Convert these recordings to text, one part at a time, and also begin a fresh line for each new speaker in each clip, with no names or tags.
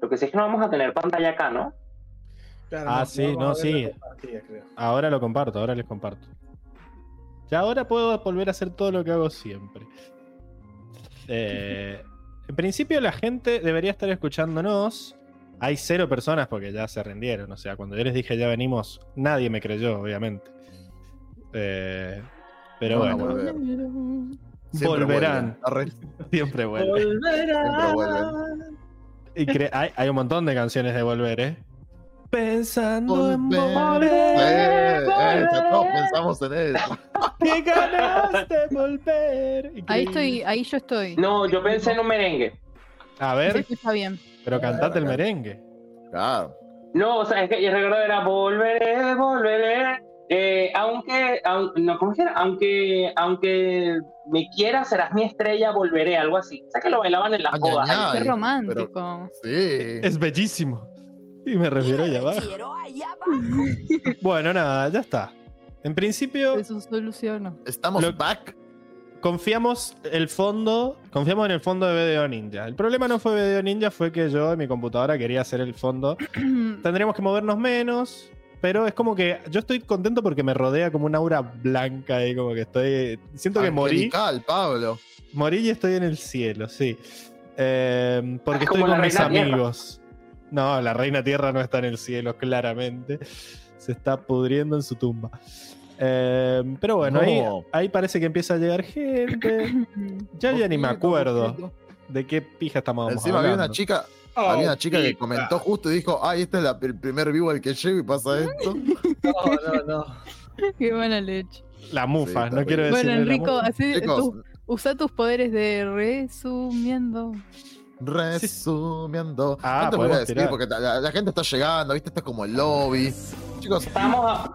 Lo que sí es que no vamos a tener pantalla acá, ¿no?
Claro,
Ah, sí, no, sí. Ahora lo comparto, ahora les comparto. Ya ahora puedo volver a hacer todo lo que hago siempre. Eh, en principio la gente debería estar escuchándonos. Hay cero personas porque ya se rindieron. O sea, cuando yo les dije ya venimos, nadie me creyó, obviamente. Eh, pero bueno,
volver. Siempre
volverán.
vuelven.
Siempre vuelven.
Siempre vuelven.
Y hay, hay un montón de canciones de volver, ¿eh? Pensando en
Volver. Eh, eh, pensamos en eso.
¡Qué ganas de volver!
Ahí estoy, ahí yo estoy.
No, yo pensé en un merengue.
A ver,
escucha bien.
pero cantate el merengue.
Claro.
No, o sea, es que yo recuerdo era volveré, volveré. Eh, aunque. Aunque, aunque me quieras, serás mi estrella, volveré, algo así. O sea, que lo bailaban en las bodas.
ay,
Qué
ay,
romántico.
Sí.
Es bellísimo. Y me refiero allá abajo. Bueno, nada, ya está. En principio,
Eso solucionó.
Estamos
Lo-
back.
confiamos el fondo, confiamos en el fondo de BDO Ninja. El problema no fue BDO Ninja, fue que yo en mi computadora quería hacer el fondo. Tendríamos que movernos menos, pero es como que yo estoy contento porque me rodea como una aura blanca y como que estoy siento que morí,
Pablo.
morí y estoy en el cielo, sí. Eh, porque
Ah,
estoy con mis
Tierra.
amigos. No, la reina tierra no está en el cielo, claramente. Se está pudriendo en su tumba. Eh, pero bueno, ahí,
No.
ahí parece que empieza a llegar gente. Ya, ya ni me acuerdo de qué pija estamos
Encima había
hablando.
una chica,
Oh,
había una chica que comentó justo y dijo, ay, este es la- el primer vivo al que llego y pasa esto.
No, no, no.
Qué buena leche.
La mufa,
Sí,
no
está
quiero decir.
Bueno, Enrico, así
Chicos,
tú, usa tus poderes de resumiendo.
resumiendo.
Ah,
no te voy a decir
tirar.
porque la, la- la gente está llegando, viste, esto es como el lobby. Chicos,
Estamos a...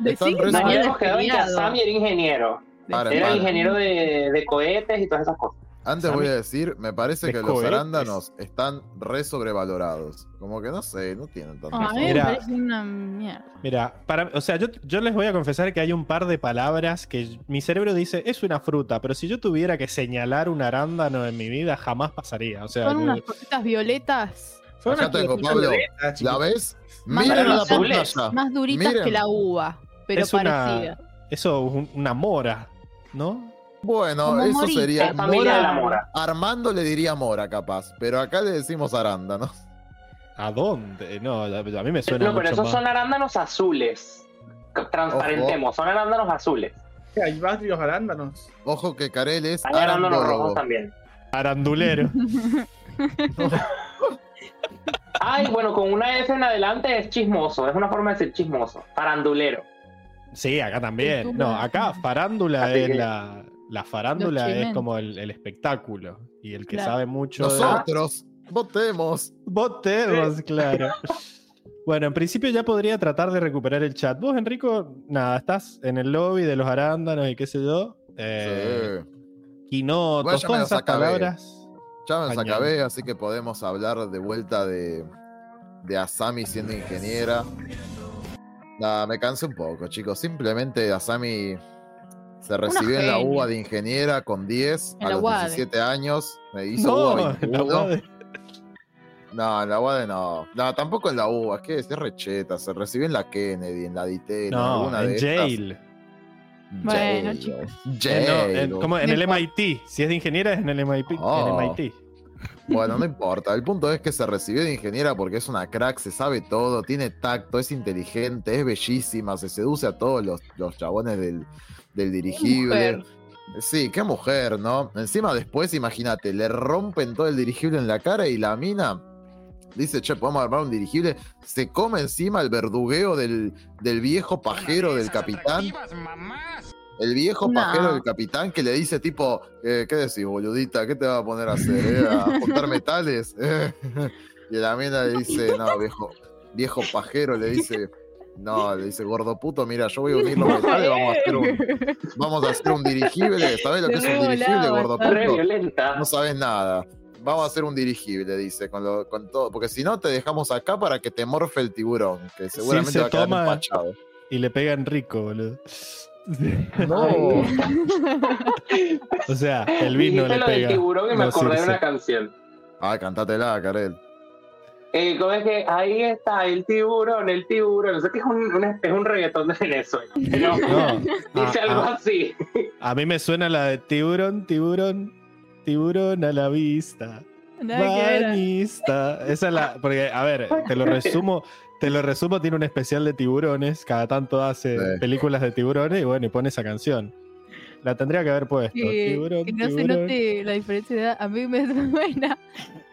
Decí que.
Asami era ingeniero. Era ingeniero de, de cohetes y todas esas cosas.
Antes voy a decir, me parece que los arándanos están re sobrevalorados. Como que no sé, no tienen tanto.
A mí me parece una mierda.
Mira, para, o sea, yo, yo les voy a confesar que hay un par de palabras que mi cerebro dice es una fruta, pero si yo tuviera que señalar un arándano en mi vida, jamás pasaría. O sea,
Son unas cositas violetas
Son
Acá tengo,
cositas
Pablo.
violetas,
¿La ves?
Más
Miren la pantalla.
más duritas
Miren.
que la uva, pero
Es una-
parecida.
eso es un- una mora, ¿no?
Bueno,
Como
eso
morita.
sería.
La familia de la
Mora-
mora.
Armando le diría mora, capaz. Pero acá le decimos arándanos.
¿A dónde? No, a a mí me suena
No, pero
mucho
esos
más.
son arándanos azules. Transparentemos, son arándanos azules.
Hay varios arándanos.
Ojo que Karel es
Hay arándanos rojos también.
Arandulero.
Ay, bueno, con una S en adelante es chismoso. Es una forma de decir chismoso. Farandulero.
Sí, acá también. No, acá farándula
Así
es
que-
la. La farándula es como el, el espectáculo. Y el que
Claro.
sabe mucho. de-
Nosotros votemos.
Votemos, claro. Bueno, en principio ya podría tratar de recuperar el chat. Vos, Enrico, nada, estás en el lobby de los arándanos y qué sé yo. Eh,
Sí.
Quinotos, todas
los
esas
acabé.
palabras.
Ya me
Cañón.
acabé, así que podemos hablar de vuelta de, de Asami siendo ingeniera. Nada, me cansé un poco, chicos. Simplemente Asami se recibió en la. UBA de ingeniera con 10
En
a los
UADE.
17 años. Me hizo
No,
UBA
en la
21.
UADE.
No, en la UADE no. No, tampoco en la UBA. Es que es recheta. Se recibió en la Kennedy, en la DIT, en
No,
alguna
en
de estas.
Yale.
Bueno,
Yale.
chicos.
Eh, no,
Yale.
en- como en el. MIT. Si es de ingeniera, es en el MIT. en. MIT.
Bueno, no importa. El punto es que se recibió de ingeniera porque es una crack, se sabe todo, tiene tacto, es inteligente, es bellísima, se seduce a todos los, los chabones del, del dirigible.
Mujer.
Sí, qué mujer, ¿no? Encima después, imagínate, le rompen todo el dirigible en la cara y la mina dice, che, podemos armar un dirigible. Se come encima el verdugueo del, del viejo pajero del capitán. El viejo
No.
pajero del capitán que le dice tipo, eh, ¿qué decís, boludita? ¿Qué te va a poner a hacer? eh? ¿A juntar metales? y la mina le dice, no, viejo, viejo pajero, le dice, no, le dice, gordo puto, mira, yo voy a unir los metales, vamos a hacer un, vamos a hacer un dirigible. ¿Sabés lo que es un
Le
dirigible, gordo puto? No sabes nada. Vamos a hacer un dirigible, dice, con, lo, con todo. Porque si no, te dejamos acá para que te morfe el tiburón, que seguramente
se
va a quedar
toma-
empachado.
Y le pega en rico, boludo.
No.
O sea, el vino
Dijiste
le
lo del
pega.
tiburón y me acordé de una canción.
Ah, cantátela, Karel.
Eh, ¿cómo es que ahí está el tiburón, el tiburón? No sé que es un, un- es un reggaetón de Venezuela. Pero
No.
dice
Ah,
algo
ah,
así.
a mí me suena la de tiburón, tiburón, tiburón a la vista. Banista. Esa es la. Porque, a ver, te lo resumo. Te lo resumo, tiene un especial de tiburones. Cada tanto hace
Sí.
películas de tiburones y bueno, y pone esa canción. La tendría que haber puesto.
Que,
tiburón,
que no se
tiburón.
note la diferencia de edad. A mí me suena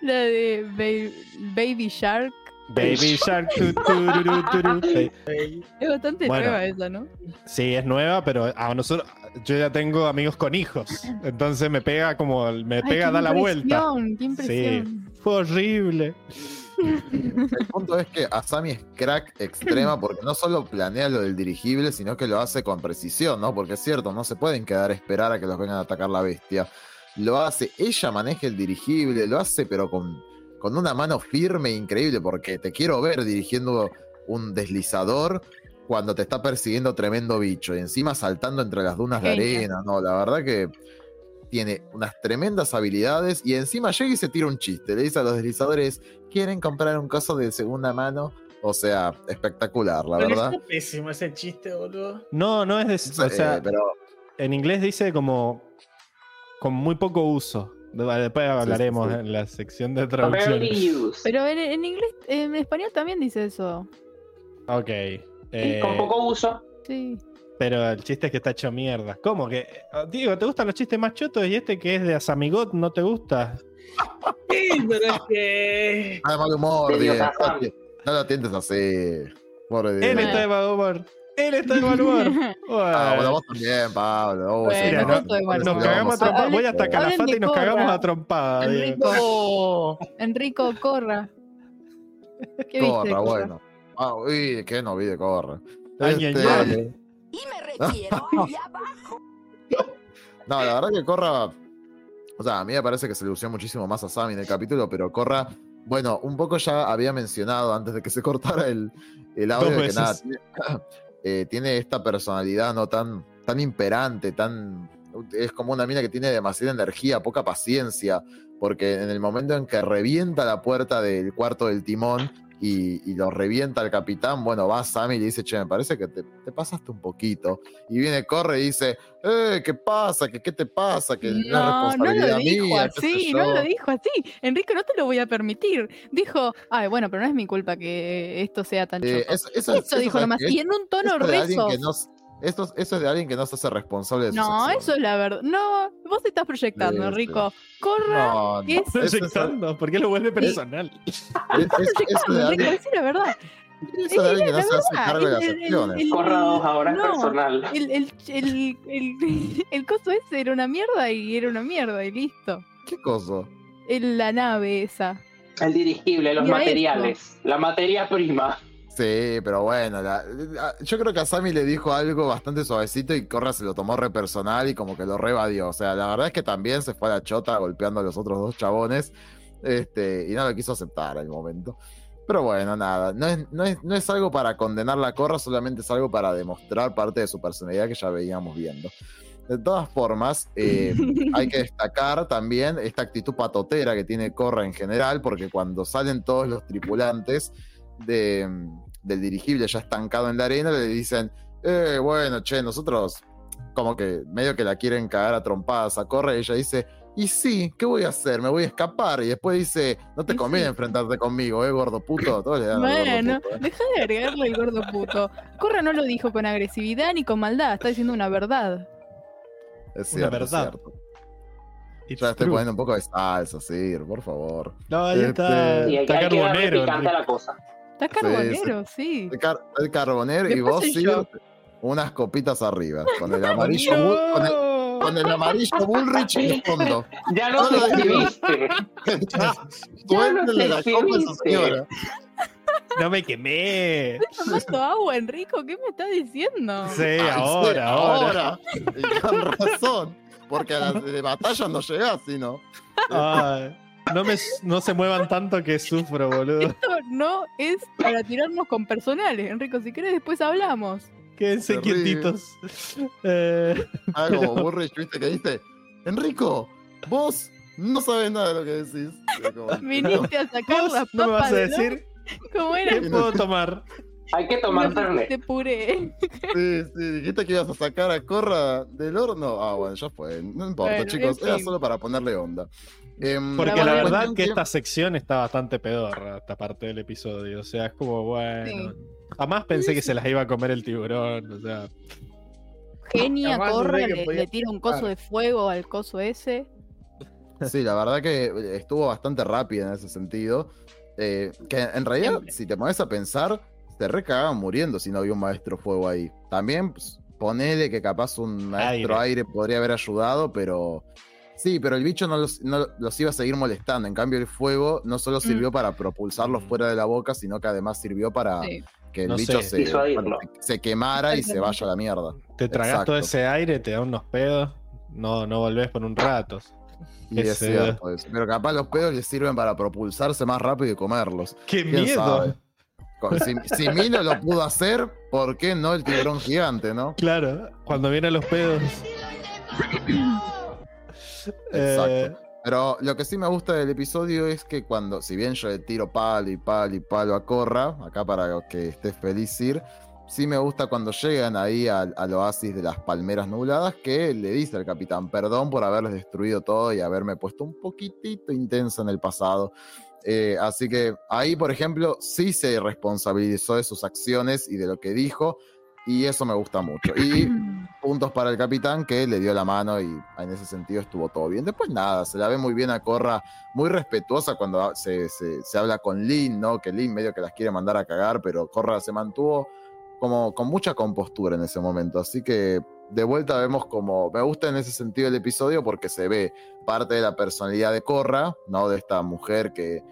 la de Ba- Baby Shark.
Baby Shark. tu, tururu, turu.
Es bastante
Bueno.
nueva esa, ¿no?
Sí, es nueva, pero a nosotros. Yo ya tengo amigos con hijos. Entonces me pega como. Me
Ay,
pega, da la vuelta.
impresión, Qué impresión.
Fue horrible.
El punto es que Asami es crack extrema porque no solo planea lo del dirigible, sino que lo hace con precisión, ¿no? Porque es cierto, no se pueden quedar a esperar a que los vengan a atacar la bestia. Lo hace, ella maneja el dirigible, lo hace pero con, con una mano firme e increíble porque te quiero ver dirigiendo un deslizador cuando te está persiguiendo tremendo bicho y encima saltando entre las dunas de arena, ¿no? La verdad que tiene unas tremendas habilidades y encima llega y se tira un chiste. Le dice a los deslizadores, ¿quieren comprar un coso de segunda mano? O sea, espectacular, la
Pero
verdad.
está pésimo ese chiste, boludo.
No, no es de. O sea,
Eh, pero
en inglés dice como. Con muy poco uso. De- Después hablaremos
sí.
en la sección de
used.
Pero en, en inglés, en español también dice eso.
Ok.
Y
eh,
con poco uso.
Sí.
pero el chiste es que está hecho mierda. ¿Cómo que? eh, Digo, ¿te gustan los chistes más chotos y este que es de Asamigot no te gusta?
Sí, pero es que.
ah, mal humor, Diego. No lo tientes así. Pobre
Él está de mal humor. Él está de mal humor.
Ah, bueno, vos también, Pablo. Oh,
Bueno,
sí,
no nos cagamos a
Vamos
trompada.
Hablen-
Voy hasta Calafate y nos
Corra.
cagamos a trompada. Diego.
Enrico, Enrico, corra.
Corra, bueno. Ah, uy, que no vi de Corra.
Ay, ay,
Este,
ay.
Y me refiero allá abajo.
No, la verdad que Corra. O sea, a mí me parece que se lució muchísimo más a Sammy en el capítulo, pero Corra, bueno, un poco ya había mencionado antes de que se cortara el, el audio
Dos
de que nada,
veces.
Eh, tiene esta personalidad no tan, tan imperante, tan. Es como una mina que tiene demasiada energía, poca paciencia, porque en el momento en que revienta la puerta del cuarto del timón y, y lo revienta el capitán, bueno, va Sammy y le dice, che, me parece que te, te pasaste un poquito. Y viene, corre y dice, eh, ¿qué pasa? ¿Qué, ¿Qué te pasa? Que
No, no lo dijo
mía,
así,
yo".
no lo dijo así. Enrico, no te lo voy a permitir. Dijo, ay, bueno, pero no es mi culpa que esto sea tan
Eh, eso, eso-
Eso
eso
dijo nomás, y en un tono rezo.
que no s- esto- eso es de alguien que no se hace responsable de sus
No,
acciones.
eso es la verdad. No, vos te estás proyectando,
Sí, sí.
Enrico. Corra.
No, no.
es-
es-
Proyectando, ¿por qué lo vuelve personal?
es- es-
proyectando,
alguien-
decí la verdad.
eso de alguien que no se hace cargo de las acciones.
el-
Corra dos, ahora es
no,
personal.
El, el, el, el, el coso ese era una mierda y era una mierda y listo.
¿Qué cosa?
El- la nave esa.
El dirigible, los materiales, la materia prima.
Sí, pero bueno, la- la- yo creo que a Sammy le dijo algo bastante suavecito y Corra se lo tomó re personal y como que lo rebadió. O sea, la verdad es que también se fue a la chota golpeando a los otros dos chabones este, y no lo quiso aceptar al momento. Pero bueno, nada, no es, no, es, no es algo para condenar la Corra, solamente es algo para demostrar parte de su personalidad que ya veíamos viendo. De todas formas, eh, hay que destacar también esta actitud patotera que tiene Corra en general, porque cuando salen todos los tripulantes de, del dirigible ya estancado en la arena, le dicen, eh, bueno, che, nosotros como que medio que la quieren cagar a trompadas a Corra, y ella dice, y sí, ¿qué voy a hacer? Me voy a escapar. Y después dice, no te conviene
sí.
enfrentarte conmigo, eh, gordo puto. Todos le dan al gordo
Bueno,
puto, eh.
deja de agregarle el gordo puto. Corra no lo dijo con agresividad ni con maldad, está diciendo una verdad.
Es
Una
cierto, es
verdad.
cierto.
It's
Ya estoy
true.
poniendo un poco de salsa, Sir, por favor.
No, ahí está.
Este-
Y hay,
Está
hay que darle
carbonero.
picante a
Enrique.
la cosa.
Está carbonero, sí.
El, car- el carbonero y vos,
yo.
unas copitas arriba. Con el amarillo, bull- con el, con el amarillo Bullrich en el fondo.
Ya lo
No. Suéltele la copa a esa señora.
No me quemé.
tomando agua, Enrico, ¿qué me estás diciendo?
Sí,
Ay, sí,
ahora, ahora.
ahora. Y con razón. Porque a las de batalla no llegás, sino.
Ay, no, me, no se muevan tanto que sufro, boludo.
Esto no es para tirarnos con personales, Enrico. Si querés, después hablamos.
Quédense
Terrible.
quietitos. Eh,
Ah, como viste que dice. Enrico, vos no sabes nada de lo que decís. Como-
Viniste a sacar
¿Vos
las
no me vas
papas
a decir
¿Cómo era?
qué puedo tomar?
Hay que tomar.
Te puré.
Sí, sí, dijiste que ibas a sacar a Corra del horno. Ah, bueno, ya fue. No importa,
Bueno,
chicos, era
fin.
solo para ponerle onda. Em,
Porque la verdad que esta sección está bastante pedorra, esta parte del episodio. O sea, es como, bueno.
Sí.
Jamás pensé que se las iba a comer el tiburón. O sea,
Genia,
Jamás
corre, le,
podía
le tira un coso de fuego al coso ese.
Sí, la verdad que estuvo bastante rápida en ese sentido. Eh, que en realidad,
Siempre.
si te pones a pensar, se recagaban muriendo si no había un maestro fuego ahí. También pues, ponele que capaz un maestro
Aire.
aire, podría haber ayudado, pero. Sí, pero el bicho no los, no los iba a seguir molestando. En cambio, el fuego no solo sirvió para propulsarlos fuera de la boca, sino que además sirvió para
Sí.
que el
No
bicho se,
Disuadirlo.
bueno, se quemara y se vaya a la mierda.
te tragas
Exacto.
todo ese aire, te da unos pedos. No, no volvés por un rato.
Y es
Ese-
cierto eso. Pero capaz los pedos les sirven para propulsarse más rápido y comerlos.
¡Qué
¿Quién
miedo!
sabe? Si, si Milo lo pudo hacer, ¿por qué no el tiburón gigante, no?
Claro, cuando vienen los pedos.
Exacto.
Eh,
Pero lo que sí me gusta del episodio es que cuando, si bien yo le tiro palo y palo y palo a Corra, acá para que estés feliz sí me gusta cuando llegan ahí al, al oasis de las palmeras nubladas que le dice al capitán, perdón por haberles destruido todo y haberme puesto un poquitito intenso en el pasado. Eh, así que ahí, por ejemplo, sí se responsabilizó de sus acciones y de lo que dijo, y eso me gusta mucho. Y puntos para el capitán que le dio la mano y en ese sentido estuvo todo bien. Después nada, se la ve muy bien a Corra, muy respetuosa cuando se, se- se habla con Lin, ¿no? Que Lin medio que las quiere mandar a cagar, pero Corra se mantuvo como con mucha compostura en ese momento. Así que de vuelta vemos como, me gusta en ese sentido el episodio porque se ve parte de la personalidad de Corra, ¿no? De esta mujer que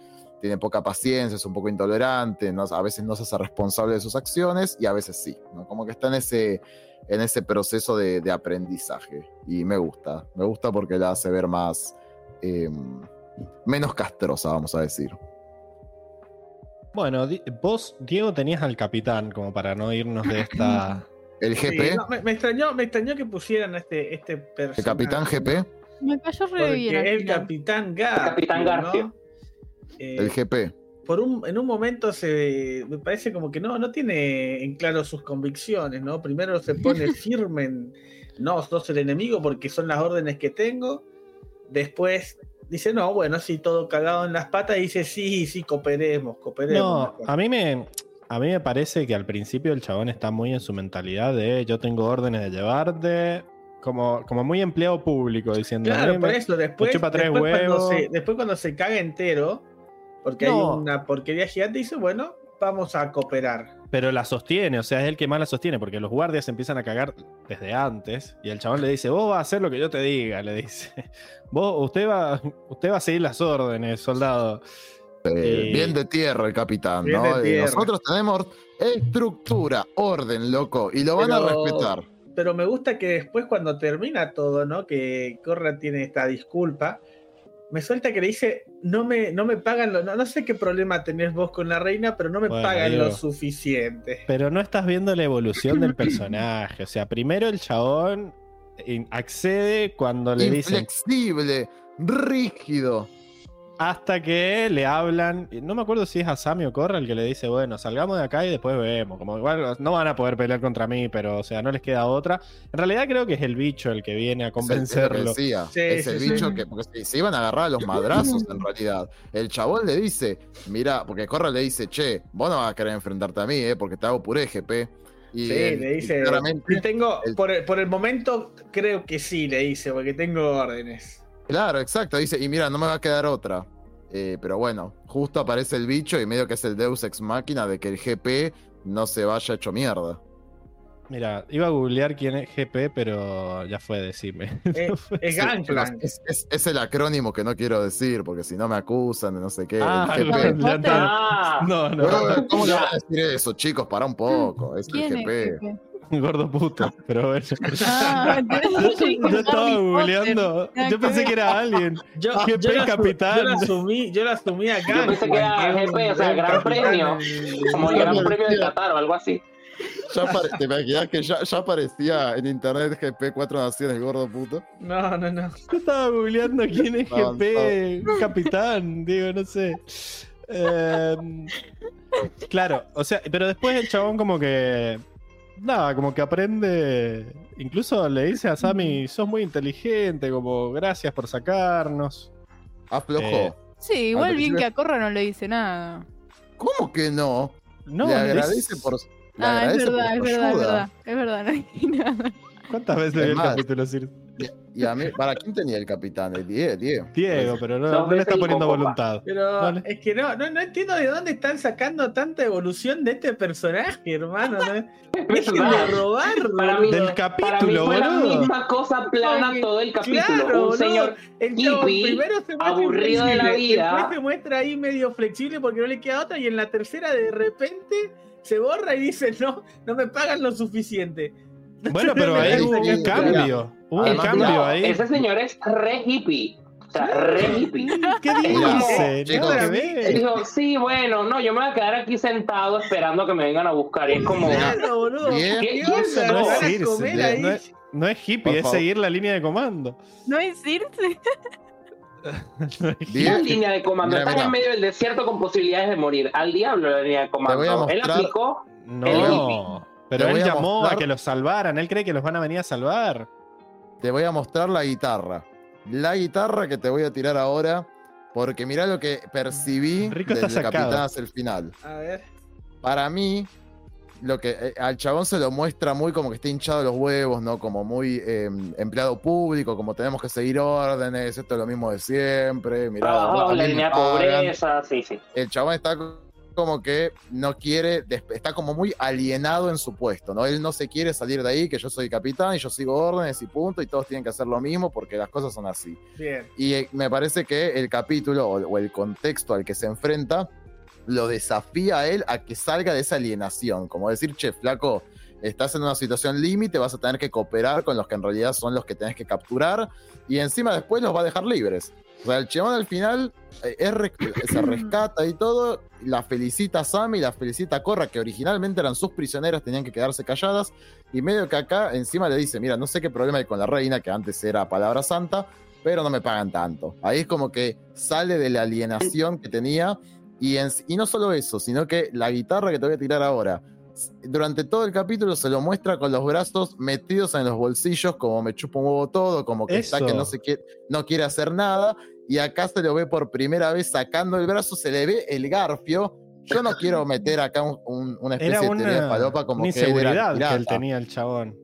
tiene poca paciencia, es un poco intolerante, ¿no? a veces no se hace responsable de sus acciones y a veces sí, ¿no? Como que está en ese, en ese proceso de, de aprendizaje. Y me gusta, me gusta porque la hace ver más, eh, menos castrosa, vamos a decir.
bueno, vos, Diego, tenías al capitán como para no irnos de esta.
El
Sí,
GP,
no, me, me extrañó, me extrañó que pusieran a este, este personaje.
el capitán GP,
Me cayó re bien.
el capitán Garfio.
Capitán Garfio.
Eh,
el GP.
por un, en un momento se me parece como que no, no tiene en claro sus convicciones, ¿no? Primero se pone firme en no, sos el enemigo porque son las órdenes que tengo. Después dice, no, bueno, sí, todo cagado en las patas, y dice, sí, sí, cooperemos, cooperemos.
No, a mí me. A mí me parece que al principio el chabón está muy en su mentalidad de yo tengo órdenes de llevarte. Como, como muy empleado público, diciendo. "A
Claro, por eso, después,
chupa tres
después, cuando
huevos.
se, después cuando se caga entero, porque hay una porquería gigante, dice, bueno, vamos a cooperar.
Pero la sostiene, o sea, es el que más la sostiene, porque los guardias empiezan a cagar desde antes. Y el chabón le dice, vos vas a hacer lo que yo te diga, le dice. Vos, usted va, usted va a seguir las órdenes, soldado.
Eh,
Y-
Bien de tierra el capitán,
Bien
¿no?
de
Eh. Nosotros tenemos estructura, orden, loco, y lo van a respetar.
Pero me gusta que después cuando termina todo, ¿no? Que Corra tiene esta disculpa, me suelta que le dice, no me, no me pagan, lo, no, no sé qué problema tenés vos con la reina, pero no me
Bueno,
pagan
digo.
lo suficiente.
Pero no estás viendo la evolución del personaje. O sea, primero el chabón accede cuando le dicen
Inflexible, rígido.
Hasta que le hablan. No me acuerdo si es a Sammy o Corra el que le dice, bueno, salgamos de acá y después vemos. Como igual no van a poder pelear contra mí, pero o sea, no les queda otra. En realidad creo que es el bicho el que viene a
Es el- es lo que
convencerlo.
decía.
Sí,
es el
sí,
bicho
sí.
que. Porque se, se iban a agarrar a los madrazos en realidad. El chabón le dice: Mira, porque Corra le dice: Che, vos no vas a querer enfrentarte a mí, ¿eh? Porque te hago puré, GP. Y,
Sí,
él-
le dice,
claramente,
tengo,
el-
por, el, por el momento creo que sí, le dice, porque tengo órdenes.
Claro, exacto. Dice: Y mira, no me va a quedar otra. Eh, pero bueno, justo aparece el bicho y medio que es el Deus ex máquina de que el GP no se vaya hecho mierda.
Mira, iba a googlear quién es GP, pero ya fue, decirme.
Eh, es.
Es, es- es el acrónimo que no quiero decir, porque si no me acusan de no sé qué.
Ah,
el GP.
Ah,
No, no,
Eh, ¿Cómo le van a decir eso, chicos? Para un poco. Es el
¿Quién es
GP.
Gordo puto. Pero bueno.
Ah,
Yo, yo estaba googleando. Yo pensé que era alguien.
Yo,
GP
yo la,
capitán.
yo la asumí, yo la asumí a
Yo pensé que era GP, o sea, gran premio. como el gran premio de Qatar o algo así.
Ya apare- ¿Te imaginas que ya, ya aparecía en internet GP 4 Naciones, gordo puto?
No, no, no.
Yo estaba googleando quién es
No,
GP, capitán, digo, no sé. Em, claro, o sea, pero después el chabón como que. Nada, como que aprende. Incluso le dice a Sammy, sos muy inteligente, como gracias por sacarnos.
Aflojó.
Eh,
Sí, igual
Al
bien que a Corra no le dice nada.
¿Cómo que no?
No,
le
es-
agradece por. le
Ah, es
agradece por
verdad, es verdad, es verdad. Es verdad, no hay nada.
¿Cuántas veces vi el capítulo Sir?
Y a mí, ¿para quién tenía el capitán? El Diego, Diego.
Diego, pero no, no le está poniendo
copa.
voluntad.
Pero
Vale.
es que no, no, no entiendo de dónde están sacando tanta evolución de este personaje, hermano. ¿no? Dejen de
verdad.
robar,
Para mí-
Del
Para mí
capítulo,
fue la misma cosa plana todo el capítulo.
Claro,
un
boludo.
señor
El
hippie,
primero se muestra
aburrido de la vida.
Después se muestra ahí medio flexible porque no le queda otra. Y en la tercera, de repente, se borra y dice: No, no me pagan lo suficiente.
Bueno, pero ahí
me
hubo
parece
un cambio. Hubo un cambio
no,
ahí.
ese señor es re hippie. O sea, re hippie.
¿Qué dice?
chicos,
Él dijo, sí, bueno, no, yo me voy a quedar aquí sentado esperando que me vengan a buscar. Y es como,
boludo. ¿Qué ¿Me
es
irse?
comer
No
ahí?
es- No es hippie, es seguir la línea de comando.
No es irse.
No
¿Qué línea de comando?
Mira,
Estás en medio del desierto con posibilidades de morir. Al diablo la línea de comando. Él aplicó, El
No. Pero él
a
llamó a que los salvaran. Él cree que los van a venir a salvar.
te voy a mostrar la guitarra. La guitarra que te voy a tirar ahora, porque mirá lo que percibí
Rico
del
está
capitán hacia el final.
A ver.
Para mí, lo que eh, al chabón se lo muestra muy como que está hinchado los huevos, ¿no? Como muy eh, empleado público, como tenemos que seguir órdenes, esto es lo mismo de siempre. Mirá,
ah,
a mí
la línea pobreza, sí, sí.
el chabón está como que no quiere, está como muy alienado en su puesto, ¿no? Él no se quiere salir de ahí, que yo soy capitán y yo sigo órdenes y punto, y todos tienen que hacer lo mismo porque las cosas son así.
Bien.
Y eh, me parece que el capítulo o, o el contexto al que se enfrenta lo desafía a él a que salga de esa alienación, como decir, che, flaco, estás en una situación límite, vas a tener que cooperar con los que en realidad son los que tenés que capturar, y encima después los va a dejar libres. O sea, el chabón al final eh, es se rescata y todo, la felicita a Sammy, la felicita a Corra, que originalmente eran sus prisioneras, tenían que quedarse calladas, y medio que acá encima le dice, mira, no sé qué problema hay con la reina, que antes era palabra santa, pero no me pagan tanto. Ahí es como que sale de la alienación que tenía, y, en- y no solo eso, sino que la guitarra que te voy a tirar ahora, durante todo el capítulo se lo muestra con los brazos metidos en los bolsillos, como me chupa un huevo todo, como que está
Eso.
que no, se quiere, no quiere hacer nada, y acá se lo ve por primera vez sacando el brazo, se le ve el garfio. Yo no quiero meter acá un- un- una especie
Era
de teoría de
una,
falopa como que
inseguridad que él tenía el chabón.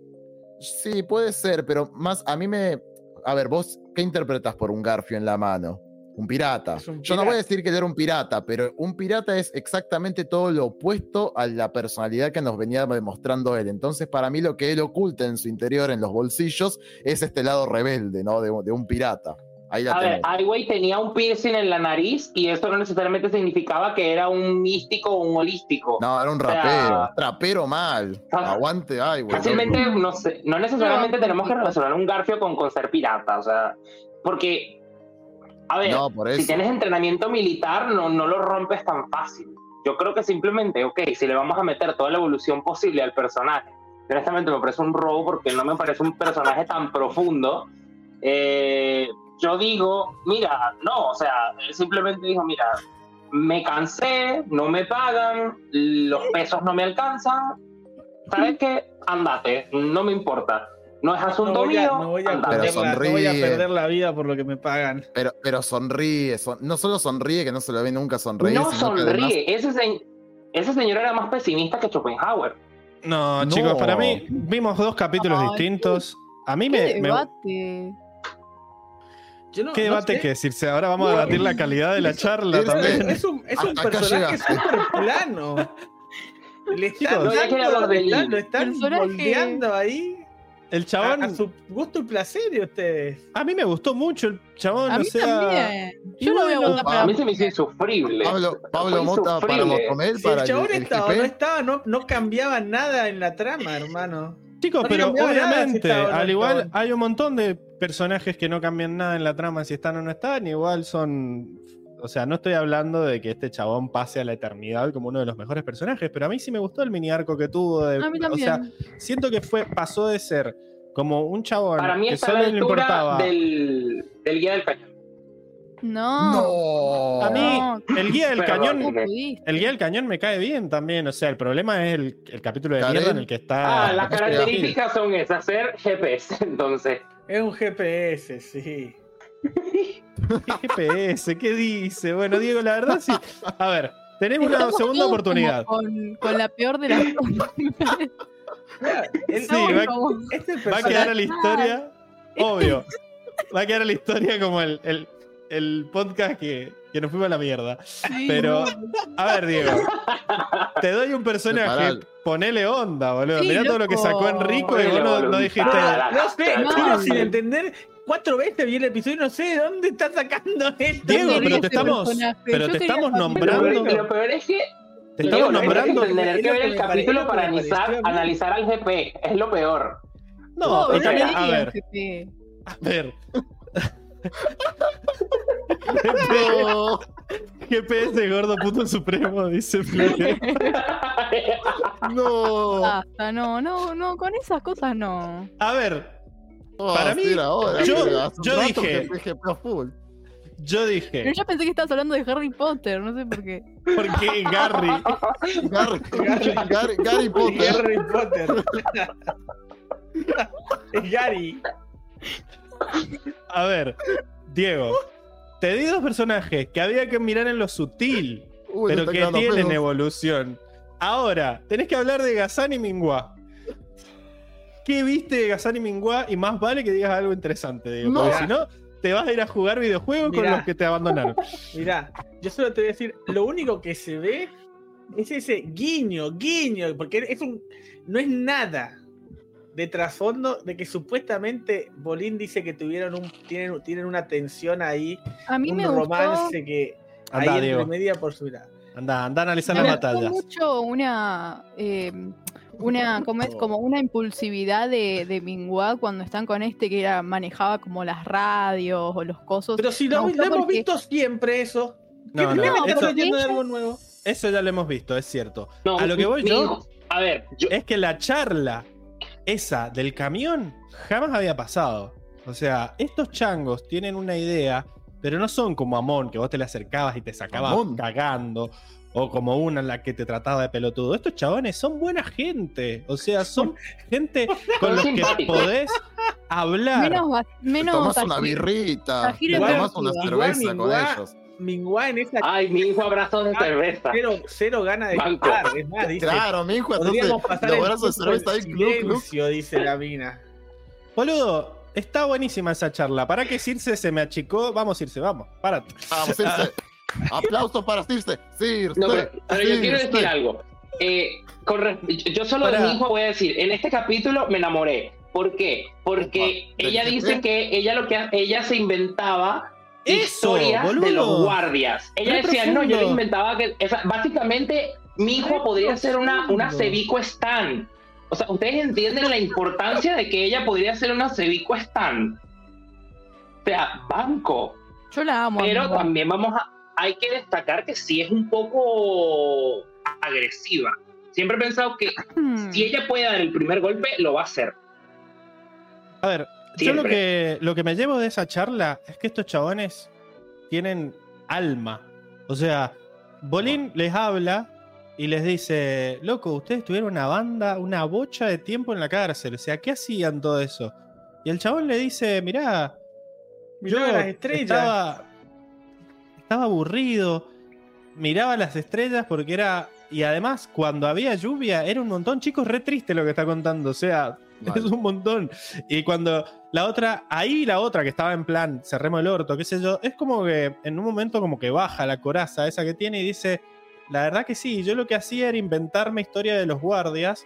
Sí, puede ser, pero más a mí me. A ver, vos, ¿qué interpretas por un garfio en la mano? Un pirata. Yo no voy a decir que él era un pirata, pero un pirata es exactamente todo lo opuesto a la personalidad que nos venía demostrando él. Entonces, para mí, lo que él oculta en su interior, en los bolsillos, es este lado rebelde, ¿no? De, de un pirata. Ahí la
A ver,
tenés.
Ai Weiwei tenía un piercing en la nariz y eso no necesariamente significaba que era un místico o un holístico.
No, era un
sea,
rapero. Trapero mal.
Ah,
Aguante, ay, güey.
Fácilmente, no, sé, no necesariamente
No,
tenemos que relacionar un garfio con, con ser pirata, o sea, porque, a ver,
No, por
si tienes entrenamiento militar, no, no lo rompes tan fácil. Yo creo que simplemente, ok, si le vamos a meter toda la evolución posible al personaje, honestamente me parece un robo porque no me parece un personaje tan profundo, eh, yo digo, mira, no, o sea, él simplemente dijo, mira, me cansé, no me pagan, los pesos no me alcanzan, ¿sabes qué? Andate, no me importa. No es asunto
No voy, a,
mío,
no voy a
andate.
Perder la, no voy a
sonríe.
perder la vida por lo que me pagan.
Pero, pero sonríe, son- no solo sonríe, que no se lo ve nunca sonreír,
No
además
sonríe. Ese, se- ese señor era más pesimista que Schopenhauer.
No,
No.
chicos, para mí vimos dos capítulos
Ay,
distintos. A mí
¿Qué
me,
no-
¿Qué
no
debate
sé.
que decirse? Ahora vamos a debatir la calidad de la charla
es-
también.
Es un, es un personaje súper plano. Le están
no, de
lo están moldeando ahí
El chabón,
a su gusto y placer de ustedes.
a mí me gustó mucho el chabón,
A
o
mí
sea,
también.
y
Yo no voy a
bueno,
para
A mí se me hizo insufrible.
Pablo, Pablo Mota para. Motomel,
Si
para
el chabón
el, el
estaba o no estaba, no, no cambiaba nada en la trama, hermano.
Chicos,
No
pero
cambiaba nada si
obviamente, al igual hay un montón de personajes que no cambian nada en la trama si están o no están, igual son O sea, no estoy hablando de que este chabón pase a la eternidad como uno de los mejores personajes, pero a mí sí me gustó el mini arco que tuvo. de-
A mí
o sea, siento que fue, pasó de ser como un chabón
Para mí
que solo le importaba.
del, del guía del cañón.
No.
No.
A mí, el guía del cañón. El guía del cañón me cae bien también. O sea, el problema es el, el capítulo de mierda en el que está.
Ah, las características son esas, ser GPS, entonces.
Es un GPS, sí.
¿Qué GPS? ¿Qué dice? Bueno, Diego, la verdad sí. A ver, tenemos una segunda oportunidad.
Con, con la peor de las.
El-
Sí, va-
este
Va a quedar a la historia, obvio. Va a quedar a la historia como el, el- el podcast que, que nos fuimos a la mierda.
Sí,
Pero, a ver, Diego, te doy un personaje, ponele onda, boludo.
Sí,
Mirá todo lo que sacó Enrico y vos no, dijiste.
Ah,
No sé,
No,
sin entender. Cuatro veces vi el episodio y no sé de dónde está sacando esto.
Diego, pero te estamos,
personaje.
pero
Yo
te estamos nombrando.
peor, lo peor es que
Te
Diego,
estamos
que
nombrando.
tener que ver el capítulo para analizar, al GP. Es lo peor.
No,
No,
a ver, a ver.
No.
GPS gordo puto supremo, dice Flores.
No.
Basta, no, no, no, con esas cosas no.
A ver, Para mí,
ahora,
yo-
pero
yo dije- yo
Pero
dije,
yo pensé que estabas hablando de Harry Potter, no sé por qué.
porque Gary,
Gary, Gary, Gary Potter.
Harry Potter. es Gary.
A ver, Diego, te di dos personajes que había que mirar en lo sutil,
Uy,
pero que tienen evolución. Ahora, tenés que hablar de Gazán y Mingua. ¿Qué viste de Gazán y Mingua? Y más vale que digas algo interesante, Diego,
No.
porque si no, te vas a ir a jugar videojuegos con los que te abandonaron.
Mirá, yo solo te voy a decir, lo único que se ve es ese guiño, guiño, porque es un, no es nada de trasfondo de que supuestamente Bolín dice que tuvieron un, tienen, tienen una tensión ahí,
A mí
un
me gustó,
romance que
Anda,
ahí entre
Diego.
media por su mirada.
Anda, anda a analizar
me
las
gustó
batallas.
mucho una eh, una como es como una impulsividad de, de Mingua cuando están con este que era manejaba como las radios o los cosos.
Pero si lo, hemos
porque-
visto siempre eso.
No,
¿Qué
no,
no,
eso,
porque
leyendo de
ella-
algo nuevo?
eso ya lo hemos visto, es cierto.
No,
A lo que voy
mi
yo-
A ver, yo,
Es que la charla esa del camión jamás había pasado. O sea, estos changos tienen una idea, pero no son como Amon, que vos te le acercabas y te sacabas
Amon.
cagando. O como una en la que te trataba de pelotudo. Estos chabones son buena gente. O sea, son gente con los que podés hablar.
menos menos
Tomás una birrita, tomás una
igual
cerveza con ellos.
Mingua en esa
ay, mi hijo abrazos de
Ah,
cerveza.
cero, cero gana de
Banco.
estar. Es más, dice,
Claro, mi hijo,
podríamos
entonces
pasar
los
el
brazos de cerveza ahí, club, club.
silencio, dice la mina.
Boludo, está buenísima esa charla. ¿Para que Circe se me achicó? Vamos, Circe, vamos. Párate.
Vamos, Circe. Aplausos para Circe. Circe.
No, pero, pero yo quiero decir algo. Eh, con yo solo
Para-
de mi hijo voy a decir, en este capítulo me enamoré. ¿Por qué? Porque
Opa, ¿del
ella
qué?
dice que ella lo que ella se inventaba
Eso,
historias de los guardias. Ella decía, no, yo le inventaba que esa- básicamente mi hijo podría ser una, una
profundo.
Cevico Stan. O sea, ustedes entienden la importancia de que ella podría ser una Cevico Stan. O sea, banco.
Yo la amo.
Pero también vamos a. Hay que destacar que sí es un poco agresiva. Siempre he pensado que
Hmm.
si ella puede dar el primer golpe, lo va a hacer.
A ver, yo lo que, lo que me llevo de esa charla es que estos chabones tienen alma. O sea, Bolín les habla y les dice, loco, ustedes tuvieron una banda, una bocha de tiempo en la cárcel. O sea, ¿qué hacían todo eso? Y el chabón le dice, mirá, yo
Mirá las estrellas.
Estaba, estaba aburrido, miraba las estrellas porque era... Y además, cuando había lluvia, era un montón. Chicos, re triste lo que está contando. O sea, Es un montón. Y cuando la otra, ahí la otra que estaba en plan, cerremos el orto, qué sé yo, es como que en un momento como que baja la coraza esa que tiene y dice, la verdad que sí, yo lo que hacía era inventarme historia de los guardias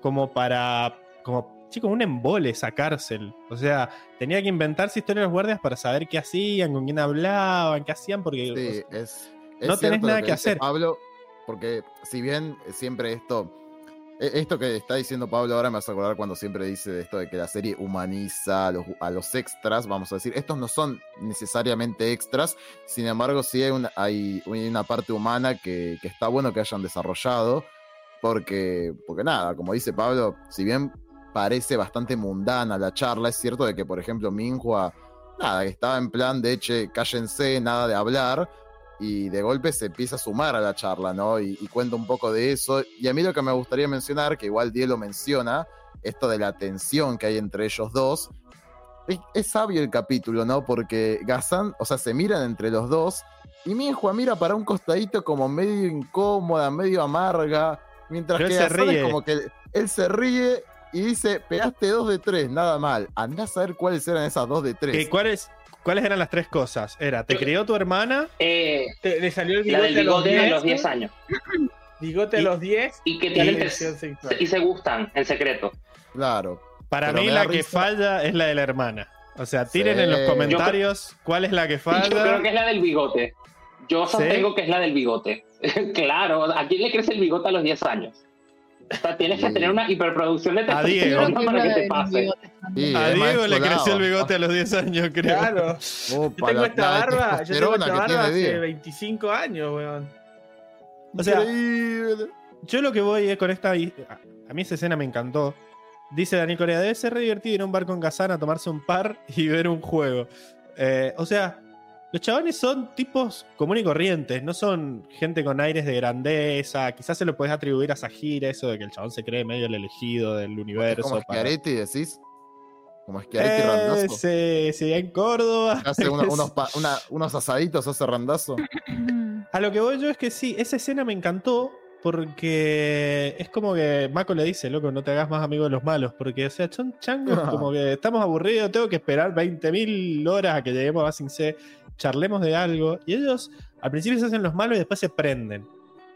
como para, como, chicos, un embole esa cárcel. O sea, tenía que inventarse historia de los guardias para saber qué hacían, con quién hablaban, qué hacían, porque... o
Sí,
sea,
es, es
no tenés nada que
dice
hacer.
Pablo, porque si bien siempre esto Esto que está diciendo Pablo ahora me hace acordar cuando siempre dice de esto de que la serie humaniza a los, a los extras, vamos a decir. Estos no son necesariamente extras, sin embargo sí hay una, hay una parte humana que, que está bueno que hayan desarrollado, porque, porque nada, como dice Pablo, si bien parece bastante mundana la charla, es cierto de que, por ejemplo, Minhua, nada, estaba en plan de, che, cállense, nada de hablar, y de golpe se empieza a sumar a la charla, ¿no? Y, y cuenta un poco de eso. Y a mí lo que me gustaría mencionar, que igual Diego lo menciona, esto de la tensión que hay entre ellos dos. Es, es sabio el capítulo, ¿no? Porque Gazan, o sea, se miran entre los dos y Minhua mira para un costadito como medio incómoda, medio amarga, mientras
Pero
que
él se
Gazan es
ríe.
como que él se ríe y dice, pegaste dos de tres, nada mal. Andá a saber cuáles eran esas dos de tres.
¿Qué- ¿Cuáles, ¿Cuáles eran las tres cosas? Era, te crió tu hermana,
Eh,
Te- le salió el
la
bigote,
del bigote
a
de
los
los
10,
10 años.
bigote a los 10
Y que tienen y se gustan en secreto.
Claro.
para mí la que
risa.
falla es la de la hermana. O sea, tiren
Sí.
en los
Yo-
comentarios cuál es la que
Yo creo
falla.
que es la del bigote. Yo
¿Sí?
sostengo que es la del bigote. claro, ¿a quién le crece el bigote a los 10 años? O sea, tienes que tener una hiperproducción de testosterona para que te pase.
Sí,
A Diego le creció el bigote a los 10 años, creo.
Claro.
Opa,
Yo tengo esta barba, yo tengo esta barba hace
Diego.
25 años, weón.
O sea,
Increíble.
Yo lo que voy es con esta. A mí esa escena me encantó. Dice Daniel Corea: debe ser re divertido ir a un bar con Kazan a tomarse un par y ver un juego. Eh, o sea, los chavales son tipos comunes y corrientes, no son gente con aires de grandeza. Quizás se lo puedes atribuir a Sajira, eso de que el chabón se cree medio el elegido del universo.
Como
para-
Schiaretti, decís. Como Schiaretti
Eh,
Randazo.
sí, sí, en Córdoba.
Hace uno- unos, pa- una- unos asaditos, hace Randazo.
A lo que voy yo es que sí, esa escena me encantó porque es como que Mako le dice, loco, no te hagas más amigo de los malos, porque, o sea, son changos como que estamos aburridos, tengo que esperar 20.000 horas a que lleguemos a Sin C, charlemos de algo, y ellos al principio se hacen los malos y después se prenden.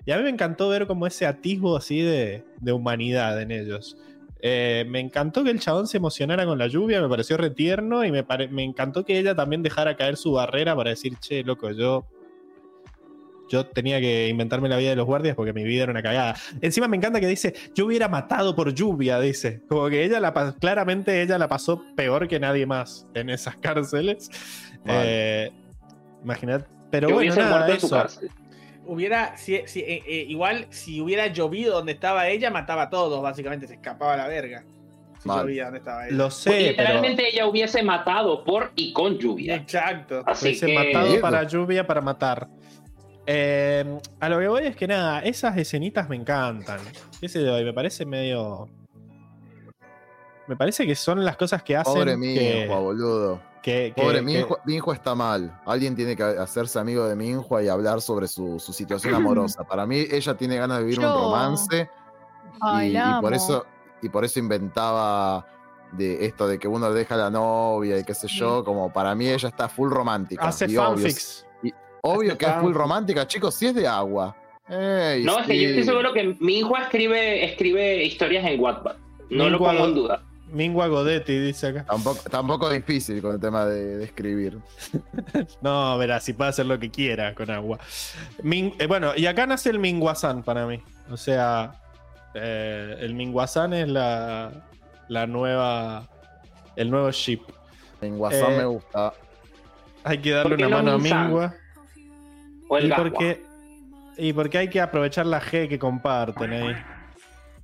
Y a mí me encantó ver como ese atisbo así de, de humanidad en ellos. Eh, me encantó que el chabón se emocionara con la lluvia, me pareció retierno y me, pare- me encantó que ella también dejara caer su barrera para decir, che, loco, yo yo tenía que inventarme la vida de los guardias porque mi vida era una cagada. Encima me encanta que dice, yo hubiera matado por lluvia, dice. Como que ella la claramente ella la pasó peor que nadie más en esas cárceles.
Vale.
Eh, Imaginad. Pero
Que
bueno,
hubiese
nada,
muerto en su
eso.
cárcel.
Hubiera, si, si- eh, eh, igual, si hubiera llovido donde estaba ella, mataba a todos, básicamente, se escapaba a la verga. Si
Mal.
llovía donde estaba ella.
Lo
Pues
sé, pero
literalmente ella hubiese matado por y con lluvia.
Exacto.
Así
hubiese
que
matado para lluvia para matar. Eh, a lo que voy es que nada, esas escenitas me encantan. ¿Qué sé yo? Y me parece medio. Me parece que son las cosas que hacen.
Pobre
que,
Minhua, boludo.
Que- que-
Pobre
que-
Minhua, Minhua está mal. Alguien tiene que hacerse amigo de Minhua y hablar sobre su, su situación amorosa. Para mí, ella tiene ganas de vivir
Yo-
un romance
Ay,
y, por eso y por eso inventaba de esto de que uno deja a la novia y qué sé yo, como para mí ella está full romántica.
hace
y obvio,
fanfics.
obvio
hace
que es full romántica, chicos, si es de agua.
No, es que yo estoy seguro que mi hijo escribe, escribe historias en Wattpad. No lo pongo en duda.
Mingua Godetti dice acá.
Tampoco, tampoco es difícil con el tema de, de escribir.
No, verá, si puede hacer lo que quiera con agua. Min- eh, bueno, y acá nace el Minguazán para mí. O sea, eh, el Minguazán es la, la nueva. El nuevo ship.
WhatsApp
Eh,
me gusta.
Hay que darle
¿Por qué
una
no
mano a? Mingua.
O el
Y porque, y porque hay que aprovechar la G que comparten ahí.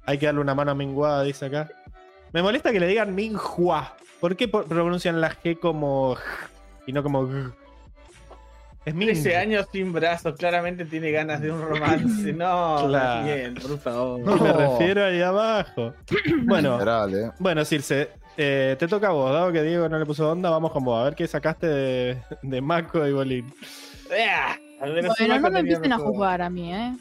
Hay que darle una mano a Mingua, dice acá. Me molesta que le digan Minhua. ¿Por qué pronuncian la G como G y no como G? Es Min.
13 años sin brazos, claramente tiene ganas de un romance. No,
Claro.
bien, por favor.
Y me refiero ahí abajo. Bueno,
Literal, eh.
bueno, Circe, eh, te toca a vos, dado que Diego no le puso onda, vamos con vos, a ver qué sacaste de, de Mako y Bolín.
Al menos
Bueno, no me empiecen a juzgar a mí, ¿eh?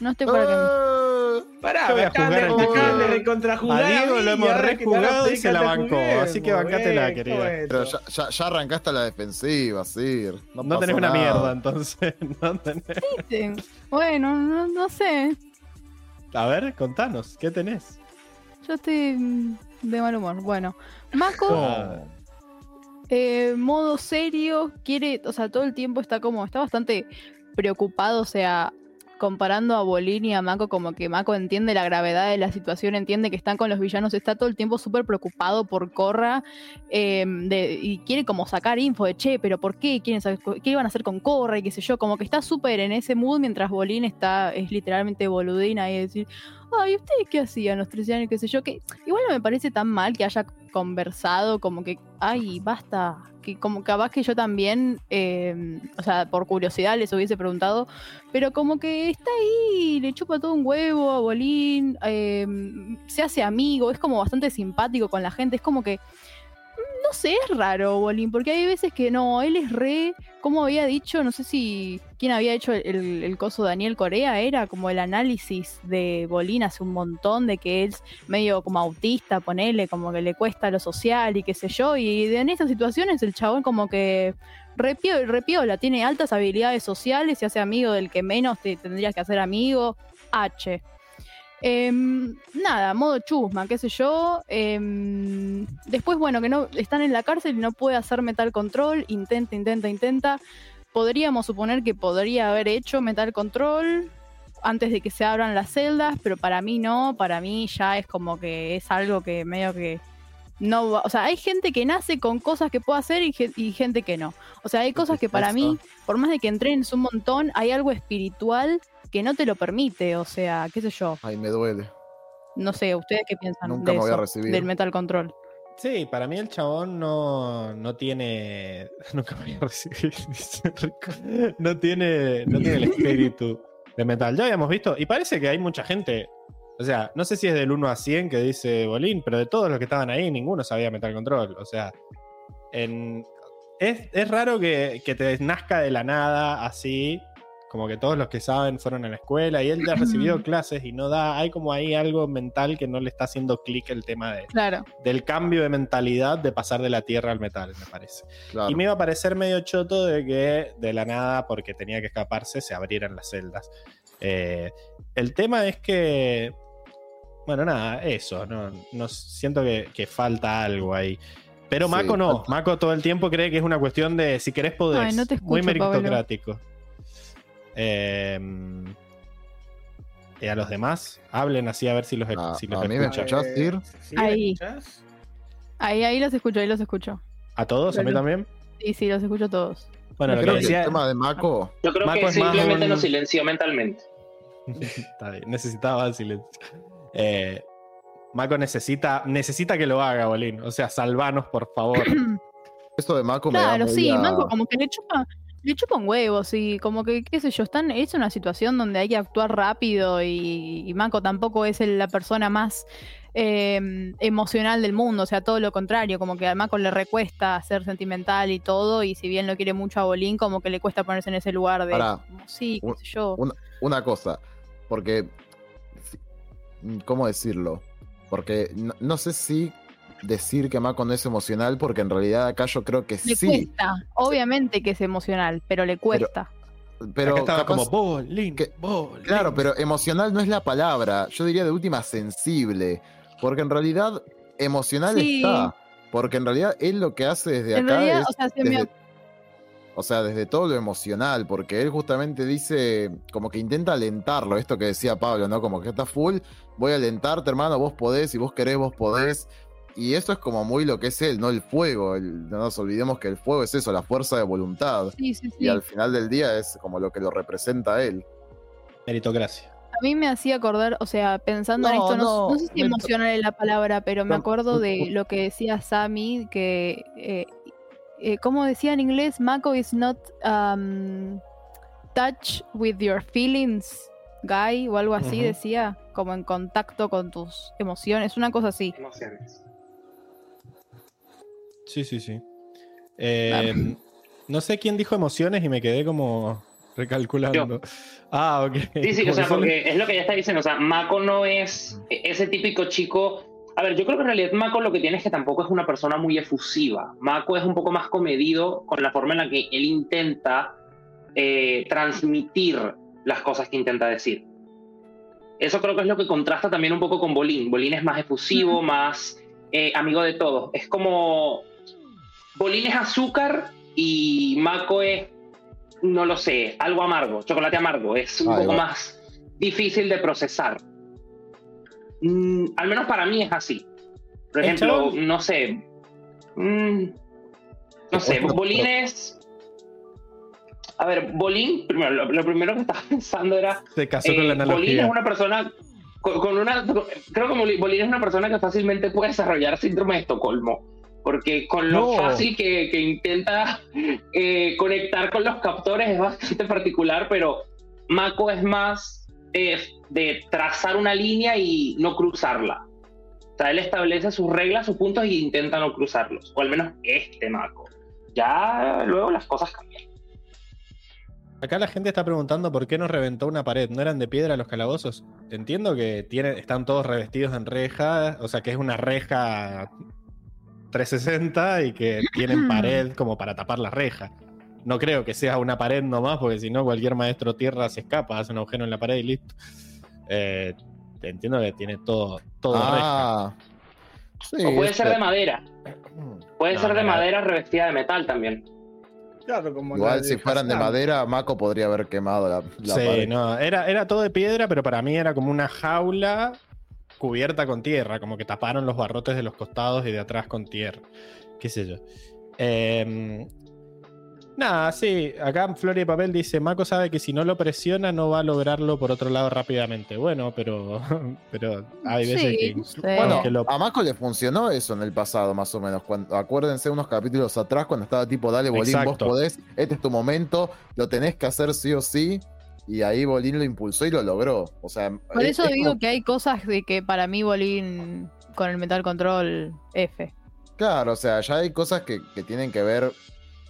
No estoy para que me...
Eh,
Pará,
Yo voy
me
a quiera.
recontrajugar
A Diego lo hemos rejugado y se la bancó, así que bancátela, querida.
ya, ya, ya arrancaste a la defensiva, Sir. No,
tenés una mierda, entonces. no tenés-
Bueno, no, no sé.
A ver, contanos, ¿qué tenés?
Yo estoy de mal humor. Bueno, Mako,
Oh.
eh, modo serio, quiere, o sea, todo el tiempo está como, está bastante preocupado, o sea, comparando a Bolín y a Mako, como que Mako entiende la gravedad de la situación, entiende que están con los villanos, está todo el tiempo súper preocupado por Korra eh, de- y quiere como sacar info de, che, pero ¿por qué? ¿Quieren ¿Qué iban a hacer con Korra? Y qué sé yo, como que está súper en ese mood mientras Bolín está, es literalmente boludina y decir, ay, ¿ustedes qué hacían los 13 años? qué sé yo, que igual no me parece tan mal que haya conversado, como que, ay, basta, que como capaz que yo también, eh, o sea, por curiosidad les hubiese preguntado, pero como que está ahí, le chupa todo un huevo a Bolín, eh, se hace amigo, es como bastante simpático con la gente, es como que, no sé, es raro Bolín, porque hay veces que no, él es re, como había dicho, no sé si quién había hecho el, el coso Daniel Corea, era como el análisis de Bolín hace un montón, de que es medio como autista, ponele, como que le cuesta lo social y qué sé yo, y en esas situaciones el chabón como que repio- repiola, tiene altas habilidades sociales, se hace amigo del que menos te tendrías que hacer amigo, H. Em, nada, modo chusma, qué sé yo. Em, después, bueno, que no están en la cárcel y no puede hacer metal control. Intenta, intenta, intenta. Podríamos suponer que podría haber hecho metal control antes de que se abran las celdas, pero para mí no. Para mí ya es como que es algo que medio que no va. O sea, hay gente que nace con cosas que puede hacer y, y gente que no. O sea, hay cosas que para mí, por más de que entrenes un montón, hay algo espiritual que no te lo permite. O sea, qué sé yo.
Ay, me duele.
No sé, ¿ustedes qué piensan
Nunca
de
me voy a recibir.
del Metal Control?
Sí, para mí el chabón no, no tiene. Nunca me voy a recibir, dice Rico. No tiene, no tiene el espíritu de metal. Ya habíamos visto, y parece que hay mucha gente. O sea, no sé si es del 1 a 100 que dice Bolín, pero de todos los que estaban ahí, ninguno sabía Metal Control. O sea, en- es, es raro que, que te nazca de la nada así, como que todos los que saben fueron a la escuela y él ya ha recibido clases y no da. Hay como ahí algo mental que no le está haciendo clic el tema de,
Claro.
del cambio de mentalidad de pasar de la tierra al metal, me parece.
Claro.
Y me iba a parecer medio choto de que de la nada, porque tenía que escaparse, se abrieran las celdas. Eh, el tema es que, bueno, nada, eso, no, no siento que, que falta algo ahí. Pero
Sí,
Mako no,
falta-
Mako todo el tiempo cree que es una cuestión de si querés podés.
Ay, no te
Muy
Pablo.
Eh, y a los demás, hablen así a ver si los,
Ah,
si los
a mí me escuchás?
¿Sí,
Ahí.
¿me escuchás?
Ahí, ahí los escucho, ahí los escucho.
¿A todos? ¿A mí
Claro.
también?
Sí, sí, los escucho todos.
Bueno, lo que
Creo que el
decía,
tema de Mako,
Yo creo
Mako
que simplemente
un-
nos silenció mentalmente.
Está bien, necesitaba el silencio. Eh, Mako necesita, necesita que lo haga, Bolín. O sea, salvanos, por favor.
esto de Mako me da
Claro, sí,
a-
Manco como que le chupa, le chupa un huevo, sí, como que, qué sé yo, están, es una situación donde hay que actuar rápido y, y Manco tampoco es el- la persona más eh, emocional del mundo, o sea, todo lo contrario, como que a Manco le recuesta ser sentimental y todo, y si bien lo quiere mucho a Bolín, como que le cuesta ponerse en ese lugar de,
Pará.
como, sí, qué
Un-
sé yo.
una, una cosa, porque, ¿cómo decirlo? Porque no, no sé si decir que Mako no es emocional, porque en realidad acá yo creo que
Le
sí,
cuesta, obviamente que es emocional, pero le cuesta.
pero
estaba
capaz-
como Bolín,
que-
Bolín.
Claro, pero emocional no es la palabra. Yo diría de última sensible. Porque en realidad emocional
Sí.
está. Porque en realidad él lo que hace desde
en
acá
realidad,
es
o sea, se me
desde, o sea, desde todo lo emocional. Porque él justamente dice, como que intenta alentarlo. Esto que decía Pablo, ¿no? Como que está full. Voy a alentarte, hermano. Vos podés. Si vos querés, vos podés. Y eso es como muy lo que es él, no el fuego. El- no nos olvidemos que el fuego es eso, la fuerza de voluntad.
Sí, sí, sí.
Y al final del día es como lo que lo representa a él.
Meritocracia.
A mí me hacía acordar, o sea, pensando en esto, no,
no,
no sé si emocional es la palabra, pero me acuerdo de lo que decía Sammy, que, eh, eh, ¿cómo decía en inglés? Mako is not um, touch with your feelings, guy, o algo así decía, como en contacto con tus emociones, una cosa así.
Emociones.
Sí, sí, sí. Eh, No sé quién dijo emociones y me quedé como recalculando. Ah, ok.
Sí, sí, o sea,
son-
porque es lo que ya está diciendo. O sea, Mako no es ese típico chico. A ver, yo creo que en realidad Mako lo que tiene es que tampoco es una persona muy efusiva. Mako es un poco más comedido con la forma en la que él intenta eh, transmitir las cosas que intenta decir. Eso creo que es lo que contrasta también un poco con Bolín. Bolín es más efusivo, más eh, amigo de todos. Es como. Bolín es azúcar y Mako es no lo sé, algo amargo, chocolate amargo, es un
Ahí
poco
va.
más difícil de procesar. Mm, al menos para mí es así. Por ejemplo, no sé. mm, no sé,
Otro-
Bolines. A ver, Bolín, primero, lo, lo primero que estaba pensando era.
Se casó con
eh,
la
Bolín
analogía.
es una persona. Con, con una, creo que Bolín Bolín es una persona que fácilmente puede desarrollar síndrome de Estocolmo. Porque con lo
No.
fácil que, que intenta eh, conectar con los captores es bastante particular, pero Mako es más eh, de trazar una línea y no cruzarla. O sea, él establece sus reglas, sus puntos y intenta no cruzarlos. O al menos este Mako. Ya luego las cosas cambian.
Acá la gente está preguntando por qué nos reventó una pared. ¿No eran de piedra los calabozos? Entiendo que tienen, están todos revestidos en reja, o sea que es una reja 360 y que tienen pared como para tapar la reja. No creo que sea una pared nomás, porque si no, cualquier maestro tierra se escapa, hace un agujero en la pared y listo. Eh, entiendo que tiene todo, todo reja.
Ah. Sí,
O puede
es
ser de madera. Puede
No,
ser de
no, no.
madera revestida de metal también.
Claro, como
Igual si fueran de madera, Mako podría haber quemado la, la
sí,
pared.
no, era, era todo de piedra, pero para mí era como una jaula cubierta con tierra, como que taparon los barrotes de los costados y de atrás con tierra. Qué sé yo. Eh, nada, sí, acá Flor y Papel dice, Mako sabe que si no lo presiona no va a lograrlo por otro lado rápidamente. Bueno, pero, pero hay veces
Sí,
que...
Bueno,
que lo-
a Mako le funcionó eso en el pasado, más o menos. Cuando, acuérdense unos capítulos atrás cuando estaba tipo, dale, Bolín,
Exacto.
vos podés, este es tu momento, lo tenés que hacer sí o sí. Y ahí Bolín lo impulsó y lo logró. O sea,
Por
es-
eso
es
digo
como-
que hay cosas de que para mí Bolín con el Metal Control F.
Claro, o sea, ya hay cosas que, que tienen que ver,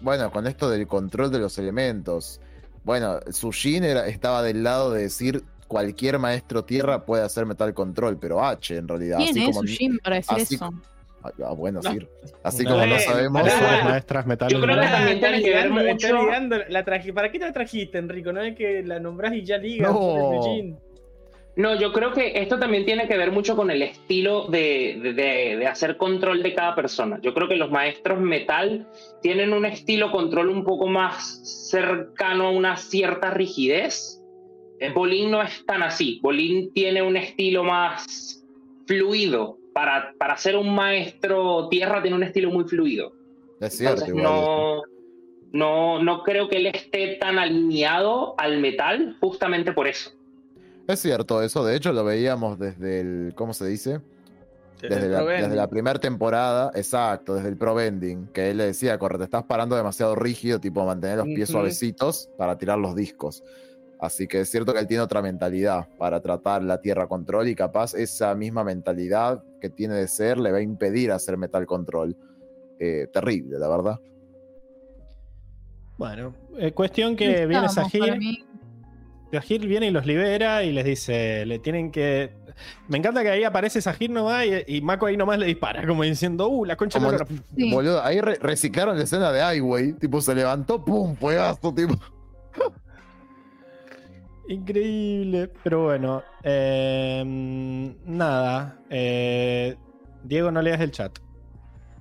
bueno, con esto del control de los elementos. Bueno, Sushin era, estaba del lado de decir cualquier maestro tierra puede hacer metal control, pero H en realidad.
¿Quién
así
es
como,
Sushin para decir
así
eso?
Ah, ah, bueno,
No.
sí. Así
Una
como no sabemos.
Pará.
horas maestras metales.
Yo creo
¿no?
que también tiene que ver mucho-
ligando la traje- ¿Para qué te la trajiste, Enrico? No es que la nombrás y ya ligas.
No.
No, yo creo que esto también tiene que ver mucho con el estilo de, de- de- de hacer control de cada persona. Yo creo que los maestros metal tienen un estilo control un poco más cercano a una cierta rigidez. Eh, Bolín no es tan así. Bolín tiene un estilo más fluido. Para, para ser un maestro tierra tiene un estilo muy fluido.
Es cierto,
Entonces no, no, no creo que él esté tan alineado al metal justamente por eso.
Es cierto, eso de hecho lo veíamos desde el. ¿Cómo se dice? Desde la, desde la primera temporada, exacto, desde el Pro Bending, que él le decía, corre, te estás parando demasiado rígido, tipo mantener los pies suavecitos para tirar los discos. Así que es cierto que él tiene otra mentalidad para tratar la tierra control y capaz esa misma mentalidad que tiene de ser le va a impedir hacer metal control. Eh, terrible, la verdad.
Bueno, eh, cuestión que viene
Estamos, para
Sahir. Sahir viene y los libera y les dice, le tienen que... Me encanta que ahí aparece Sahir nomás y, y Mako ahí nomás le dispara, como diciendo, uh, la concha de la
el-
lora".
Sí.
Boludo, ahí re- reciclaron la escena de Highway, tipo se levantó, pum, fuegazo, tipo.
Increíble. Pero bueno, eh, nada. eh, Diego, no leas el chat.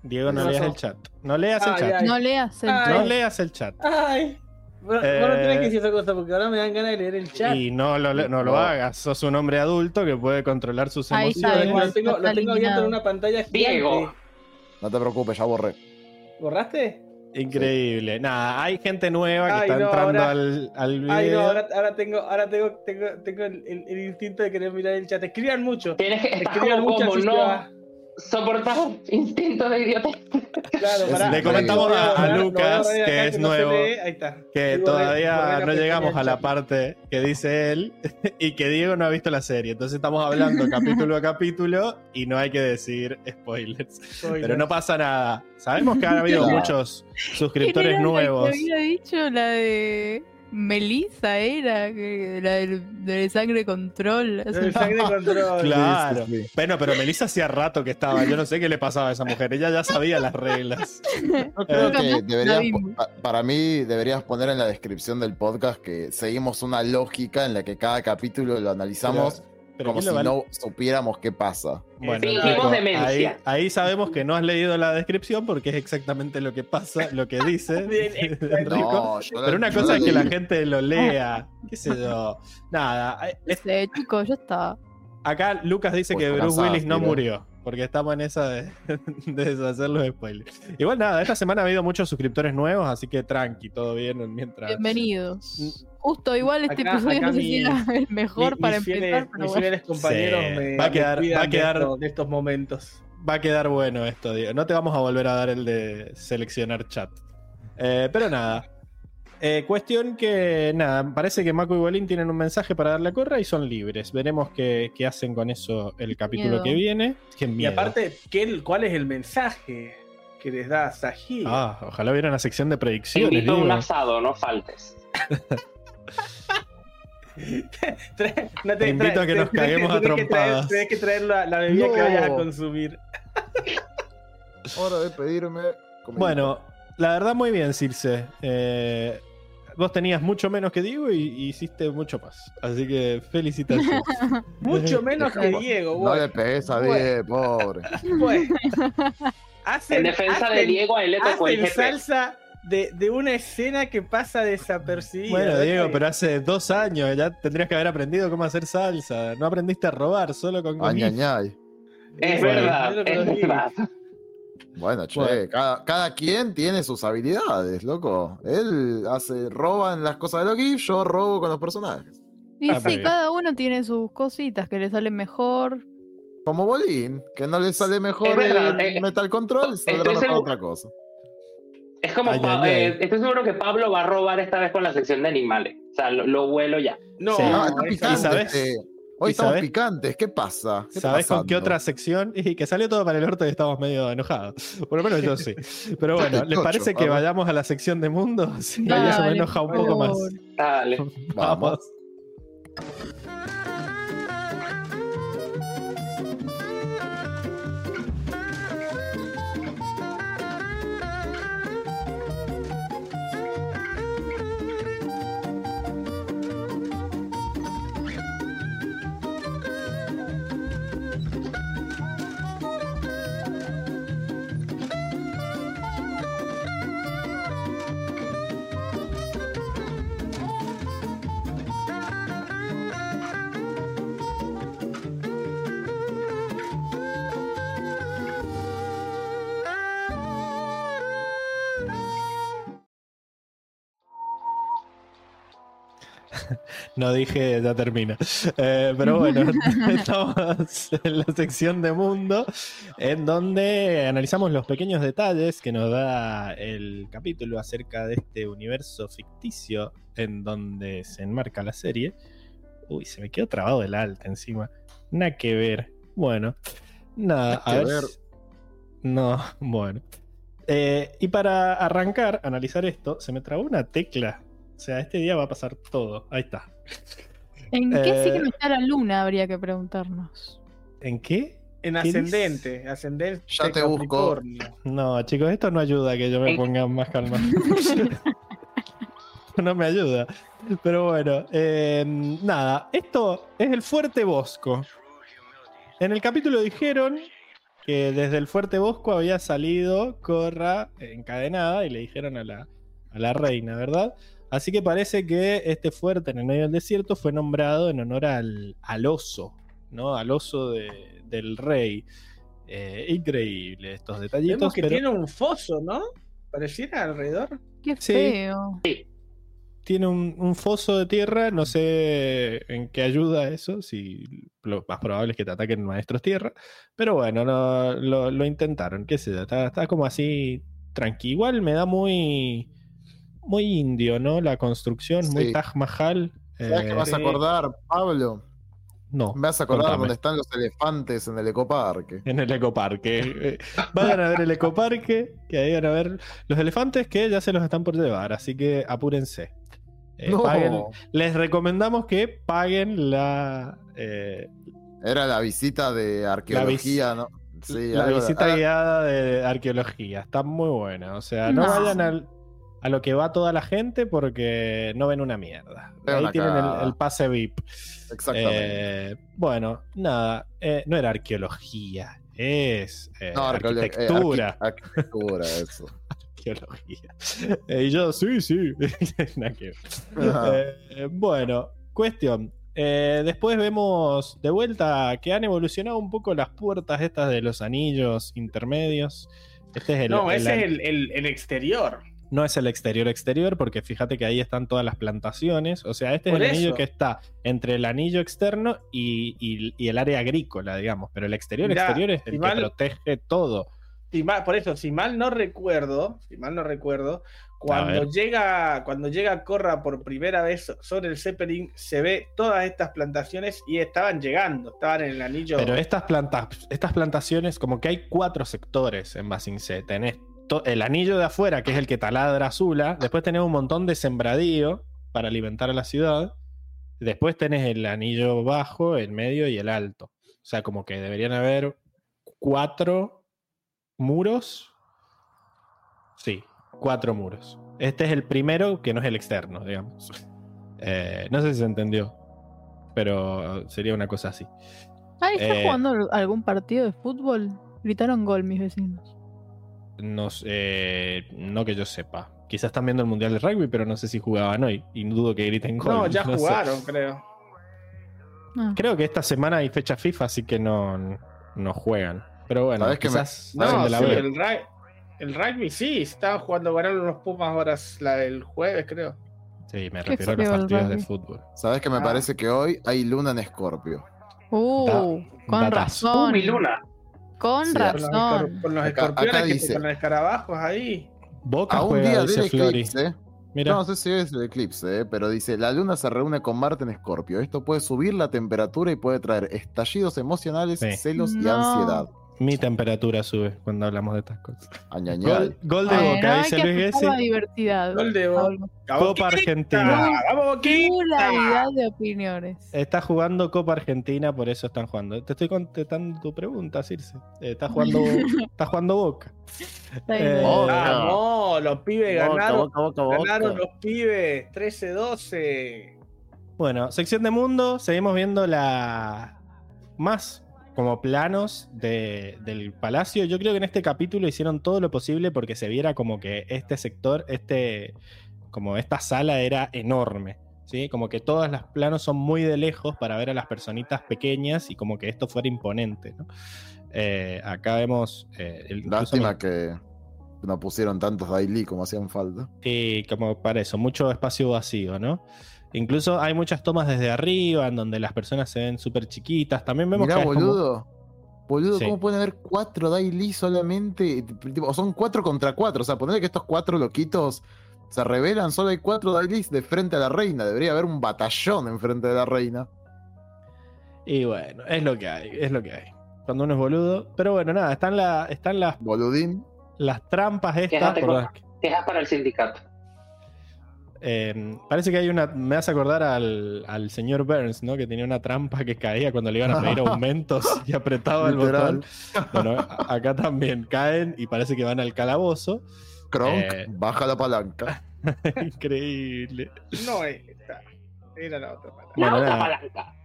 Diego, no
¿Qué
leas el chat. No leas el
Ay,
chat.
ay.
No leas el
Ay.
No leas el chat.
Ay. Bueno,
Eh,
vos no tenés que decir esa cosa porque ahora me dan ganas de leer el chat.
Y no lo, no lo
No.
hagas. Sos un hombre adulto que puede controlar sus
Ahí
Sí,
está,
lo,
emociones.
tengo, lo tengo abierto en una pantalla gigante.
Diego.
No te preocupes, ya borré.
¿Borraste?
Increíble. Nada, hay gente nueva que
Ay,
está
no,
entrando
ahora-
al, al video.
Ay, no, ahora, ahora tengo, ahora tengo, tengo, tengo el, el- el instinto de querer mirar el chat. Escriban mucho.
Tienes que estar
Escriban
como,
mucho
como no. Soportar instinto de idiotez.
Claro, pará.
le
comentamos a- Lucas, que es nuevo,
lee. Ahí está.
Que todavía no llegamos a la parte que dice él y que Diego no ha visto la serie. Entonces estamos hablando capítulo a capítulo y no hay que decir spoilers. Pero no pasa nada. Sabemos que han habido muchos
¿Quién
suscriptores
la
nuevos.
Que había dicho la de Melissa era que la del, del sangre control.
El sangre control.
Claro.
Sí, sí, sí.
Bueno, pero Melissa hacía rato que estaba. Yo no sé qué le pasaba a esa mujer. Ella ya sabía las reglas.
Yo creo
Eh,
que deberías, para mí deberías poner en la descripción del podcast que seguimos una lógica en la que cada capítulo lo analizamos
Pero
Como si no supiéramos qué pasa.
Bueno, Nico,
demencia.
ahí, ahí sabemos que no has leído la descripción porque es exactamente lo que pasa, lo que dice
Bien,
Enrico.
No, yo la-
Pero una cosa es que la gente lo lea, qué sé yo. Nada, es-
chicos, ya está.
acá Lucas dice
Pues
que Bruce
cansado,
Willis no murió, porque estamos en esa de, de deshacer los spoilers. Igual nada, esta semana ha habido muchos suscriptores nuevos, así que tranqui, todo bien mientras...
Bienvenidos. Justo, igual este
Acá-
episodio
acá
no sé si era el mejor
Mi-
para
mis
empezar,
fieles,
pero
mis
bueno.
fieles compañeros
Sí,
me,
va a quedar- va a
de
quedar-
estos- de estos momentos.
Va a quedar bueno esto, Diego. No te vamos a volver a dar el de seleccionar chat. Eh, pero nada. Eh, cuestión que, nada, parece que Mako y Bolín tienen un mensaje para darle a Corra y son libres. Veremos qué, qué hacen con eso el capítulo
Miedo.
que viene. Qué
Y aparte, ¿qué, ¿cuál es el mensaje que les da Sahir?
Ah, ojalá hubiera una sección de predicciones.
invito un asado, no faltes.
No
Te invito a que nos caguemos a trompadas.
Tenés que traer la, la bebida
No.
que vayas a consumir.
Hora de pedirme.
Bueno, la verdad, muy bien, Circe. Eh, vos tenías mucho menos que Diego y, y hiciste mucho más. Así que felicitaciones.
Mucho menos que Diego.
No
Bueno,
le pegues a
Bueno.
10, pobre.
bueno. Hacen-
En defensa de Diego, a él le tocó el
salsa de, de una escena que pasa desapercibida.
Bueno,
¿no?
Diego, pero hace dos años ya tendrías que haber aprendido cómo hacer salsa. No aprendiste a robar, solo con
Ay,
comida.
ay, ay.
Es
Bueno,
verdad,
es
verdad.
Bueno, che,
Bueno.
Cada, cada quien tiene sus habilidades, loco. Él hace, roba en las cosas de Loki, yo robo con los personajes.
Y
Ah,
sí,
bien.
cada uno tiene sus cositas que le salen mejor.
Como Bolín, que no le sale mejor
Es verdad,
el
eh,
Metal Control, saldrá
estoy
mejor otra cosa.
Es como,
Ay,
Pa-
ay, ay.
eh, estoy seguro que Pablo va a robar esta vez con la sección de animales. O sea, lo, lo vuelo ya.
No,
Sí.
Ah, está
esa-
picante.
sabes?
este. Hoy
¿Y
estamos
sabes?
picantes, ¿qué pasa? ¿Qué
¿Sabes con qué otra sección? Y que salió todo para el orto y estamos medio enojados. Por lo menos yo sí. Pero bueno, ¿les parece que vayamos a la sección de mundo? Sí, eso me enoja un poco más.
Dale.
Vamos.
No dije, ya termina. Eh, pero bueno, estamos en la sección de mundo, en donde analizamos los pequeños detalles que nos da el capítulo acerca de este universo ficticio en donde se enmarca la serie. Uy, se me quedó trabado el alta encima. Nada que ver. Bueno, nada, a ver. No, bueno. Eh, y para arrancar, analizar esto, se me trabó una tecla. O sea, este día va a pasar todo. Ahí está.
¿En qué
Eh,
signo está la luna? Habría que preguntarnos.
¿En qué?
En
¿Qué
ascendente, ascendente.
Ya te busco.
No, chicos, esto no ayuda a que yo me
En-
ponga más calma. no me ayuda. Pero bueno, eh, nada, esto es el Fuerte Bosco. En el capítulo dijeron que desde el Fuerte Bosco había salido Corra encadenada y le dijeron a la, a la reina, ¿verdad? Así que parece que este fuerte en el medio del desierto fue nombrado en honor al, al oso, ¿no? Al oso de- del rey. Eh, increíble estos detallitos.
Vemos que
pero
tiene un foso, ¿no? Pareciera alrededor.
Qué
Sí.
feo.
tiene un, un foso de tierra, no sé en qué ayuda eso, si lo más probable es que te ataquen maestros tierra, pero bueno, no, lo, lo intentaron, qué sé yo, está, está como así tranqui. Igual me da muy, muy indio, ¿no? La construcción, muy. Taj Mahal.
¿Sabes
eh,
qué me vas a acordar, Pablo?
no,
Me vas a acordar
Contame.
donde están los elefantes en el ecoparque.
en el ecoparque. Eh, Vayan a ver el ecoparque, que ahí van a ver los elefantes que ya se los están por llevar, así que apúrense. Eh,
No,
paguen- les recomendamos que paguen la, eh,
era la visita de arqueología, ¿no? Sí,
la
algo-
visita
ah,
guiada de arqueología. Está muy buena. O sea, no,
No.
vayan al, a lo que va toda la gente porque no ven una mierda. Ahí
una
tienen el, pase VIP.
Exactamente.
Eh, bueno, nada, eh, no era arqueología, es eh,
no, eh,
arquitectura.
arqui- arquitectura, eso.
arqueología. Y yo, sí, sí. Eh, bueno, cuestión. Eh, después vemos de vuelta que han evolucionado un poco las puertas estas de los anillos intermedios. Este es el,
no,
el
ese es el, el- el exterior.
No es el exterior exterior, porque fíjate que ahí están todas las plantaciones. O sea, este
Por
es el anillo que está entre el anillo externo y, y- y el área agrícola, digamos. Pero el exterior
Mirá,
exterior es el que protege todo.
Si mal- por eso, si mal no recuerdo, si mal no recuerdo, cuando llega, cuando llega Corra por primera vez sobre el Zeppelin, se ve todas estas plantaciones y estaban llegando, estaban en el anillo.
Pero estas plantas, estas plantaciones, como que hay cuatro sectores en Basing C. Tenés el anillo de afuera, que es el que taladra Azula. Después tenés un montón de sembradío para alimentar a la ciudad. Después tenés el anillo bajo, el medio y el alto. O sea, como que deberían haber cuatro muros. Sí, cuatro muros. Este es el primero que no es el externo, digamos. Eh, no sé si se entendió. Pero sería una cosa así.
Ay, ¿está
Eh.
jugando algún partido de fútbol? Gritaron gol mis vecinos.
No, sé, no que yo sepa. Quizás están viendo el Mundial de Rugby, pero no sé si jugaban hoy. Y dudo que griten gol.
no, ya jugaron, creo.
Ah.
Creo que esta semana hay fecha FIFA, así que no, no juegan. Pero bueno,
¿Sabés que me-
quizás
No,
de la
sí, el, rugby sí, estaban jugando, ganaron los Pumas ahora la- el jueves, creo.
Sí, me refiero a los partidos de fútbol.
¿Sabes que me
Ah.
parece que hoy hay luna en Escorpio?
Uh, con
datazo.
Uh,
razón.
mi luna.
Con
Sí,
razón.
con los
Acá-
escorpiones,
acá
que-
dice-
con los escarabajos ahí.
Boca
A un
juega,
día
dice
del eclipse.
Mira,
No sé si es el eclipse, eh, pero dice, la luna se reúne con Marte en Escorpio. Esto puede subir la temperatura y puede traer estallidos emocionales,
Sí.
celos y ansiedad.
Mi temperatura sube cuando hablamos de estas cosas.
Añañal.
Gol, gol de Boca,
hay
dice Luis Gessi.
diversidad.
Gol de Boca.
Copa Argentina.
¡Vamos!
Pluralidad de opiniones.
Está jugando Copa Argentina, por eso están jugando. Te estoy contestando tu pregunta, Circe. Eh, Está jugando, está jugando Boca. Eh,
Boca.
Vamos, los pibes
Boca,
ganaron.
boca, boca, boca.
Ganaron los pibes 13-12.
Bueno, sección de mundo, seguimos viendo la más como planos de- del palacio. Yo creo que en este capítulo hicieron todo lo posible porque se viera como que este sector, este, como esta sala era enorme. ¿sí? Como que todos los planos son muy de lejos para ver a las personitas pequeñas y como que esto fuera imponente. ¿no? Eh, acá vemos. eh, el-
Lástima que no pusieron tantos daily como hacían falta.
Y como para eso, mucho espacio vacío, ¿no? Incluso hay muchas tomas desde arriba en donde las personas se ven súper chiquitas. También vemos
Mirá,
que hay como-
boludo. Boludo,
Sí.
¿cómo pueden haber cuatro daily solamente? Tipo, son cuatro contra cuatro. O sea, ponerle que estos cuatro loquitos se revelan, solo hay cuatro dailies de frente a la reina. Debería haber un batallón enfrente de la reina.
Y bueno, es lo que hay, es lo que hay. Cuando uno es boludo. Pero bueno, nada, están, la, están las,
Boludín.
las trampas estas.
Quéjate
por
con-
las que-
Quejas para el sindicato.
Eh, parece que hay una. Me hace acordar al, al señor Burns, ¿no? Que tenía una trampa que caía cuando le iban a pedir aumentos y apretaba el botón. Bueno, acá también caen y parece que van al calabozo.
Kronk,
Eh.
baja la palanca.
Increíble.
No esta. Era la otra palanca.
La
Bueno,
otra
nada.
palanca.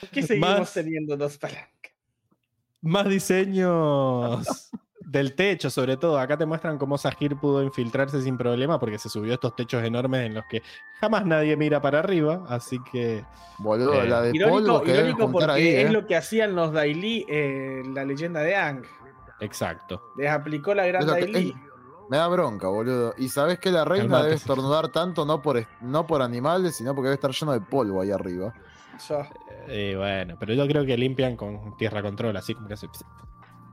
¿Por qué seguimos
Más-
teniendo dos palancas?
Más diseños del techo, sobre todo. Acá te muestran cómo Sahir pudo infiltrarse sin problema porque se subió a estos techos enormes en los que jamás nadie mira para arriba. Así que
Boludo,
Eh.
la de
Irónico,
polvo que deben
irónico porque
ahí,
es
eh.
lo que hacían los Daily en la leyenda de Ang.
exacto.
Les aplicó la gran Daily.
es- me da bronca, boludo. Y sabes que la reina
Calmate.
debe estornudar tanto no por, no por animales, sino porque debe estar lleno de polvo ahí arriba.
Eh, bueno, pero yo creo que limpian con tierra control, así como que hace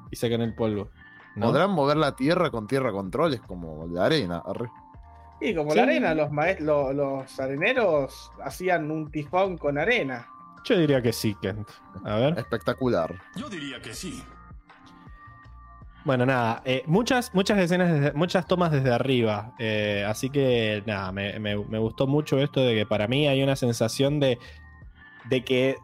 y sacan el polvo. ¿No?
Podrán mover la tierra con tierra control, es como la arena. arre.
Y como
Sí.
la arena, los, los areneros hacían un tifón con arena.
Yo diría que sí, Kent. A ver.
Espectacular.
Yo diría que sí.
Bueno, nada, eh, muchas, muchas escenas, desde- muchas tomas desde arriba. eh, así que nada, me, me- me gustó mucho esto de que para mí hay una sensación de, de que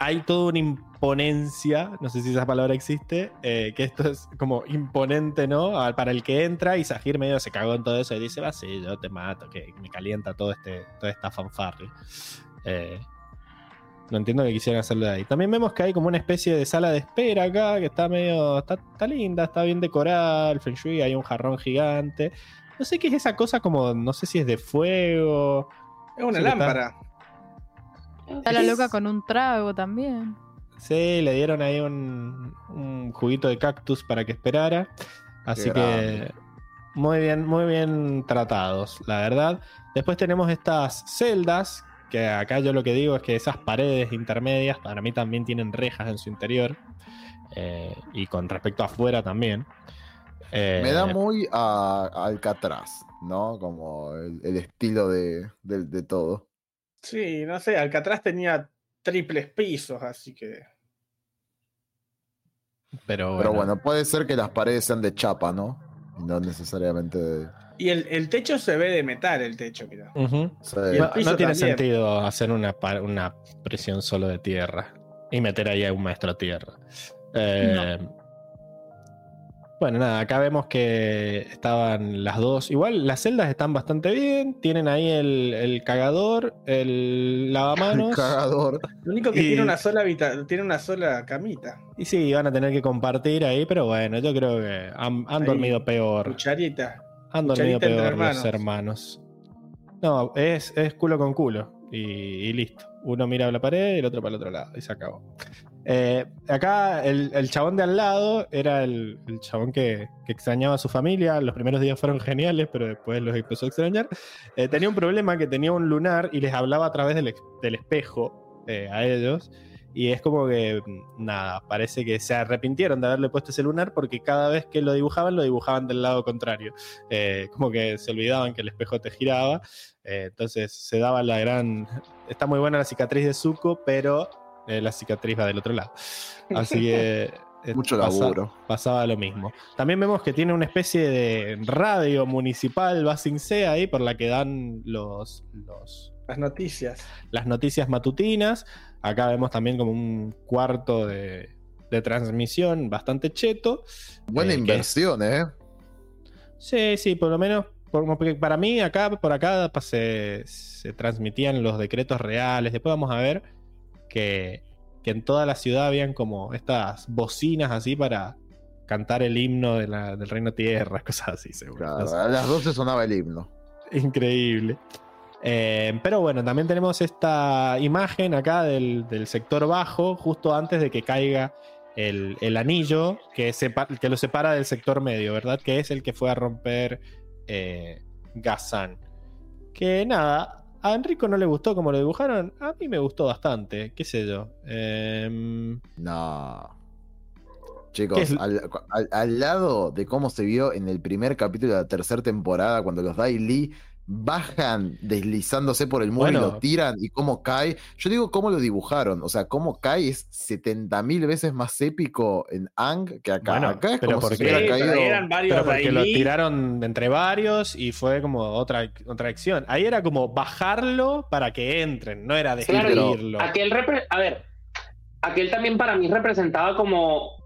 hay todo un, no sé si esa palabra existe, eh, que esto es como imponente, ¿no? A- Para el que entra y Sahir medio se cagó en todo eso y dice, va, sí, yo te mato, que me calienta todo este, toda esta fanfarria. Eh, no entiendo que quisieran hacerlo de ahí. También vemos que hay como una especie de sala de espera acá, que está medio, está, está linda, está bien decorada, el feng shui, hay un jarrón gigante. No sé qué es esa cosa como, no sé si es de fuego.
Es una
está-
lámpara.
Está la loca con un trago también.
Sí, le dieron ahí un, un juguito de cactus para que esperara. Así
Qué
que
grande.
muy bien, muy bien tratados, la verdad. Después tenemos estas celdas, que acá yo lo que digo es que esas paredes intermedias para mí también tienen rejas en su interior. eh, y con respecto a afuera también. Eh,
Me da muy a, a Alcatraz, ¿no? Como el, el estilo de, de- de todo.
Sí, no sé, Alcatraz tenía triples pisos, así que.
Pero,
Pero
bueno,
bueno, puede ser que las paredes sean de chapa, ¿no? Y no necesariamente de.
Y el, el techo se ve de metal, el techo, mira.
Sí.
El
No, tiene
también.
sentido hacer una, una presión solo de tierra y meter ahí a un maestro tierra. Eh, Bueno, nada, acá vemos que estaban las dos. Igual las celdas están bastante bien. Tienen ahí el, el cagador, el lavamanos.
El cagador.
Lo único que
Y-
tiene una sola habita- tiene una sola camita.
Y sí, van a tener que compartir ahí, pero bueno, yo creo que han, han
Ahí,
dormido peor.
Cucharita.
Han dormido
cucharita
peor los
hermanos.
hermanos. No, es, es culo con culo. Y, y listo. Uno mira a la pared y el otro para el otro lado. Y se acabó. Eh, acá el, chabón de al lado era el, chabón que, extrañaba a su familia. Los primeros días fueron geniales, pero después los empezó a extrañar. Eh, tenía un problema que tenía un lunar y les hablaba a través del, espejo eh, a ellos. Y es como que, mm, nada, parece que se arrepintieron de haberle puesto ese lunar porque cada vez que lo dibujaban, lo dibujaban del lado contrario. Como que se olvidaban que el espejo te giraba. Entonces se daba la gran. Está muy buena la cicatriz de Zuko, pero eh, la cicatriz va del otro lado. Así que. eh,
Mucho
pasa-
laburo.
pasaba lo mismo. También vemos que tiene una especie de radio municipal Basing ahí por la que dan los, los,
Las noticias.
las noticias matutinas. Acá vemos también como un cuarto de, de transmisión bastante cheto.
Buena
Eh, que-
inversión, ¿eh?
Sí, sí, por lo menos por- porque para mí acá por acá se, se transmitían los decretos reales. Después vamos a ver que, que en toda la ciudad habían como estas bocinas así para cantar el himno de la- del Reino Tierra, cosas así, seguro.
Claro, a las 12 sonaba el himno.
Increíble. Eh, pero bueno, también tenemos esta imagen acá del, del sector bajo, justo antes de que caiga el, el anillo que, sepa- que lo separa del sector medio, ¿verdad? Que es el que fue a romper eh, Gazan. Que nada, a Enrico no le gustó como lo dibujaron. A mí me gustó bastante, qué sé yo. Em,
No.
¿Qué
Chicos, al, al- al lado de cómo se vio en el primer capítulo de la tercera temporada, cuando los Dai Li bajan deslizándose por el muro y lo tiran y cómo cae. Yo digo cómo lo dibujaron. O sea, cómo cae es 70 mil veces más épico en Ang que acá.
Bueno,
acá es
pero
como
porque-
si hubiera
Sí, pero
caído.
ahí eran varios
pero porque lo tiraron de entre varios y fue como otra, otra acción. Ahí era como bajarlo para que entren, no era
Claro,
destruirlo.
Aquel repre- a ver, aquel también para mí representaba como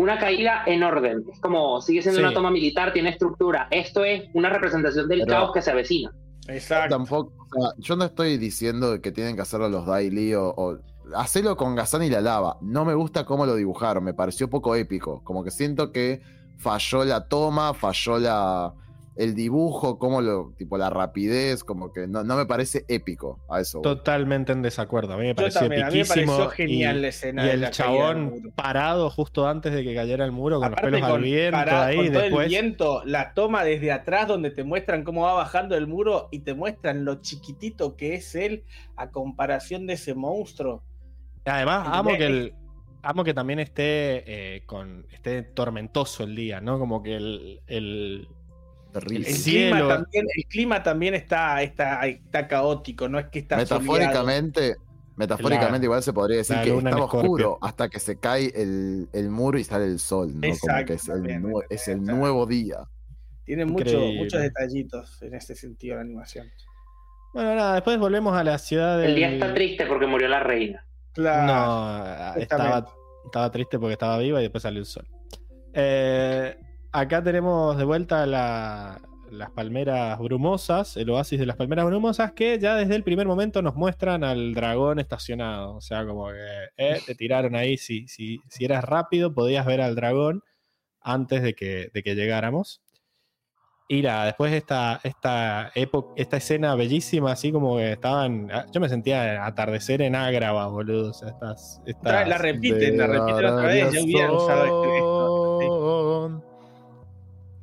una caída en orden. Es como sigue siendo
Sí.
una toma militar, tiene estructura. Esto es una representación del
Pero-
caos que se avecina.
Exacto.
Tampoco, o sea, yo no estoy diciendo que tienen que hacerlo los Daily o, o hacerlo con Gazan y la lava. No me gusta cómo lo dibujaron, me pareció poco épico. Como que siento que falló la toma, falló la el dibujo, como lo, tipo la rapidez, como que no, no me parece épico a eso.
Totalmente en desacuerdo. A mí me pareció
también, a mí me
epiquísimo.
pareció genial
y,
la escena.
y
de
el
la
chabón parado justo antes de que cayera el muro con
Aparte,
los pelos al
con,
viento
pará,
ahí.
con todo
después,
el viento, la toma desde atrás donde te muestran cómo va bajando el muro y te muestran lo chiquitito que es él a comparación de ese monstruo.
Además, amo que el. Amo que también esté eh, con esté tormentoso el día, ¿no? Como que el, el-
Terrible.
El, clima, también, el clima también está, está, está caótico, no es que está soleado.
Metafóricamente, metafóricamente
La-
igual se podría decir que estaba oscuro hasta que se cae el, el muro y sale el sol, ¿no? Como que es el, es nuevo día.
Tiene mucho- muchos detallitos en ese sentido la animación.
Bueno, nada, después volvemos a la ciudad del.
El día está triste porque murió la reina.
Claro.
No, estaba, estaba triste porque estaba viva y después salió el sol. Eh, acá tenemos de vuelta la- las palmeras brumosas, el oasis de las palmeras brumosas, que ya desde el primer momento nos muestran al dragón estacionado. O sea, como que eh, te tiraron ahí. Si, si, si eras rápido, podías ver al dragón antes de que, de que llegáramos. Y nada, después esta, esta, esta escena bellísima, así como que estaban. ah, Yo me sentía atardecer en Ágrava, boludo. O sea, estas, estas-
La repiten, la repiten otra vez. Ya hubieran usado esto.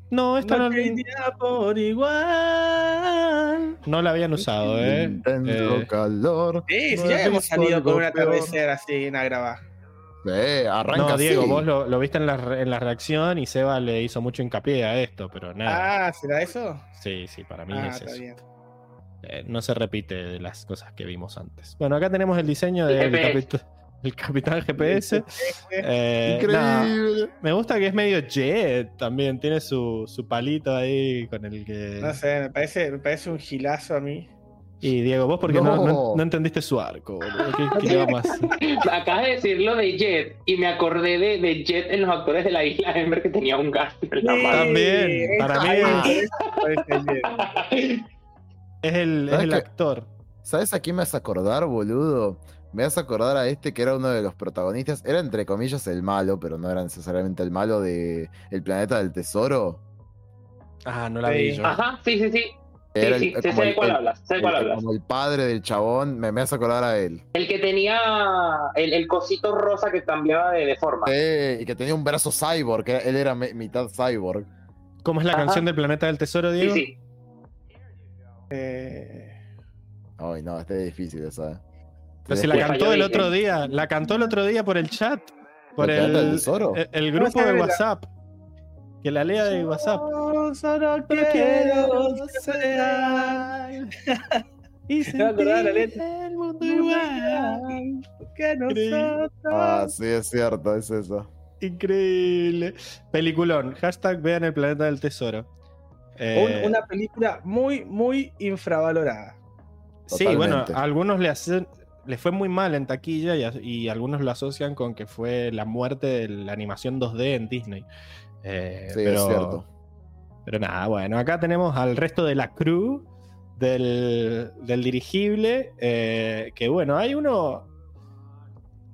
No, esta no,
No por igual.
no la habían usado, ¿eh? Eh,
calor.
Sí, sí,
No
ya hemos salido con un
algo peor.
atardecer así en Agrava.
Sí, arranca
no, Diego,
así.
vos lo, lo viste en la, en la reacción y Seba le hizo mucho hincapié a esto, pero nada.
Ah, ¿será eso?
Sí, sí, para mí
Ah,
es
está
eso.
bien.
Eh, no se repite de las cosas que vimos antes. Bueno, acá tenemos el diseño del
GPS.
El capitán GPS. Eh,
Increíble.
me gusta que es medio jet también, tiene su, su palito ahí con el que...
No sé, me parece, me parece un gilazo a mí.
Y Diego, vos porque no,
No.
no- no entendiste su arco, boludo. ¿Qué, qué?
Acabas de decir lo de Jet y me acordé de, de Jet en los actores de la isla Ember que tenía un gas en la mano.
También, para mí es- el, es
¿Sabes
el actor.
¿Sabes a quién me hace acordar, boludo? Me hace acordar a este que era uno de los protagonistas. Era entre comillas el malo, pero no era necesariamente el malo de El Planeta del Tesoro.
Ah, no la
Sí.
vi yo.
Ajá, sí, sí, sí. Sí,
Era
sí,
el-
sé
como
de
el-
cuál
el-
hablas, sé de cuál
el-
hablas.
como el padre del chabón, me, me hace acordar a él.
El que tenía el, el cosito rosa que cambiaba de, de forma.
Sí, y que tenía un brazo cyborg, que él era me- mitad cyborg.
¿Cómo es la
Ajá.
canción del Planeta del Tesoro,
Sí,
Diego?
sí.
Eh,
Ay, no, este es difícil esa.
Pero si la cantó el otro día, la cantó el otro día por el chat, por
¿El Planeta del
el,
Tesoro?
el, el grupo
¿Cómo se
de WhatsApp. Que la lea de WhatsApp.
Yo solo quiero ser
Y sentir el mundo igual.
que nosotros.
Ah, sí, es cierto, es eso.
Increíble. Peliculón. Hashtag vean el Planeta del Tesoro. Eh,
Un- una película muy, muy infravalorada.
Sí, bueno, a algunos le hacen, le fue muy mal en taquilla y, algunos lo asocian con que fue la muerte de la animación 2D en Disney. Eh,
Sí,
pero,
es cierto.
Pero nada, bueno, acá tenemos al resto de la crew del, del dirigible. eh, que bueno, hay uno.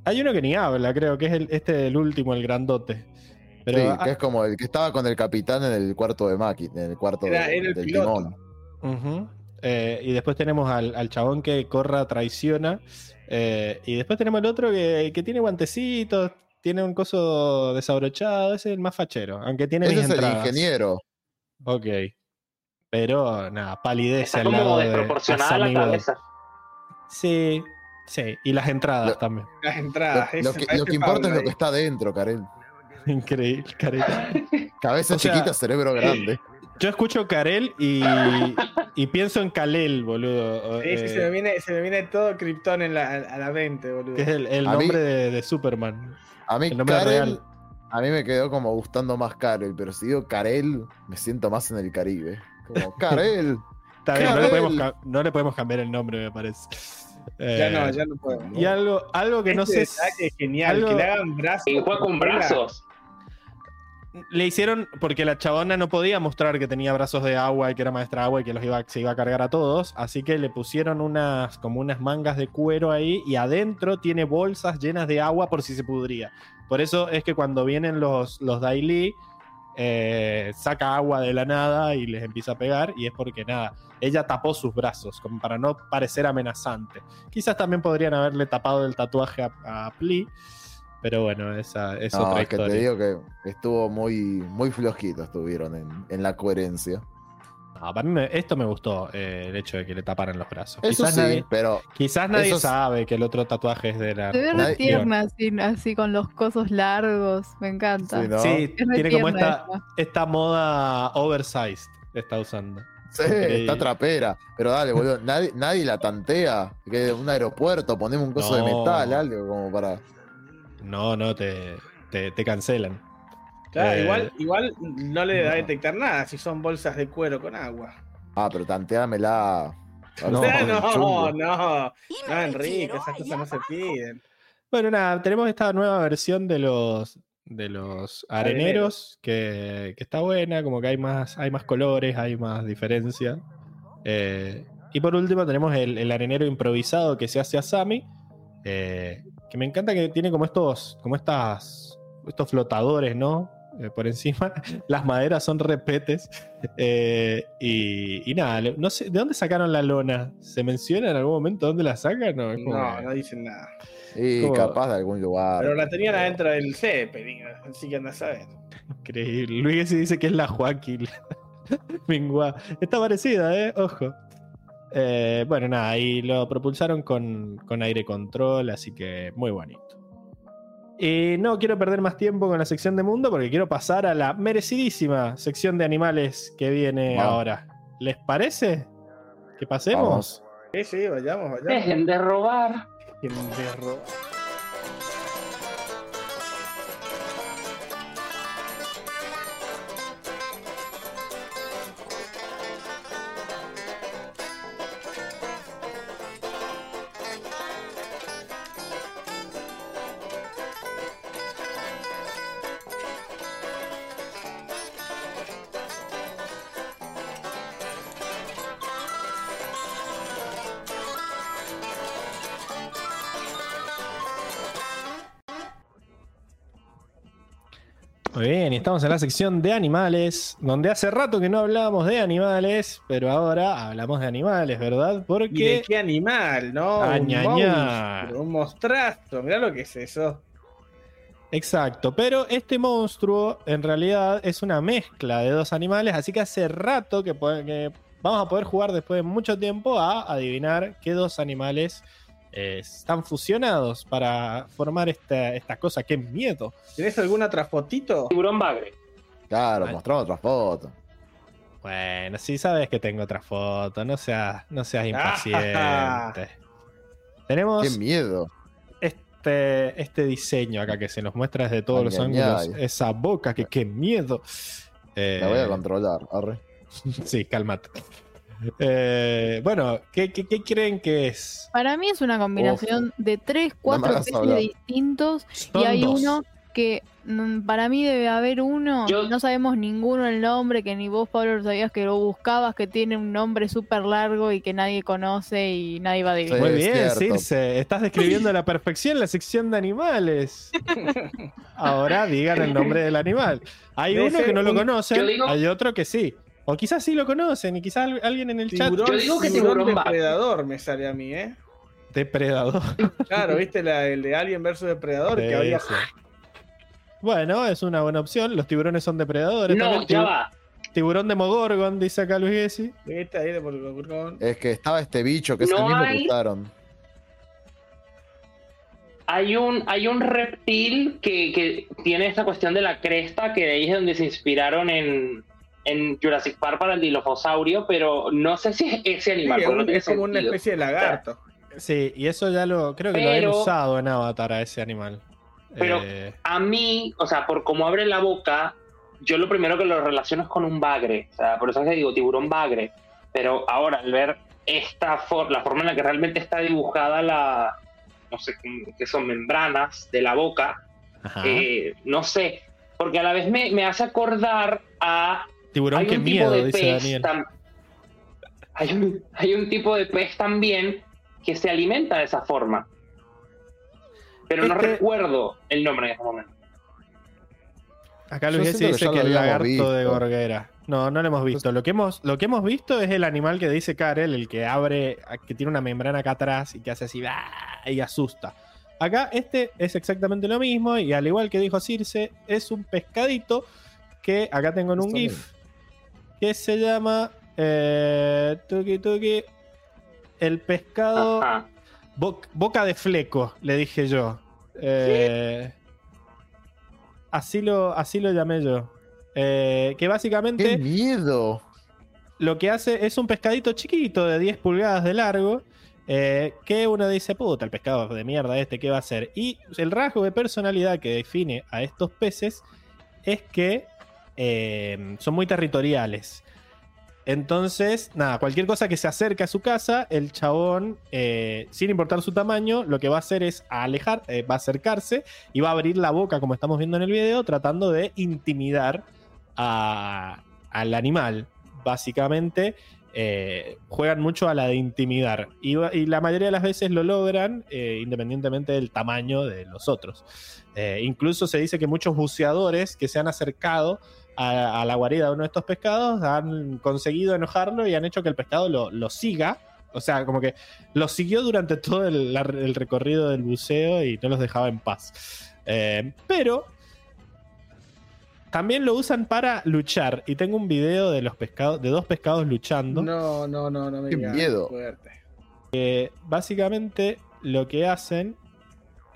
Hay uno que ni habla, creo que es el, este el último, el grandote. Pero
sí,
ah,
que es como el que estaba con el capitán en el cuarto de Maki, en el cuarto
Era-
de-
era el
del
piloto.
timón.
Eh, y después tenemos al, al chabón que corra, traiciona. eh, y después tenemos el otro que, que tiene guantecitos, tiene un coso desabrochado. Ese es el más fachero, aunque tiene
Ese
mis
es el ingeniero.
Ok. Pero nada, palidece
Está
al lado de
la cabeza.
Sí, sí. Y las entradas
Lo-
también.
Las
Lo,
entradas.
lo
eso
que, lo que importa es lo
ahí.
que está dentro, Karel.
Increíble, Karel.
Cabeza
O sea,
chiquita, cerebro grande.
Yo escucho Karel y, y pienso en Kalel, boludo.
Sí, sí,
eh,
se, me viene, se me viene todo Krypton en la, a la mente, boludo.
que es el, el
A mí-
nombre de, de Superman.
A mí,
el nombre
Karel,
real.
a mí me quedó como gustando más Karel, pero si digo Karel, me siento más en el Caribe. Como, Karel.
Está bien, no le, podemos, ca- no le podemos cambiar el nombre, me parece.
Ya
Eh,
no, ya no puedo.
Y algo, algo que no
Este
sé.
es genial,
algo-
que le hagan brazos.
Y juega con brazos.
Le hicieron porque la chabona no podía mostrar que tenía brazos de agua y que era maestra agua y que los iba, se iba a cargar a todos. Así que le pusieron unas como unas mangas de cuero ahí y adentro tiene bolsas llenas de agua por si se pudría. Por eso es que cuando vienen los, los Daily, eh, saca agua de la nada y les empieza a pegar. Y es porque nada, ella tapó sus brazos como para no parecer amenazante. Quizás también podrían haberle tapado el tatuaje a, a Pli. Pero bueno, esa es
No,
otra
es que
historia.
te digo que estuvo muy, muy flojito, estuvieron en, en la coherencia.
No, para mí me- esto me gustó, eh, el hecho de que le taparan los brazos.
Eso
quizás
sí,
nadie,
pero
quizás nadie
eso es-
sabe que el otro tatuaje es de la.
Se ve re tierna así, así con los cosos largos. Me encanta.
Sí, ¿no?
Sí,
Es re
tiene como esta, esta moda oversized está usando.
sí, está trapera. Pero dale, boludo, nadie, nadie la tantea. Que un aeropuerto, ponemos un coso de metal, algo como para.
No, no, te, te, te cancelan.
Claro,
Eh,
igual, igual no le da a detectar nada si son bolsas de cuero con agua.
Ah, pero tanteámela.
No,
No, no, no, Enrique, esas cosas no se piden.
Bueno, nada, tenemos esta nueva versión de los de los areneros que, que está buena, como que hay más, hay más colores, hay más diferencia. Eh, y por último tenemos el, el arenero improvisado que se hace a Sami, eh, que me encanta que tiene como estos, como estas, estos flotadores, ¿no? Eh, por encima, las maderas son repetes. Eh, y, y nada, no sé, ¿de dónde sacaron la lona? ¿Se menciona en algún momento dónde la sacan? No, como
No, no dicen nada.
Y
Como-
capaz de algún lugar.
Pero la tenían adentro del Zeppelin, así que andás a ver.
Increíble. Luis dice que es la Joaquín. Mingua. Está parecida, ¿eh? Ojo. Eh, bueno, nada, y lo propulsaron con, con aire control, así que muy bonito. Y no quiero perder más tiempo con la sección de mundo porque quiero pasar a la merecidísima sección de animales que viene ahora. ¿Les parece? ¿Que pasemos?
Vamos.
Sí, sí, vayamos, vayamos.
Dejen de robar.
Pendejo.
Muy bien, estamos en la sección de animales, donde hace rato que no hablábamos de animales, pero ahora hablamos de animales, ¿verdad?
¿Y de
Porque
qué animal, no?
Ah,
un monstruo, un mostrazo. Mirá lo que es eso.
Exacto, pero este monstruo en realidad es una mezcla de dos animales, así que hace rato que vamos a poder jugar después de mucho tiempo a adivinar qué dos animales eh, están fusionados para formar esta, esta cosa, qué miedo.
¿Tienes alguna otra fotito?
Tiburón bagre.
Claro, mostramos otra foto.
Bueno, sí sabes que tengo otra foto, no seas, no seas impaciente. Tenemos
Qué miedo.
este, este diseño acá que se nos muestra desde todos
Ay,
los
ay,
ángulos,
ay.
esa boca, que qué miedo. Eh,
La voy a controlar. Arre.
Sí, cálmate. Eh, bueno, ¿qué, qué, qué creen que es?
Para mí es una combinación de tres, cuatro especies distintos
Son
y hay
dos.
uno que mm, para mí debe haber uno,
Yo-
no sabemos ninguno el nombre, que ni vos Pablo lo sabías que lo buscabas, que tiene un nombre súper largo y que nadie conoce y nadie va a adivinar.
Sí,
Muy bien. Circe. Estás describiendo a la perfección la sección de animales. Ahora digan el nombre del animal. Hay uno que no lo
digo-
hay otro que sí. O quizás sí lo conocen y quizás al- alguien en el
Tiburón,
Yo digo que
tiburón depredador me sale a mí, ¿eh?
chat depredador.
Claro, ¿viste la- el de Alien versus Depredador?
de
que había...
Bueno, es una buena opción. Los tiburones son depredadores.
No,
también.
ya va.
Tiburón de Mogorgon, dice acá Luis Gessi.
¿Viste ahí de Borgón?
Es que estaba este bicho que es
No
el mismo
hay-
que usaron.
Hay un, hay un reptil que, que tiene esta cuestión de la cresta, que de ahí es donde se inspiraron en, en Jurassic Park para el dilofosaurio, pero no sé si es ese animal.
Sí,
no
es como una especie de lagarto.
Sí, y eso ya lo creo que lo han usado en Avatar a ese animal.
Pero-
Eh,
A mí, o sea, por cómo abre la boca, yo lo primero que lo relaciono es con un bagre. O sea, por eso es que digo tiburón bagre. Pero ahora, al ver esta for- la forma en la que realmente está dibujada la, no sé, qué son membranas de la boca, eh, no sé, porque a la vez me, me hace acordar a
Tiburón,
hay
qué
un
miedo,
tipo de
dice
pez
Daniel.
tam- hay, un, hay un tipo de pez también que se alimenta de esa forma. Pero no recuerdo el nombre en este momento.
Acá Luis
que
dice que,
lo
el lagarto de. Gorguera. No, no lo hemos visto. Lo que hemos, lo que hemos visto es el animal que dice Karel, el que abre, que tiene una membrana acá atrás y que hace así ¡ah! y asusta. Acá este es exactamente lo mismo y al igual que dijo Circe, es un pescadito que acá tengo en un
Está
GIF que se llama eh, tuki tuki el pescado. Bo- boca de fleco, le dije yo. Eh, así, lo, así lo llamé yo. Eh, que
¡Qué
básicamente
miedo!
lo que hace es un pescadito chiquito de 10 pulgadas de largo. eh, que uno dice, puta, el pescado de mierda este, ¿qué va a hacer? Y el rasgo de personalidad que define a estos peces es que eh, son muy territoriales. Entonces, nada, cualquier cosa que se acerque a su casa, el chabón, eh, sin importar su tamaño, lo que va a hacer es alejar, eh, va a acercarse y va a abrir la boca, como estamos viendo en el video, tratando de intimidar al animal. Básicamente, juegan mucho a la de intimidar. Y, la mayoría de las veces lo logran, independientemente del tamaño de los otros. Incluso se dice que muchos buceadores que se han acercado a, a la guarida de uno de estos pescados han conseguido enojarlo y han hecho que el pescado lo, lo siga. O sea, como que lo siguió durante todo el, la- el recorrido del buceo y no los dejaba en paz. Eh, pero también lo usan para luchar. Y tengo un video de los pescados, de dos pescados luchando.
No, no, no, no me
Qué miedo.
Fuerte.
básicamente lo que hacen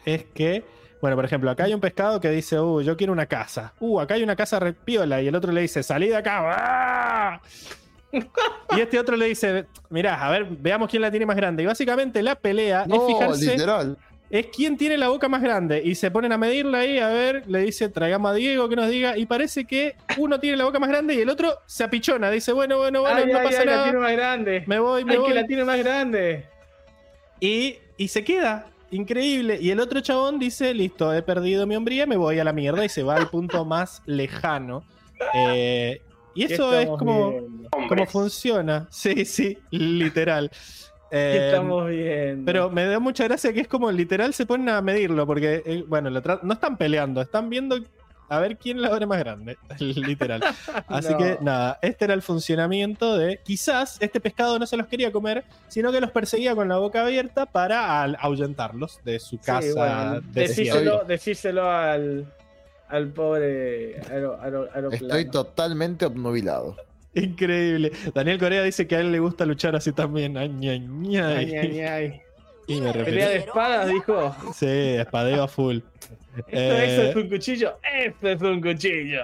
es que, bueno, por ejemplo, acá hay un pescado que dice, uh, yo quiero una casa. Uh, acá hay una casa repiola. Y el otro le dice, salí de acá. ¡Ah! Y este otro le dice, mirá, a ver, veamos quién la tiene más grande. Y básicamente la pelea es fijarse,
literal.
es quién tiene la boca más grande. Y se ponen a medirla ahí, a ver, le dice, traigamos a Diego que nos diga. Y parece que uno tiene la boca más grande y el otro se apichona. Dice, bueno, bueno, bueno,
ay,
no
ay,
pasa
ay, la
nada.
tiene más grande.
Me voy, me
Ay,
voy.
que la tiene más grande.
Y, y se queda. Increíble. Y el otro chabón dice, listo, he perdido mi hombría, me voy a la mierda y se va al punto más lejano. Eh, y
¿Qué
eso es como, como funciona. Sí, sí, literal.
¿Qué
Eh,
estamos viendo?
pero me da mucha gracia que es como literal se ponen a medirlo, porque, eh, bueno, lo no están peleando, están viendo a ver quién la abre más grande, literal. Así
No.
que nada, este era el funcionamiento de. Quizás este pescado no se los quería comer, sino que los perseguía con la boca abierta para al- ahuyentarlos de su
Sí,
casa
bueno,
desierta.
decíselo, decíselo al, al pobre aero, aero- aeroplano.
Estoy totalmente obnubilado.
Increíble. Daniel Corea dice que a él le gusta luchar así también. Ay,
ay.
Y me.
Pelea de espadas, dijo.
Sí, espadeo a full.
Esto,
Eh,
eso es un cuchillo. Esto es un cuchillo.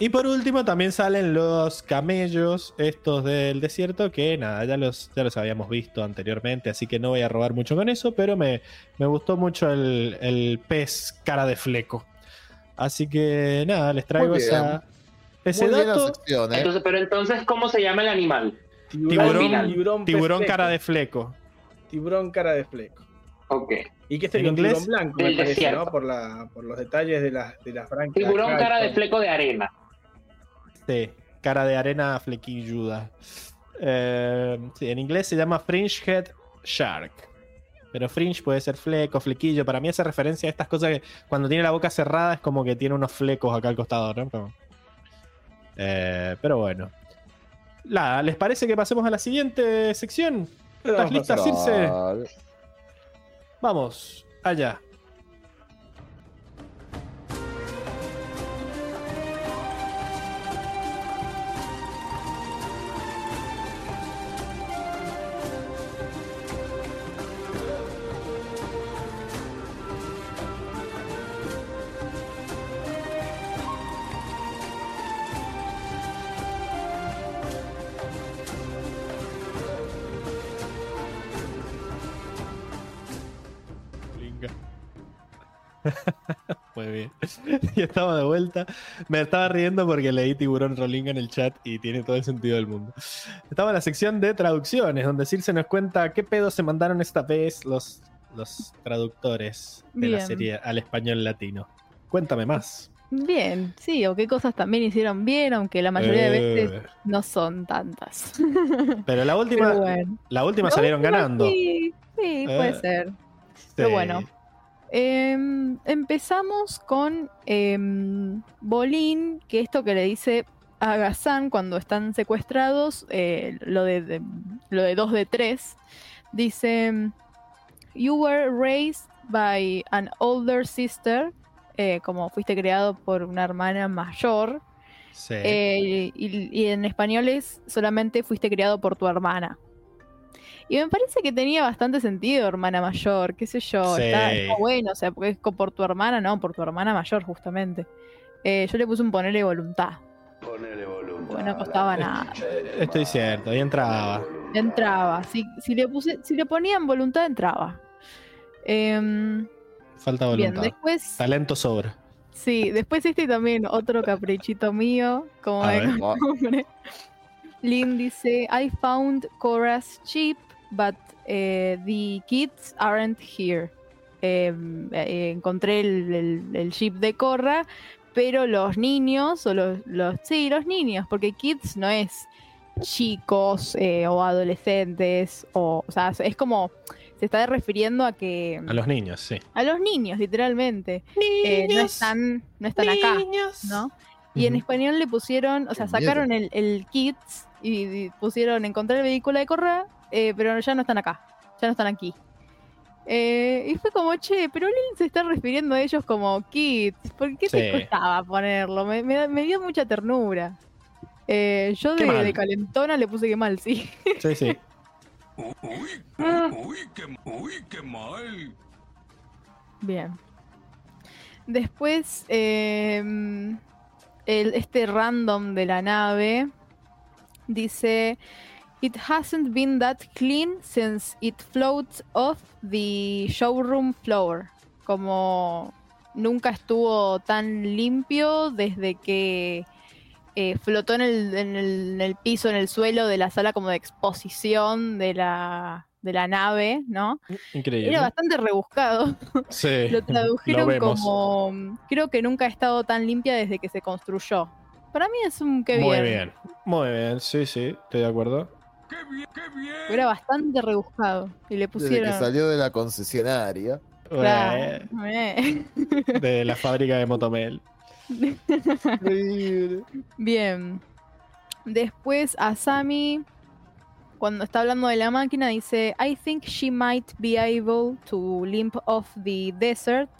Y por último también salen los camellos, estos del desierto, que nada, ya los, ya los habíamos visto anteriormente, así que no voy a robar mucho con eso, pero me, me gustó mucho el, el pez cara de fleco. Así que nada, les traigo
Muy bien.
esa, ese
Muy bien la
dato.
sección, ¿eh?
Entonces, pero entonces, ¿cómo se llama el animal?
Tiburón-
tiburón,
cara de fleco.
Tiburón cara de fleco.
Ok.
Y que este
¿En
con
inglés?
tiburón blanco, me parece,
desierto.
¿no? Por, la, por los detalles de la, de la franca.
Tiburón cara de fleco de arena.
Sí, cara de arena flequilluda. Eh, sí, en inglés se llama Fringe Head Shark. Pero fringe puede ser fleco, flequillo. Para mí hace referencia a estas cosas que cuando tiene la boca cerrada es como que tiene unos flecos acá al costado, ¿no? Como- Eh, pero bueno. Nada, ¿les parece que pasemos a la siguiente sección? ¿Estás lista, Circe? Vamos, allá. Muy bien. Y estaba de vuelta. Me estaba riendo porque leí tiburón Rolinga en el chat y tiene todo el sentido del mundo. Estaba en la sección de traducciones, donde Circe nos cuenta qué pedo se mandaron esta vez los, los traductores de la serie al español latino. Cuéntame más.
Bien, sí, o qué cosas también hicieron bien, aunque la mayoría de veces
Eh,
no son tantas.
pero la última,
Pero bueno.
la última
La
salieron
última
ganando.
Sí, sí, puede
Eh,
ser. pero bueno. Em, empezamos con em, Bolín, que esto que le dice a Gazán cuando están secuestrados, eh, lo, de, de- lo de 2 de 3, dice, You were raised by an older sister, eh, como fuiste creado por una hermana mayor,
Sí.
eh, y, y en español es solamente fuiste criado por tu hermana. Y me parece que tenía bastante sentido, hermana mayor, qué sé yo.
Sí.
Está, está bueno, o sea, porque es por tu hermana, no, por tu hermana mayor, justamente. Eh, yo le puse un ponerle voluntad. Porque no costaba nada.
Eh, Estoy cierto, ahí entraba.
Entraba. Si, si le puse, si le ponían voluntad, entraba. Em,
Falta
bien,
voluntad.
después.
Talento sobra.
Sí, después este también, otro caprichito mío, como de costumbre. Lynn dice, I found Cora's ship, but eh, the kids aren't here. Eh, eh, encontré el, el, el ship de Korra, pero los niños, o los, los sí, los niños, porque kids no es chicos eh, o adolescentes, o, o sea, es como, se está refiriendo a que...
A los niños, sí.
a los niños, literalmente. Eh, no están, no están acá, ¿no? Y en español le pusieron, o sea, sacaron el, el Kids y, y pusieron encontrar el vehículo de Correa, eh, pero ya no están acá, ya no están aquí. Eh, y fue como, che, pero Lynn se está refiriendo a ellos como Kids. ¿Por qué te costaba ponerlo? Me, me da- me dio mucha ternura. Eh, yo de, calentona le puse que mal, sí.
Sí, sí.
Uy, qué, uy, qué mal.
Bien. Después, eh, el, este random de la nave dice: It hasn't been that clean since it floats off the showroom floor. Como nunca estuvo tan limpio desde que eh, flotó en el, en, el, en el piso, en el suelo de la sala como de exposición de la, de la nave, ¿no?
Increíble.
Era bastante rebuscado.
Sí.
Lo tradujeron como. Creo que nunca ha estado tan limpia desde que se construyó. Para mí es un qué
Muy
bien.
bien. Muy bien, sí, sí, estoy de acuerdo.
Qué bien, qué bien.
Era bastante rebuscado. Y le
Desde
pusieron.
que salió de la concesionaria.
Claro, eh.
De la fábrica de Motomel.
Bien. Después Asami, cuando está hablando de la máquina, dice: I think she might be able to limp off the desert.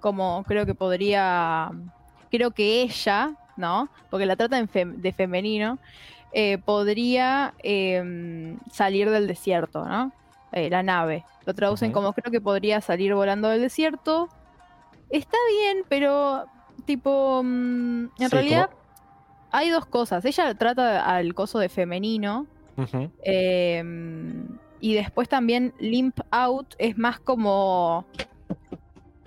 Como creo que podría. Creo que ella, ¿no? Porque la trata fem- de femenino. Eh, podría em, salir del desierto, ¿no? Eh, la nave. Lo traducen como creo que podría salir volando del desierto. Está bien, pero tipo, mm, en
Sí,
realidad hay dos cosas. Ella trata al coso de femenino eh, y después también limp out es más como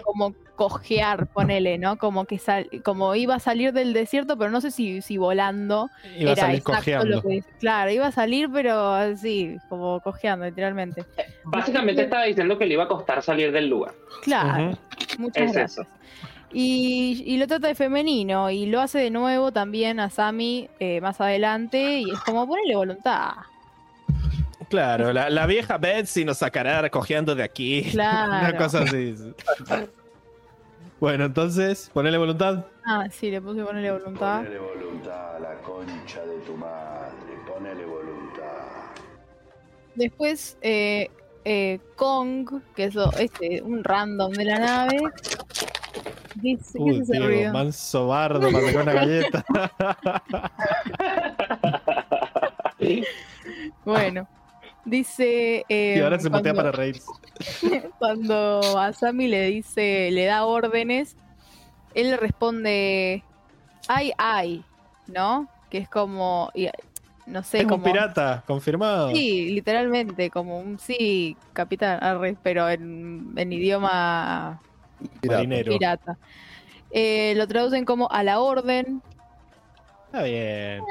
como cojear, ponele, ¿no? Como que sal- como iba a salir del desierto, pero no sé si, si volando.
Iba a
era
salir
exacto
cojeando.
lo que claro, iba a salir, pero así, como cojeando, literalmente.
Básicamente estaba diciendo que le iba a costar salir del lugar.
Claro,
Ujú.
muchas
Es
gracias. Y, y lo trata de femenino y lo hace de nuevo también a Sami eh, más adelante y es como ponerle voluntad.
Claro, la, la vieja Betsy nos sacará cojeando de aquí.
Claro.
Una cosa así. Bueno, entonces, ponele voluntad.
Ah, sí, le puse ponerle voluntad.
Ponele voluntad a la concha de tu madre. Ponele voluntad.
Después, eh, eh, Kong, que es este, un random de la nave, dice, ¿qué
Uy,
es ese
Diego,
ruido?
manso bardo una galleta.
Bueno, dice... eh,
y ahora se patea
cuando-
para reírse.
cuando a Sammy le dice, le da órdenes, él le responde, ay, ay, ¿no? Que es como, y- no sé,
Es un
como...
pirata, confirmado.
Sí, literalmente, como un sí, capitán, arre, pero en, en idioma
Pirata.
Eh, lo traducen como a la orden.
Está bien.
Eh,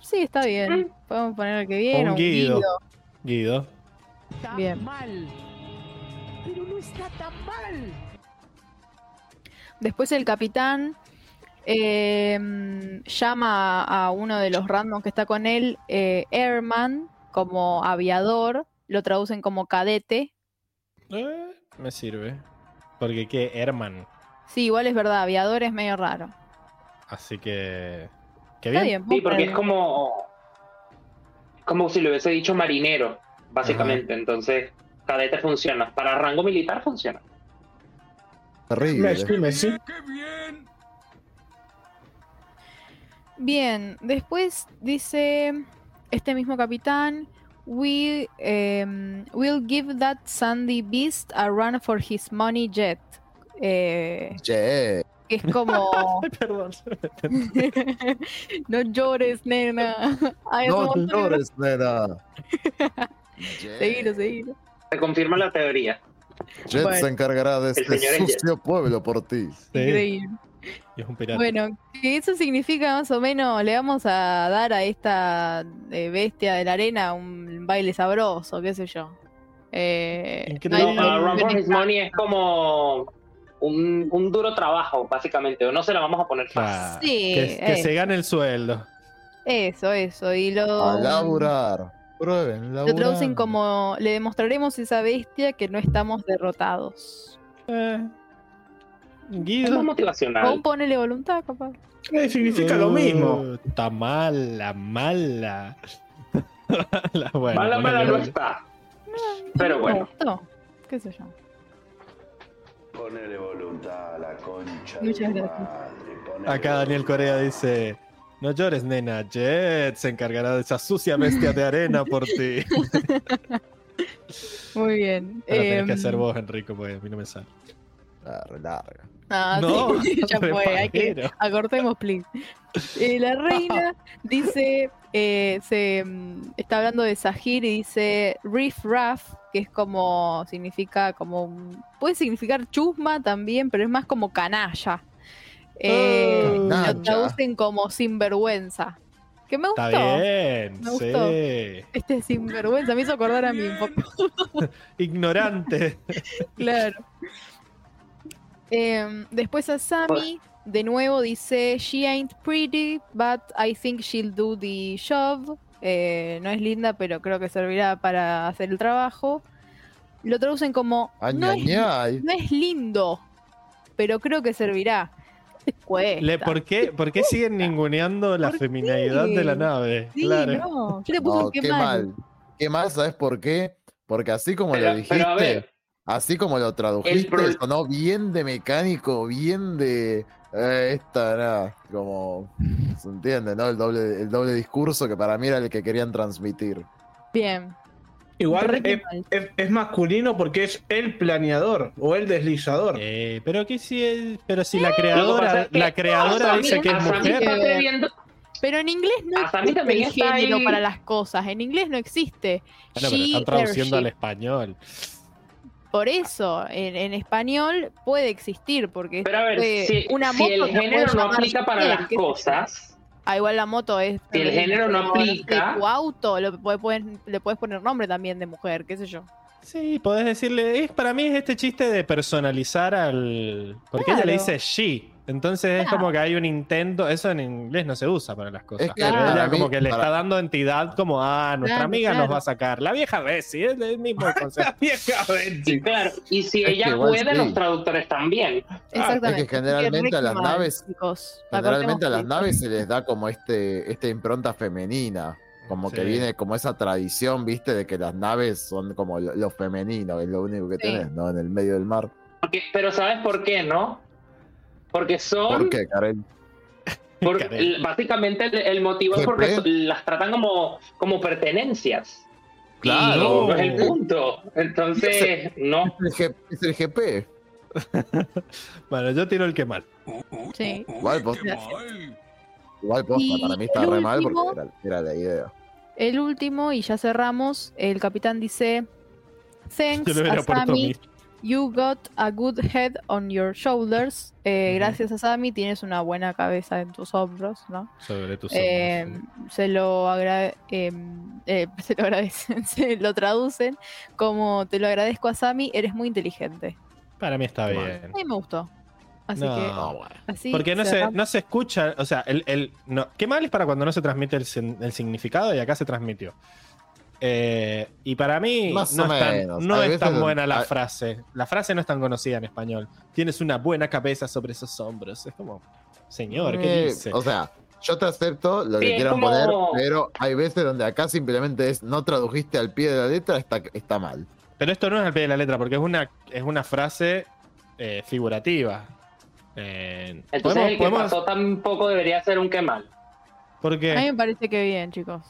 sí, está bien. Podemos poner que bien.
Un
o un
Guido.
Guido. Bien.
mal. Pero no está tan mal.
Después el capitán eh, llama a uno de los randoms que está con él, eh, Airman, como aviador. Lo traducen como cadete.
Eh, me sirve. Porque qué, Herman.
Sí, igual es verdad, aviador es medio raro.
Así que. Qué
Está
bien.
bien.
Sí, porque es como. Como si le hubiese dicho marinero, básicamente. Entonces, cadete funciona. Para rango militar funciona.
Terrible.
Messi, Messi.
¡Qué bien!
Bien, después dice este mismo capitán, we em, will give that sandy beast a run for his money jet. Eh, que es como
Ay, perdón.
no llores, nena. Ay,
no llores, nena.
Seguilo, seguilo.
Se confirma la teoría.
Jet
Bueno.
se encargará de
El
este sucio pueblo por ti.
Sí.
Increíble.
Y es un pirata.
Bueno, que eso significa más o menos, le vamos a dar a esta eh, bestia de la arena un baile sabroso, qué sé yo. Eh, no
uh, Run for His Money es como un, un duro trabajo, básicamente. O no se la vamos a poner fácil.
Sí,
que, que
eh.
se gane el sueldo.
Eso, eso. Y lo,
A laburar. Prueben,
lo traducen
laburar.
como le demostraremos a esa bestia que no estamos derrotados.
Eh,
Es más
Guido.
O
motivacional.
ponele voluntad, capaz.
Eh, significa lo mismo.
Uh, Está mala, mala. Mala, bueno,
Mala, mala no está. Pero bueno.
gustó. ¿Qué sé yo?
Ponele voluntad a la concha
Muchas gracias.
madre. ponele
Acá Daniel
voluntad.
Corea dice: No llores, nena. Jet se encargará de esa sucia bestia de arena por ti.
Muy bien.
Pero tenés
Em,
que hacer vos, Enrico, porque a mí no me sale.
Larga, larga.
Ah,
No,
sí, ya fue, hay que acortemos, please. Eh, la reina dice, eh, se mm, está hablando de Sahir y dice Riff Raff, que es como, significa como, puede significar chusma también, pero es más como canalla. Eh, lo
Canalla.
traducen como sinvergüenza. Que me gustó.
Está bien,
Me gustó.
sí.
Este sinvergüenza me hizo acordar a mí un poco.
Ignorante.
Claro. Em, después a Sammy, de nuevo dice, She ain't pretty, but I think she'll do the job. Eh, no es linda, pero creo que servirá para hacer el trabajo. Lo traducen como, no es,
Añañay.
no es lindo, pero creo que servirá.
Le- ¿por, qué, ¿Por qué siguen ninguneando la
¿Por
feminidad de la nave?
Sí,
claro.
no. Yo le puse
No,
un qué,
qué
mal.
mal. Qué mal, ¿sabes por qué? Porque así como
Pero-
lo dijiste, así como lo tradujiste,
pro-
sonó bien de mecánico, bien de eh, esta, nada, como se entiende, ¿no? El doble, el doble discurso que para mí era el que querían transmitir.
Bien.
Igual es,
mal.
es- es masculino porque es el planeador o el deslizador.
Eh, pero que si el- pero si la creadora,
es que
la creadora dice que es mujer.
Pero en inglés no
Hasta mí
existe
también
el
está
género
ahí-
para las cosas. En inglés no existe.
Bueno, pero están traduciendo al español.
Por eso, en, en español puede existir, porque
Pero a ver,
puede-
si,
una
si
moto
el género no aplica para las cosas,
Ah, igual la moto es.
Si el género no aplica-
tu auto lo le puedes poner nombre también de mujer, qué sé yo.
Sí, podés decirle, es, para mí es este chiste de personalizar al... Porque ella le dice she, entonces es como que hay un intento, eso en inglés no se usa para las cosas.
Es que
pero
para
ella
mí-
como que le
para-
está dando entidad como, ah, nuestra
Claro,
amiga nos va a sacar. La vieja Bessie, es el mismo concepto.
Vieja Benji.
y claro, y si
Es que
ella puede,
sí.
los traductores también.
Exactamente.
generalmente
Qué
a las
re mal,
naves-. Generalmente a las naves se les da como este, esta impronta femenina. Como que viene como esa tradición, viste, de que las naves son como lo, lo femenino, es lo único que
Sí.
tenés, ¿no? En el medio del mar.
Porque- pero ¿sabes por qué, no? Porque son,
¿Por qué, Karen?
por-
Caray.
básicamente el, el motivo es porque las tratan como, como pertenencias.
Claro.
No, no es el punto. Entonces, no.
Es el, G- es el GP.
Bueno, yo tiro el que mal.
Sí.
Igual,
Gracias.
mal.
Igual posta, para mí está re mal porque era, era la idea.
El último, y ya cerramos, el capitán dice: Thanks,
a
Asami. You got a good head on your shoulders. Eh. Gracias a Sammy tienes una buena cabeza en tus hombros, ¿no?
Sobre tus
Eh,
hombros,
se lo agrade- em, eh, se lo agradecen, se lo traducen como te lo agradezco a Sammy, eres muy inteligente.
Para mí está bien.
A mí me gustó. Así
No,
que
bueno.
así
Porque no se, no se escucha, o sea, el, el- no, qué mal es para cuando no se transmite el, el significado y acá se transmitió. Eh, y para mí
Más
no,
o
es tan, no es buena la
hay-
frase. La frase no es tan conocida en español. Tienes una buena cabeza sobre esos hombros. Es como, señor, ¿qué
Eh,
dice?
O sea, yo te acepto lo
Sí,
que quieran
como-
poner, pero hay veces donde acá simplemente es no tradujiste al pie de la letra, está, está mal.
Pero esto no es al pie de la letra, porque es una, es una frase eh, figurativa. Eh,
Entonces
podemos-
el que
podemos-
pasó tampoco debería ser un que mal.
porque
A mí me parece que bien, chicos.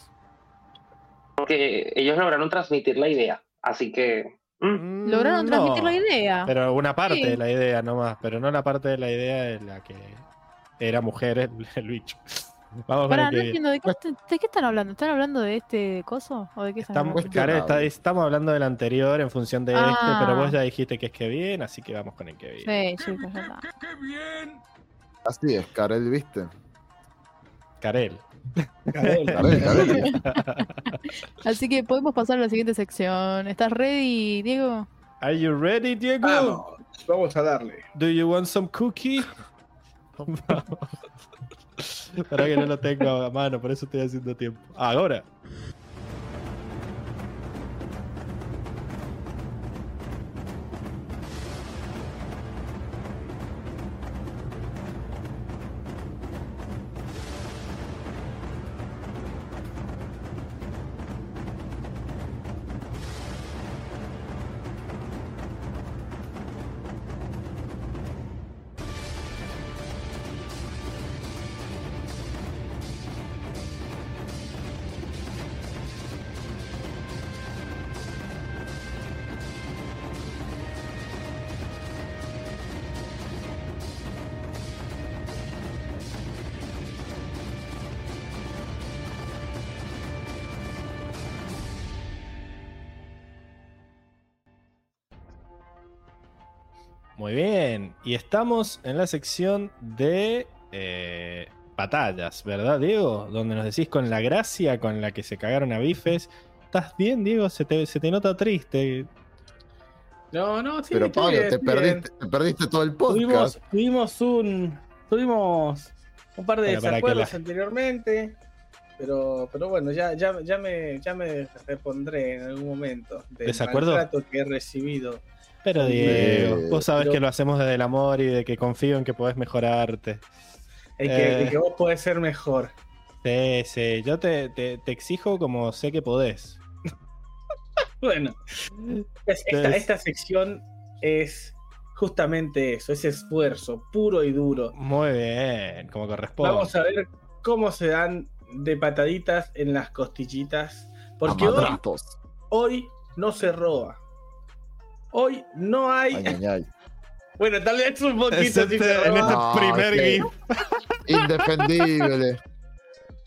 Porque ellos lograron transmitir la idea. Así que. mm,
Mm,
Lograron transmitir
no.
la idea.
Pero una parte
Sí.
de la idea nomás, pero no la parte de la idea de la que era mujer el, el bicho. Vamos
Pará, no entiendo, ¿de qué, est- ¿de qué están hablando? ¿Están hablando de este coso? ¿O de qué están
Estamos,
hablando?
Karen, está- estamos hablando del anterior en función de este,
Ah.
pero vos ya dijiste que es que bien, así que vamos con el que bien.
Sí, chicos, ya está.
¡Qué bien!
Así es, Karel, ¿viste?
Karel.
Karel.
Karel, Karel.
Así que podemos pasar a la siguiente sección. ¿Estás ready, Diego?
Are you ready, Diego?
Vamos, vamos a darle.
Do you want some cookie? Para que no lo tengo a mano, por eso estoy haciendo tiempo. Ahora. Estamos en la sección de eh, batallas, ¿verdad, Diego? Donde nos decís con la gracia con la que se cagaron a bifes. ¿Estás bien, Diego? Se te, se te nota triste.
No, no, sí.
Pero Pablo,
bien,
te perdiste, te perdiste todo el podcast.
tuvimos un. Tuvimos un par de desacuerdos
la-
anteriormente. Pero, pero bueno, ya, ya, ya, me, ya me repondré en algún momento del
¿Desacuerdo?
maltrato que he recibido.
Pero Diego, vos sabés
pero-
que lo hacemos desde el amor y de que confío en que podés mejorarte.
Que,
Eh.
que vos podés ser mejor.
Sí, sí, yo te, te- te exijo como sé que podés.
Bueno, es- esta,
Entonces-
esta sección es justamente eso, ese esfuerzo puro y duro.
Muy bien, como corresponde.
Vamos a ver cómo se dan de pataditas en las costillitas. Porque hoy no se roba. Hoy no hay.
Ay, ay, ay.
Bueno, tal vez un poquito sí
Excepto
se
en este
No,
primer
que-
GIF.
Indefendible.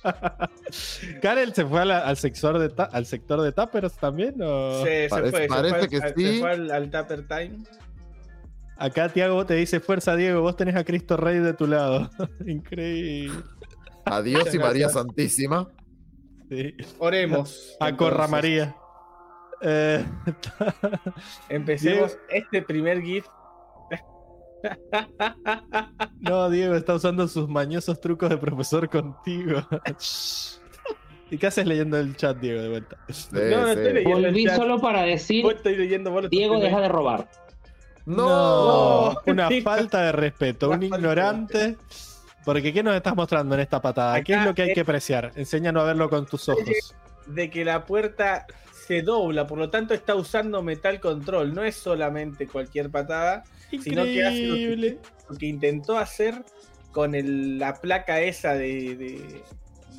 Karel se fue la- al, sector de ta- al sector de tappers también. ¿o?
Se, se
Parece-
fue, se fue al- se
sí.
fue al, al Tupper Time.
Acá Tiago te dice fuerza, Diego. Vos tenés a Cristo Rey de tu lado. Increíble.
Adiós y María. Santísima.
Sí.
Oremos.
A Corra
entonces.
María. Eh,
Empecemos este primer GIF.
no, Diego está usando sus mañosos trucos de profesor contigo. ¿Y qué haces leyendo el chat, Diego, de vuelta?
Sí,
No, no
sí.
estoy leyendo.
Volví
el chat.
solo para decir,
estoy leyendo, vos
Diego, deja de robar.
No.
No, una falta de respeto, un ignorante. Porque ¿qué nos estás mostrando en esta patada? ¿Qué es lo que hay
es-
que apreciar? Enséñanos a verlo con tus ojos.
de que la puerta se dobla, por lo tanto está usando metal control. No es solamente cualquier patada, sino que hace lo que,
Increíble.
lo que intentó hacer con el- la placa esa de, de-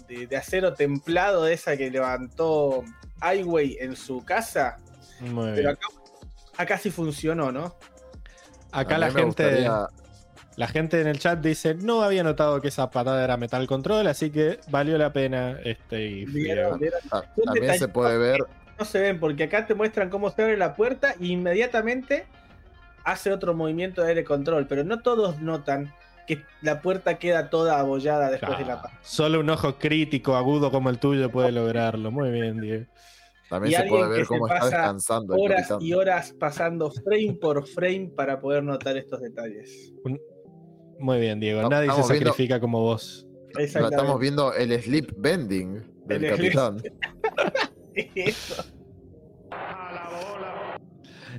de- de acero templado, esa que levantó Highway en su casa.
Muy
Pero acá, acá sí funcionó, ¿no?
Acá la gente,
gustaría-
la gente en el chat dice no había notado que esa patada era metal control, así que valió la pena este y
Vieron, vieron.
ta-
Un
También se puede ver.
No se ven porque acá te muestran cómo se abre la puerta e inmediatamente hace otro movimiento de aire control, pero no todos notan que la puerta queda toda abollada después de la
Ah, Solo un ojo crítico, agudo como el tuyo puede lograrlo. Muy bien, Diego.
También
Y
se puede ver cómo está descansando.
horas y horas pasando frame por frame para poder notar estos detalles.
Muy bien, Diego.
No,
Nadie se
viendo-
sacrifica como vos.
Estamos viendo el sleep bending del
El sleep-
capitán.
Eso.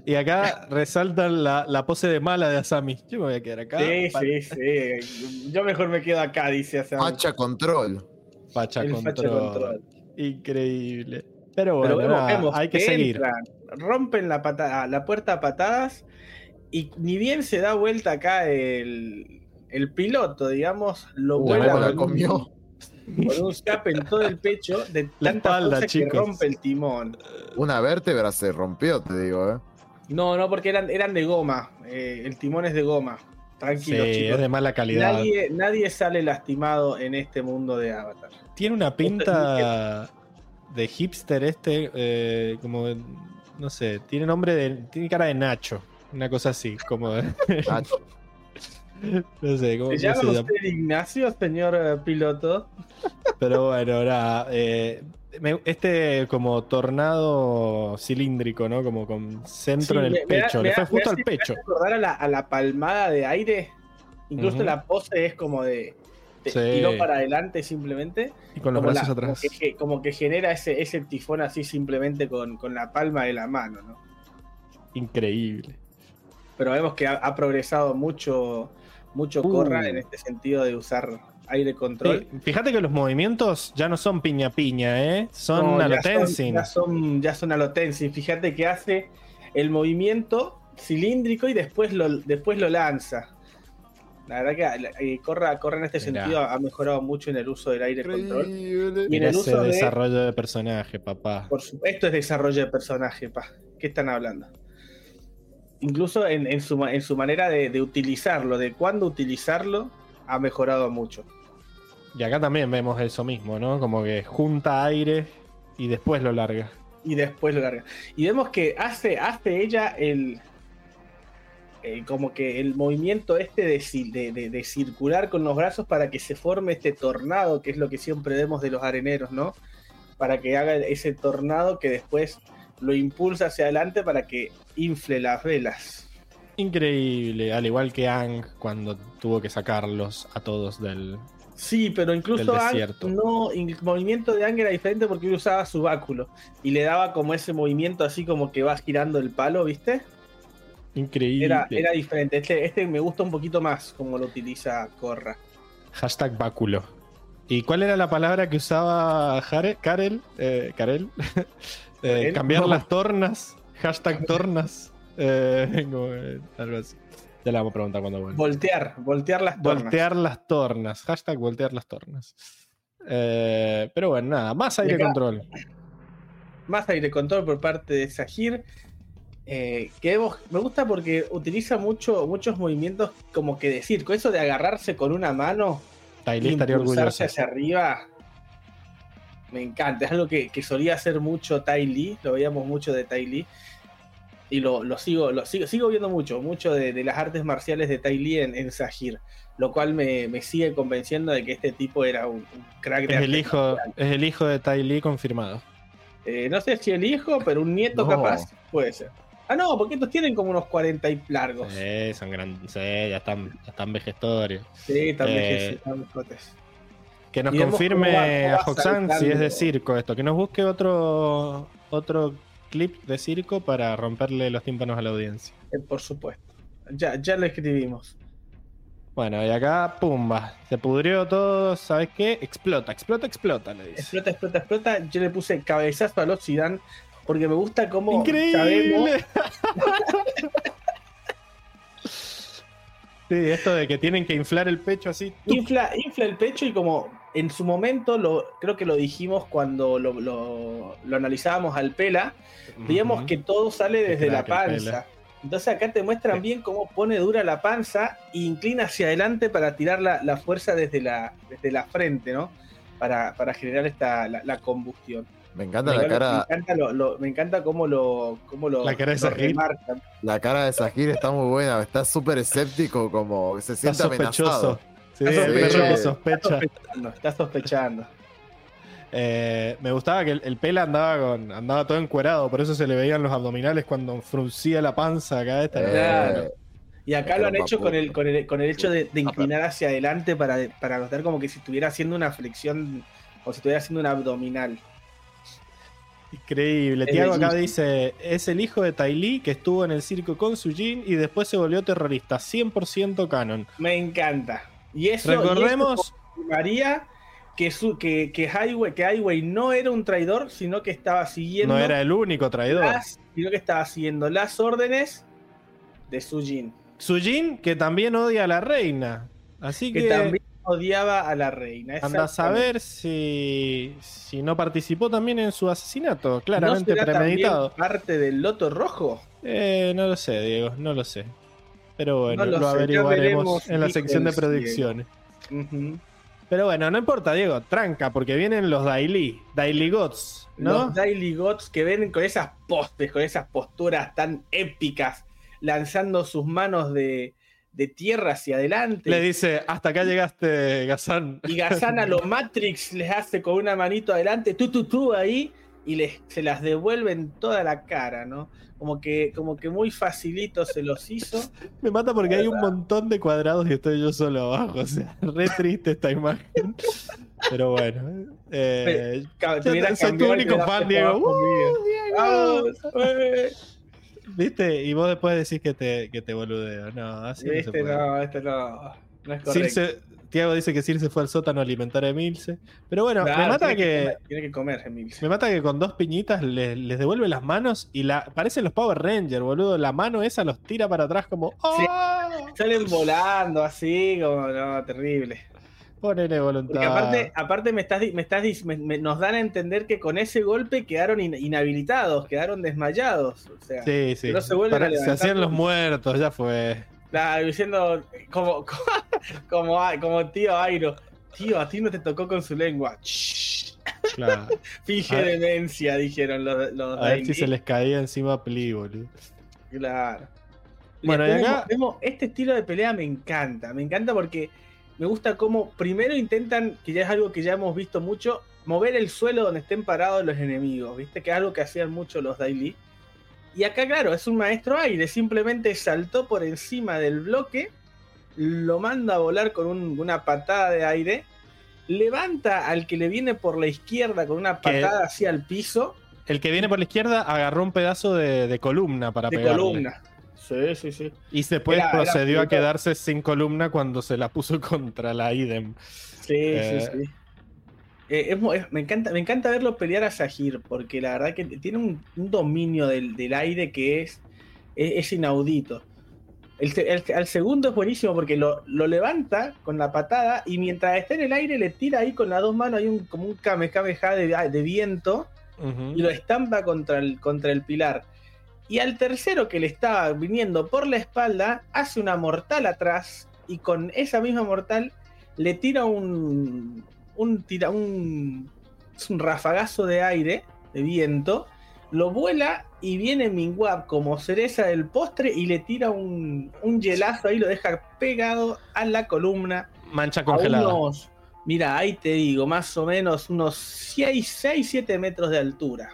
Y acá resaltan la, la pose de mala de Asami. Yo me voy a quedar acá.
Sí, sí, sí. Yo mejor me quedo acá, dice Asami.
Facha control.
Facha
El
control. Increíble. Pero bueno,
Pero vemos,
nada,
vemos
hay que
que
seguir.
entran, rompen la, puerta a patadas y ni bien se da vuelta acá el, el piloto, digamos, lo vuela
la comió.
Con un escape en todo el pecho de
La
tanta
espalda,
fuerza que
chicos.
rompe el timón.
Una vértebra se rompió, te digo, ¿eh?
No, no, porque eran, eran de goma. eh, el timón es de goma.
Sí,
Tranquilo,
es
chicos.
de mala calidad.
Nadie, nadie sale lastimado en este mundo de Avatar.
Tiene una pinta de hipster este, eh, como, no sé, tiene nombre de, tiene cara de Nacho, una cosa así, como
Nacho.
No sé cómo
¿Se llama usted Ignacio, señor eh, piloto?
Pero bueno, nada. eh, este como tornado cilíndrico, ¿no? Como con centro
Sí,
en el
me
pecho.
me
Le fue justo al pecho.
Acordar a la, a la palmada de aire. Incluso la pose es como de.
Sí.
tiró para adelante simplemente.
Y con los
como,
brazos
la-
atrás.
Como que, como que genera ese, ese tifón así simplemente con, con la palma de la mano, ¿no?
Increíble.
Pero vemos que ha, ha progresado mucho, mucho
Uh.
Corra en este sentido de usar aire control.
Sí, fíjate que los movimientos ya no son piña piña, ¿eh? Son
No, ya son-. Ya son, son. Fíjate que hace el movimiento cilíndrico y después lo, después lo lanza. La verdad que eh, Corra, Corra en este
Mirá.
sentido ha mejorado mucho en el uso del aire control. Y en
Mira
el
ese
uso de-
desarrollo de personaje, papá.
Por su- esto es desarrollo de personaje, pa. ¿Qué están hablando? Incluso en, en su, ma- en su manera de, de utilizarlo, de cuándo utilizarlo, ha mejorado mucho.
Y acá también vemos eso mismo, ¿no? Como que junta aire y después lo larga.
y después lo larga. Y vemos que hace, hace ella el, el- como que el movimiento este de, ci- de- de- de circular con los brazos para que se forme este tornado, que es lo que siempre vemos de los areneros, ¿no? Para que haga ese tornado que después lo impulsa hacia adelante para que infle las velas.
Increíble, al igual que Ang cuando tuvo que sacarlos a todos del.
Sí, pero incluso
desierto.
no, el movimiento de Ang era diferente porque él usaba su báculo y le daba como ese movimiento así como que va girando el palo, ¿viste?
Increíble.
Era, era diferente. Este, este me gusta un poquito más como lo utiliza Corra.
Hashtag báculo. ¿Y cuál era la palabra que usaba Jare- Karel? Eh, Karel. Eh, cambiar las tornas. Hashtag tornas. Eh, como, eh, algo así. Ya le vamos a preguntar cuando vuelva.
Voltear, voltear las tornas.
Voltear las tornas. Hashtag voltear las tornas. Eh, pero bueno, nada. Más aire
acá-
control.
Más aire control por parte de Sahir. eh, que me gusta porque utiliza mucho, muchos movimientos como que de circo. Eso de agarrarse con una mano y
estaría orgulloso.
hacia arriba. Me encanta. Es algo que, que solía hacer mucho Tai Lee. Lo veíamos mucho de Tai Lee. Y lo, lo sigo, lo sigo, sigo viendo mucho, mucho de, de las artes marciales de Tai Lee en, en Sahir. Lo cual me, me sigue convenciendo de que este tipo era un, un crack de
Es el, hijo, es el hijo de Ty Lee confirmado.
Eh, no sé si el hijo, pero un nieto
No.
capaz puede ser. Ah, no, porque estos tienen como unos 40 y largos.
Sí, son grandes. Sí, ya están, ya están vejestorios.
Sí,
Eh,
están viejotes.
Que nos confirme
va-
a Hoxan si es de circo esto. Que nos busque otro otro clip de circo para romperle los tímpanos a la audiencia.
Eh, por supuesto. Ya, ya lo escribimos.
Bueno, y acá, pumba. Se pudrió todo, ¿sabes qué? Explota, explota, explota, le dice.
Explota, explota, explota. Yo le puse cabezazo al Oxidan porque me gusta cómo
¡Increíble! sí, esto de que tienen que inflar el pecho así.
infla, infla el pecho y como en su momento, lo, creo que lo dijimos cuando lo, lo- lo analizábamos al Pela, veíamos que todo sale desde la panza. Entonces acá te muestran bien cómo pone dura la panza e inclina hacia adelante para tirar la, la fuerza desde la, desde la frente, ¿no? Para, para generar esta, la, la combustión.
Me encanta
Me
la cara,
me encanta, lo, lo- me encanta cómo lo, cómo lo,
La cara de
remarcan.
la cara de Sahir está muy buena, está súper escéptico, como se
Está
siente
sospechoso.
amenazado.
Sí,
Está. Está
sospecha.
sospechando, está sospechando.
Eh, me gustaba que el, el pela andaba con andaba todo encuerado, por eso se le veían los abdominales cuando fruncía la panza acá esta.
Eh,
Claro. Y acá lo han hecho con el, con el, con el hecho de, de inclinar hacia adelante para, para notar como que si estuviera haciendo una flexión o si estuviera haciendo una abdominal.
Increíble. Tiago acá dice, es el hijo de Tai Lee que estuvo en el circo con Sujin y después se volvió terrorista, 100% canon.
Me encanta. Y eso,
Recordemos,
María que, su, que, que, Highway, que Highway no era un traidor, sino que estaba siguiendo
no era el único traidor.
las, sino que estaba siguiendo las órdenes de Sujin,
Sujin, que también odia a la reina. Así
que
que,
también odiaba a la reina.
anda a saber si, si no participó también en su asesinato,
¿No
claramente
será
premeditado.
parte del Loto Rojo?
Eh, no lo sé, Diego, no lo sé. Pero bueno,
No
lo,
lo sé, ya
averiguaremos en la sección de predicciones. Pero bueno, no importa, Diego, tranca, porque vienen los Daily, Daily Gods, ¿no?
Los Daily Gods que ven con esas postes, con esas posturas tan épicas, lanzando sus manos de, de tierra hacia adelante.
Le dice, hasta acá llegaste, Gazán.
Y Gazán a lo Matrix les hace con una manito adelante, tú, tú, tú ahí, y les, se las devuelve en toda la cara, ¿no? Como que, como que muy facilito se los hizo.
Me mata porque hay un montón de cuadrados y estoy yo solo abajo. O sea, re triste esta imagen. Pero bueno. Eh, yo
tuviera
soy tu único fan, Diego. ¡Uh, Diego!
Vamos, eh.
¿Viste? Y vos después decís que te, que te boludeo. No, así no se puede.
no, este no. No es correcto.
Circe, Tiago dice que Circe fue al sótano a alimentar a Emilce. Pero bueno,
Claro,
me mata
tiene
que.
comer, tiene que comer, Emilce.
Me mata que con dos piñitas les, les devuelve las manos y la parecen los Power Rangers, boludo. La mano esa los tira para atrás como.
Sí.
¡Oh!
Salen volando así, como no, terrible.
Ponele voluntad.
Porque aparte, aparte me estás, me estás, di- me- me- nos dan a entender que con ese golpe quedaron in- inhabilitados, quedaron desmayados. O sea,
Sí, sí.
no se vuelven a
Para- se
levantar
hacían los muertos, ya fue.
claro, diciendo como, como, como tío Airo, tío, a ti no te tocó con su lengua.
Claro.
Finge demencia, dijeron los, los
A ver si se les caía encima a Pli, boludo.
Claro.
Bueno, y acá-
vemos- este estilo de pelea me encanta. Me encanta porque me gusta cómo primero intentan, que ya es algo que ya hemos visto mucho, mover el suelo donde estén parados los enemigos. ¿Viste? Que es algo que hacían mucho los Daily. Y acá, claro, es un maestro aire. Simplemente saltó por encima del bloque, lo manda a volar con un- una patada de aire, levanta al que le viene por la izquierda con una
Que-
patada hacia el piso
El que viene por la izquierda agarró un pedazo de, de columna para
de
pegarle.
columna. Sí, sí, sí.
Y después
Era- era
procedió a quedarse sin columna cuando se la puso contra la idem.
Sí,
Eh,
sí, sí. Eh, es mu- es- me, encanta, me encanta verlo pelear a Sahir, porque la verdad que tiene un, un dominio del, del aire que es, es, es inaudito. El, el- al segundo es buenísimo porque lo, lo levanta con la patada y mientras está en el aire le tira ahí con las dos manos, hay un, como un kamehameha de, de viento y lo estampa contra el, contra el pilar. Y al tercero que le estaba viniendo por la espalda, hace una mortal atrás y con esa misma mortal le tira un, un, tira, un, un rafagazo de aire, de viento, lo vuela y viene Mingwab como cereza del postre y le tira un, un hielazo ahí, lo deja pegado a la columna
Mancha congelada.
unos, mira, ahí te digo, más o menos unos 6, 6 7 metros de altura.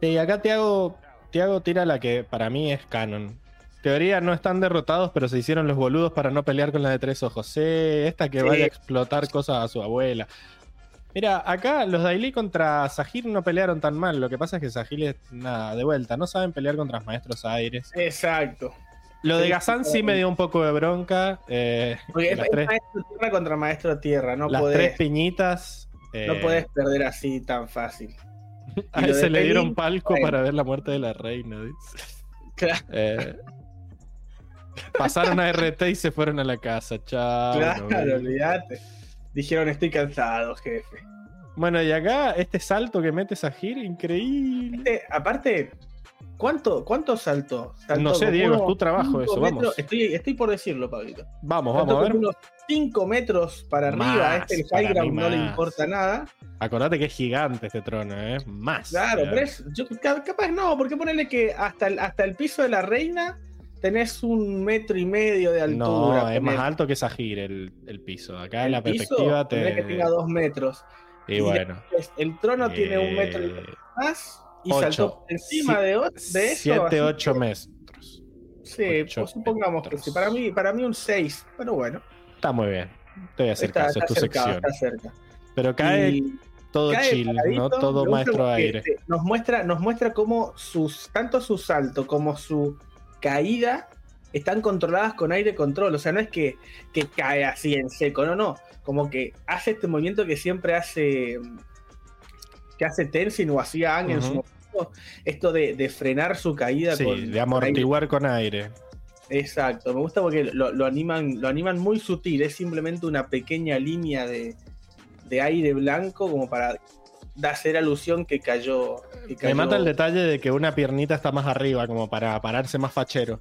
Y acá Tiago, Tiago tira la que para mí es canon. Teoría no están derrotados, pero se hicieron los boludos para no pelear con la de tres ojos. Sí, esta que
Sí.
vaya a explotar cosas a su abuela. Mira, acá los Daily contra Sahir no pelearon tan mal. Lo que pasa es que Sahir es nada, de vuelta. No saben pelear contra los maestros aires.
Exacto.
Lo de Gazán sí me dio un poco de bronca. eh,
Porque es,
tres,
maestro tierra contra maestro tierra, no
las
podés,
tres piñitas. eh,
no podés perder así tan fácil.
a ese
de
le dieron palco
bueno.
para ver la muerte de la reina.
Claro,
Eh, pasaron a RT y se fueron a la casa. Chao.
claro,
vemos.
olvídate. Dijeron, estoy cansado, jefe.
Bueno, y acá este salto que mete Sahir, increíble.
Este, aparte, ¿cuánto, cuánto saltó? Saltó
No sé, Diego, es tu trabajo eso,
metros-
vamos.
Estoy, estoy por decirlo, Pablito.
Vamos,
Saltó
vamos a ver.
unos 5 metros para arriba.
Más,
este el high ground no le importa nada.
Acordate que es gigante este trono, ¿eh? Más.
Claro, pero es, yo, ca- capaz no, porque ponerle que hasta el, hasta el piso de la reina tenés un metro y medio de altura.
No, es más alto que Sahir el, el piso. Acá en la
piso,
perspectiva
ponele que
te.
tenga dos metros.
Y bueno.
El trono tiene un metro y
eh,
medio más y
ocho.
saltó encima de, de eso.
7,
así
8
que-
metros.
Sí,
ocho
pues supongamos que sí. Para mí, para mí un 6, pero bueno.
Está muy bien. Te voy a hacer
Está,
caso,
está
es tu
cerca,
sección.
está cerca.
Pero cae
Y
todo
cae
chill, ¿no? Todo maestro aire.
te- Nos muestra, nos muestra cómo sus, tanto su salto como su caída están controladas con aire control. O sea, no es que, que cae así en seco, no, no. Como que hace este movimiento que siempre hace que hace Tenzin o hacía Ang en su momento. Esto de, de frenar su caída
Sí,
con,
de
con aire.
amortiguar con aire.
Exacto, me gusta porque lo, lo animan, lo animan muy sutil, es simplemente una pequeña línea de, de aire blanco como para da- hacer alusión que cayó. que
Me mata el detalle de que una piernita está más arriba, como para pararse más fachero.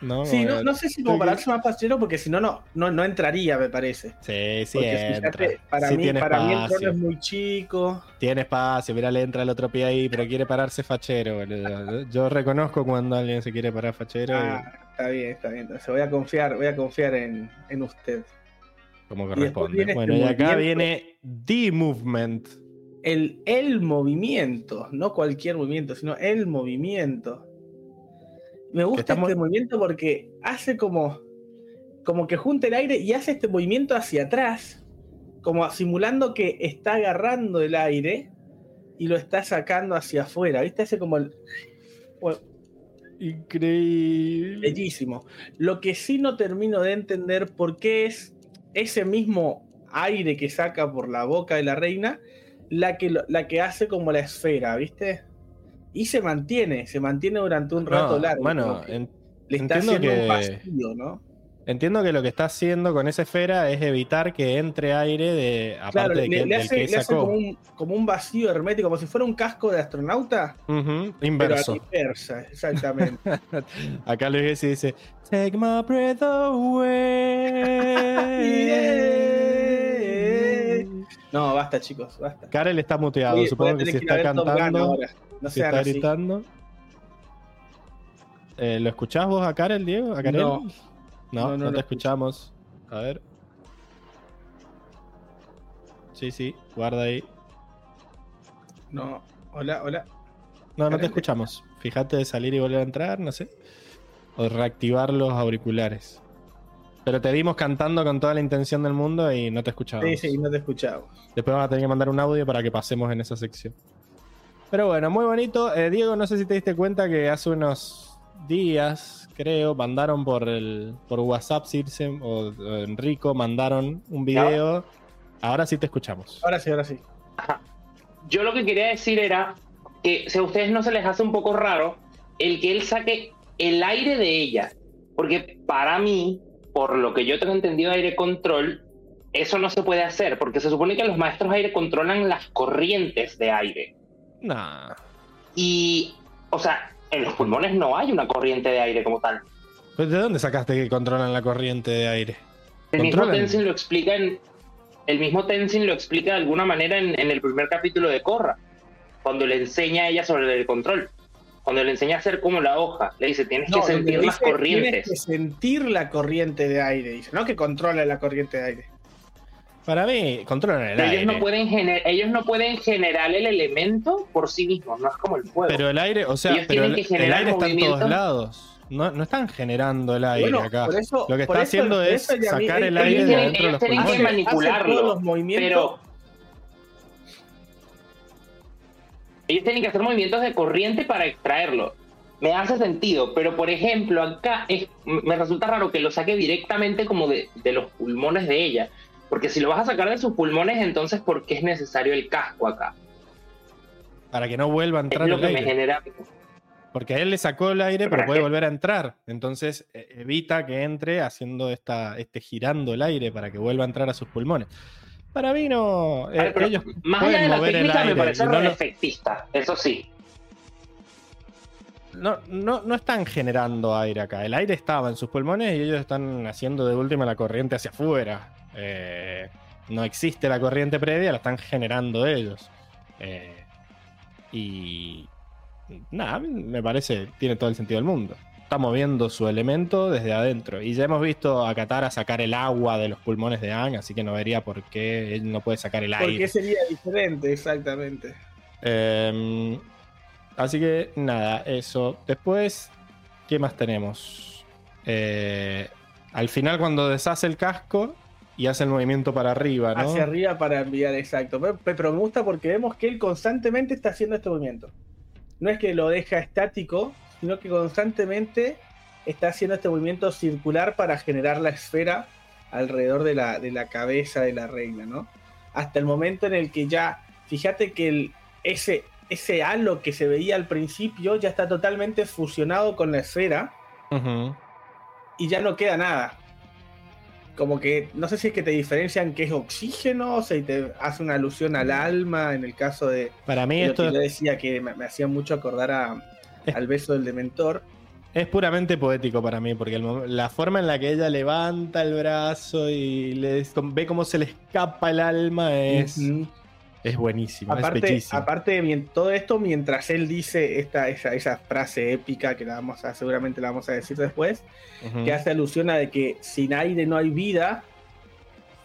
¿No?
Sí, no, no sé si como para darse más pasero, porque si no, no, no, entraría, me parece.
Sí, sí,
Porque
entra.
fíjate, para,
Sí
mí, para mí el trono es muy chico.
Tiene espacio, mira, le entra el otro pie ahí, pero quiere pararse fachero, boludo. Yo reconozco cuando alguien se quiere parar fachero. y-
Ah, está bien, está bien. Entonces voy a confiar, voy a confiar en, en usted.
Como
Y
corresponde. Bueno,
este
y acá
movimiento.
viene D-Movement.
El, el movimiento, no cualquier movimiento, sino el movimiento. Me gusta este movimiento porque hace como, como que junta el aire y hace este movimiento hacia atrás, como simulando que está agarrando el aire y lo está sacando hacia afuera. ¿Viste? Hace como el. Bueno,
Increíble.
bellísimo. Lo que sí no termino de entender por qué es ese mismo aire que saca por la boca de la reina la que, la que hace como la esfera, ¿viste? Y se mantiene, se mantiene durante un rato
No,
largo.
bueno, en-
le está
entiendo
haciendo un
que-
vacío, ¿no?
entiendo que lo que está haciendo con esa esfera es evitar que entre aire de aparte
Claro,
de que,
le
del
hace,
que
le hace como, un, como un vacío hermético, como si fuera un casco de astronauta, pero a
inverso.
inversa, exactamente.
Acá Luis dice: Take my breath away.
No, basta, chicos, basta.
Karel está muteado, supongo que si está cantando.
No
si está
así.
gritando. Eh, ¿Lo escuchás vos a Karel, Diego? ¿A Karel?
No.
no,
No, no
no
lo
te escuchamos. A ver. Sí, sí, guarda ahí.
No, hola, hola.
No, no te escuchamos. Fíjate de salir y volver a entrar, no sé. O reactivar los auriculares. Pero te vimos cantando con toda la intención del mundo y no te escuchábamos.
Sí, sí, no te escuchamos.
Después vamos a tener que mandar un audio para que pasemos en esa sección. Pero bueno, muy bonito. Eh, Diego, no sé si te diste cuenta que hace unos días, creo, mandaron por el por WhatsApp, Circe o, o Enrico, mandaron un video. Ahora sí te escuchamos.
Ahora sí, ahora sí.
Yo lo que quería decir era que si a ustedes no se les hace un poco raro el que él saque el aire de ella, porque para mí, por lo que yo tengo entendido de aire control, eso no se puede hacer, porque se supone que los maestros aire controlan las corrientes de aire.
Nah.
Y, o sea, en los pulmones no hay una corriente de aire como tal.
Pues, ¿De dónde sacaste que controlan la corriente de aire?
El mismo. Tenzin lo explica en. El mismo Tenzin lo explica de alguna manera en, en el primer capítulo de Korra. Cuando le enseña a ella sobre el control. Cuando le enseña a hacer como la hoja. Le dice, tienes
No,
que sentir las corrientes.
Tienes que sentir la corriente de aire, dice, no que controla la corriente de aire.
Para mí, controlan el
Pero
aire.
ellos no, pueden gener- ellos no pueden generar el elemento por sí mismos, no es como el fuego.
Pero el aire, o sea,
Ellos
pero
tienen
el,
que
el aire está en todos lados. No, no están generando el aire
Bueno,
acá.
por eso-
Lo que
por
está
eso-
haciendo es
mí-
sacar el aire de adentro de los
ellos tienen que
pulmones.
Manipularlo,
los movimientos.
pero ellos tienen que hacer movimientos de corriente para extraerlo. Me hace sentido, pero por ejemplo, acá es, me resulta raro que lo saque directamente como de, de los pulmones de ella. Porque si lo vas a sacar de sus pulmones, entonces ¿por qué es necesario el casco acá?
Para que no vuelva a
Es
entrar
lo
el
que me genera.
Porque a él le sacó el aire, pero
¿Para
puede volver a entrar. Entonces eh, evita que entre haciendo esta, este girando el aire para que vuelva a entrar a sus pulmones. Para mí no. eh,
ver,
ellos
más allá de la técnica, me parece
no,
efectista, eso sí.
no, no, no están generando aire acá. El aire estaba en sus pulmones y ellos están haciendo de última la corriente hacia afuera. Eh, no existe la corriente previa, la están generando ellos. Eh, y nada, me parece, tiene todo el sentido del mundo. Está moviendo su elemento desde adentro. Y ya hemos visto a Katara sacar el agua de los pulmones de Aang, así que no vería por qué él no puede sacar el
¿Por
aire.
qué sería diferente? Exactamente.
Eh, así que nada, eso. Después, ¿qué más tenemos? Eh, al final, cuando deshace el casco y hace el movimiento para arriba, ¿no?
Hacia arriba para enviar, exacto. Pe- pe- Pero me gusta porque vemos que él constantemente está haciendo este movimiento. No es que lo deja estático, sino que constantemente está haciendo este movimiento circular para generar la esfera alrededor de la, de la cabeza de la reina, ¿no? Hasta el momento en el que ya, fíjate que el, ese, ese halo que se veía al principio ya está totalmente fusionado con la esfera y ya no queda nada. Como que, no sé si es que te diferencian que es oxígeno o si te hace una alusión al alma en el caso de
Para mí esto
que yo decía que me, me hacía mucho acordar a-
Es-
al beso del dementor.
es puramente poético para mí, porque el la forma en la que ella levanta el brazo y le, ve cómo se le escapa el alma es,
Ujú.
Es buenísimo, es
Aparte,
bellísimo.
aparte mien- todo esto mientras él dice esta, esa, esa frase épica que la vamos a, seguramente la vamos a decir después, que hace alusión a de que sin aire no hay vida,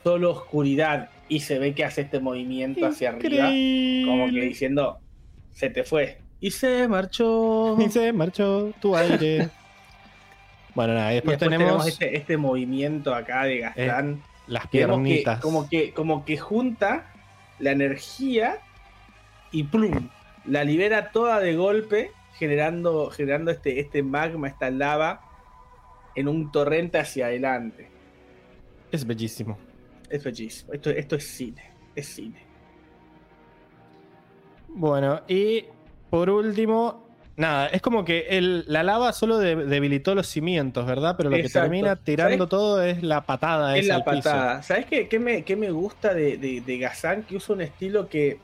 solo oscuridad. Y se ve que hace este movimiento hacia arriba, como que diciendo, se te fue. Y se marchó.
Y se marchó tu aire. bueno, nada, y
Y
después,
después
tenemos,
tenemos este, este movimiento acá de Gastán.
las
que
piernitas.
como que como que junta la energía y plum la libera toda de golpe generando generando este este magma esta lava en un torrente hacia adelante
Es bellísimo.
es bellísimo esto esto es cine es cine
Bueno, y por último, nada, es como que el- la lava solo de- debilitó los cimientos, ¿verdad? Pero lo que termina tirando todo es la patada.
es
esa
la
piso.
patada sabes qué, qué me, qué me gusta de, de, de Gazan? que usa un estilo que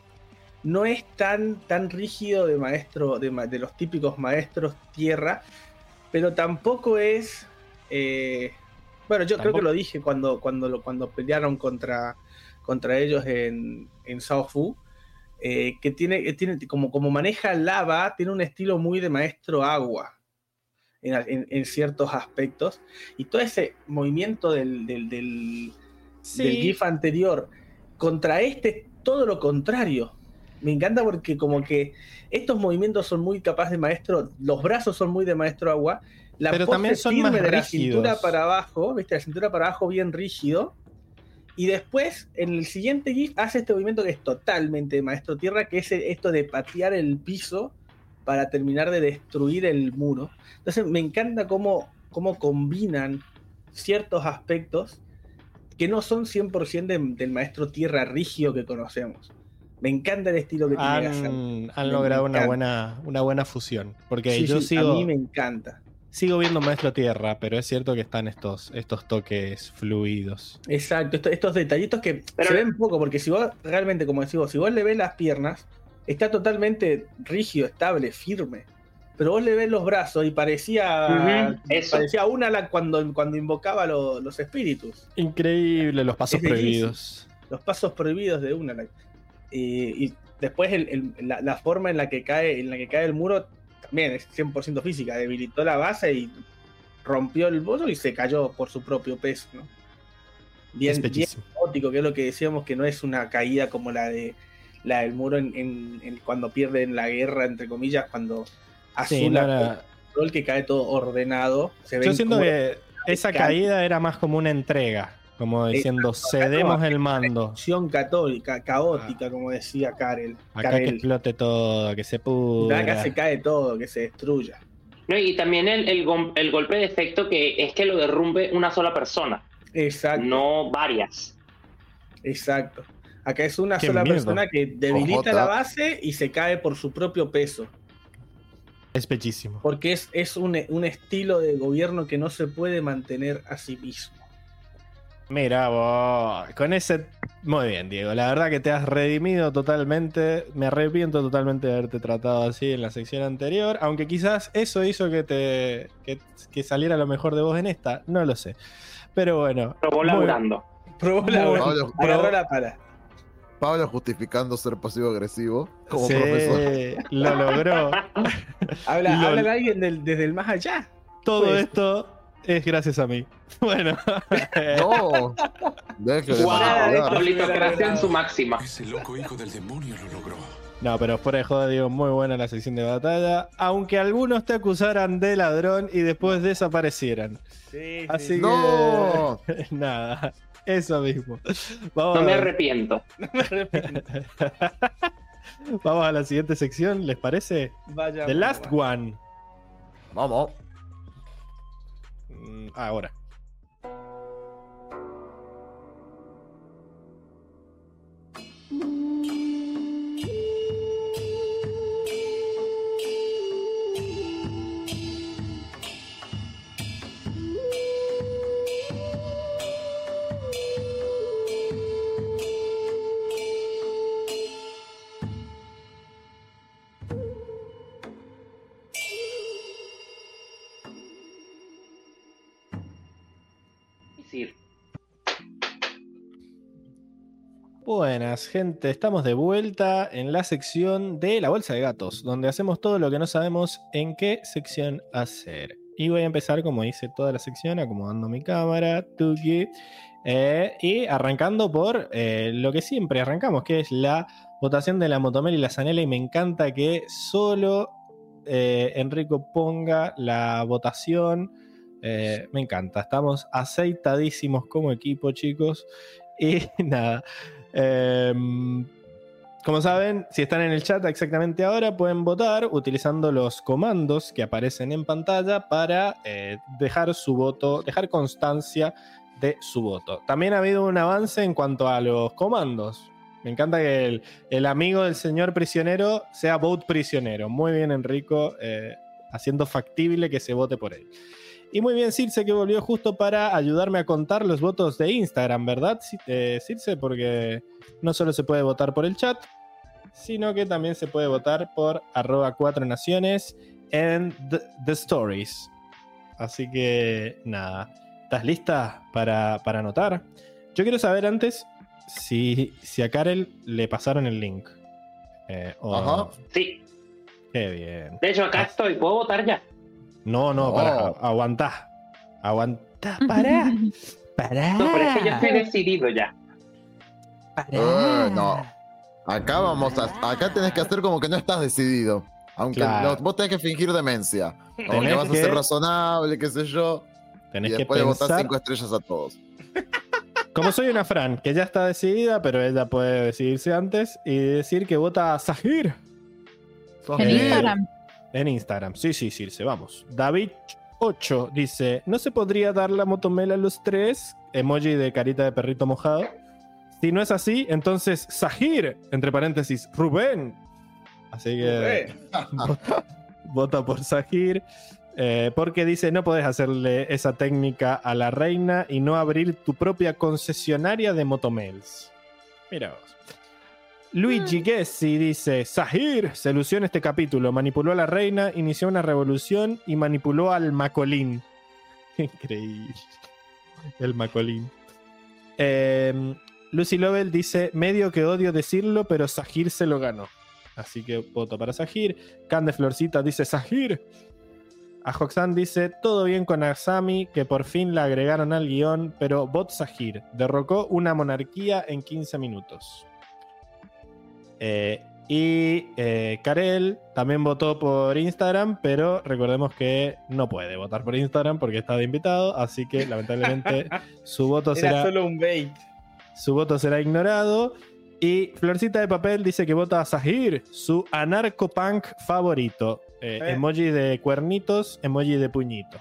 no es tan, tan rígido de maestro, de, de los típicos maestros tierra, pero tampoco es. eh, bueno, yo creo que lo dije cuando, cuando, cuando pelearon contra, contra ellos en, en Sao Fu. Eh, que tiene, que tiene como, como maneja lava, tiene un estilo muy de maestro agua en, en- en ciertos aspectos. Y todo ese movimiento del, del, del, del GIF anterior contra este, todo lo contrario. Me encanta porque como que estos movimientos son muy capaz de maestro, los brazos son muy de maestro agua, la
Pero
pose
también son
firme
más
de la
rígidos.
cintura para abajo, viste, la cintura para abajo bien rígido, y después en el siguiente GIF hace este movimiento que es totalmente de maestro tierra, que es esto de patear el piso para terminar de destruir el muro. Entonces me encanta cómo, cómo combinan ciertos aspectos que no son 100% de- del maestro tierra rígido que conocemos. Me encanta el estilo que tiene Gazan.
Han, han
Me-
logrado
me
una buena, una buena fusión. Porque
Sí,
yo
sí,
sigo,
A mí me encanta.
Sigo viendo Maestro Tierra, pero es cierto que están estos, estos toques fluidos.
Exacto, esto- estos detallitos que
Pero-
se ven poco, porque si vos realmente, como decís vos, si vos le ves las piernas, está totalmente rígido, estable, firme. Pero vos le ves los brazos y parecía,
eso.
parecía una cuando, cuando invocaba lo- los espíritus.
Increíble, los pasos
Es
prohibidos.
los pasos prohibidos de una. Y, y después el- el- la, la forma en la que cae, en la que cae el muro también es 100% física. Debilitó la base y rompió el bozo y se cayó por su propio peso. ¿no? Bien, bien caótico, que es lo que decíamos que no es una caída como la de la del muro en, en- en cuando pierden la guerra, entre comillas, cuando
Sí,
Azul
no
control que cae todo ordenado. Se
Yo siento que esa caída era más como una entrega, como diciendo, cedemos el mando.
acción católica, caótica, como decía Karel.
Acá que
Karel.
explote todo, que se
Acá
pudra.
se cae todo, que se destruya.
No, y también el, el, golpe de efecto que es que lo derrumbe una sola persona,
Exacto,
no varias.
exacto. Acá es una
Qué
sola
miedo.
persona que debilita
Ojota.
la base y se cae por su propio peso.
Es bellísimo.
Porque es, es un, un estilo de gobierno que no se puede mantener a sí mismo.
Mira vos, con ese... Muy bien, Diego. La verdad que te has redimido totalmente. Me arrepiento totalmente de haberte tratado así en la sección anterior. Aunque quizás eso hizo que te que, que saliera lo mejor de vos en esta. No lo sé. Pero bueno.
Probó laburando.
Probó la
Muy-
Pablo,
agarró la pala.
Pablo justificando ser pasivo-agresivo como
Sí,
profesor.
lo logró.
Habla,
Lol.
habla de alguien del- desde el más allá.
Todo
Pues.
esto es gracias a mí. Bueno.
No,
Wow, en su máxima.
Ese loco hijo del demonio lo logró.
No, pero fuera de joda, digo, muy buena la sección de batalla. Aunque algunos te acusaran de ladrón y después desaparecieran.
Sí,
Así
sí.
No,
que. Nada. Eso mismo. Vamos,
No me
a,
arrepiento.
vamos a la siguiente sección, ¿les parece?
Vaya,
The Last. One.
vamos.
Mm, Ahora. Buenas, gente. Estamos de vuelta en la sección de la bolsa de gatos, donde hacemos todo lo que no sabemos en qué sección hacer. Y voy a empezar, como hice toda la sección, acomodando mi cámara, tuki, eh, y arrancando por eh, lo que siempre arrancamos, que es la votación de la Motomel y la Zanela. Y me encanta que solo eh, Enrico ponga la votación. Eh, me encanta, estamos aceitadísimos como equipo, chicos. Y nada. Em, como saben, si están en el chat exactamente ahora, pueden votar utilizando los comandos que aparecen en pantalla para eh, dejar su voto, dejar constancia de su voto. También ha habido un avance en cuanto a los comandos. Me encanta que el, amigo del señor prisionero sea vote prisionero. Muy bien, Enrico, eh, haciendo factible que se vote por él. Y muy bien, Circe, que volvió justo para ayudarme a contar los votos de Instagram, ¿verdad, eh, Circe? Porque no solo se puede votar por el chat, sino que también se puede votar por arroba cuatro naciones en the, the stories. Así que nada, ¿estás lista para, para anotar? Yo quiero saber antes si, si a Karel le pasaron el link. Eh, o-
Ajá.
Sí,
Qué bien.
de hecho acá estoy, ¿puedo votar ya?
No, no,
No.
para, aguantá. Aguantá, pará. Pará.
No, pero es que yo estoy decidido ya.
Eh, no. Acá vamos a, acá tenés que hacer como que no estás decidido. Aunque
Claro.
no- vos tenés que fingir demencia. Como que
Tenés
vas a
que-
ser razonable, qué sé yo.
Tenés
y
que
después de votar
pensar.
cinco estrellas a todos.
Como soy una Fran, que ya está decidida, pero ella puede decidirse antes y decir que vota a Sahir
En
Eh,
Instagram.
En Instagram. Sí, sí, Circe, vamos. David8 dice: ¿No se podría dar la motomela a los tres? Emoji de carita de perrito mojado. Si no es así, entonces Sahir, entre paréntesis, Rubén. Así que vota, vota por Sahir. eh, porque dice, no podés hacerle esa técnica a la reina y no abrir tu propia concesionaria de motomels. Mira vos. Luigi Gessi dice, Sahir se lució en este capítulo, manipuló a la reina, inició una revolución y manipuló al Macolín. Increíble. El Macolín. Eh, Lucy Lovell dice, medio que odio decirlo, pero Sahir se lo ganó. Así que voto para Sahir. Cande Florcita dice Sahir. A Hoxan dice, todo bien con Asami, que por fin la agregaron al guion, pero Bot Sahir derrocó una monarquía en 15 minutos. Eh, y eh, Karel también votó por Instagram, pero recordemos que no puede votar por Instagram porque está de invitado, así que lamentablemente su voto
Era
será
solo un bait.
su voto será ignorado. Y Florcita de Papel dice que vota a Sahir, su anarcopunk favorito. Eh,
Eh.
Emoji de cuernitos, emoji de puñito.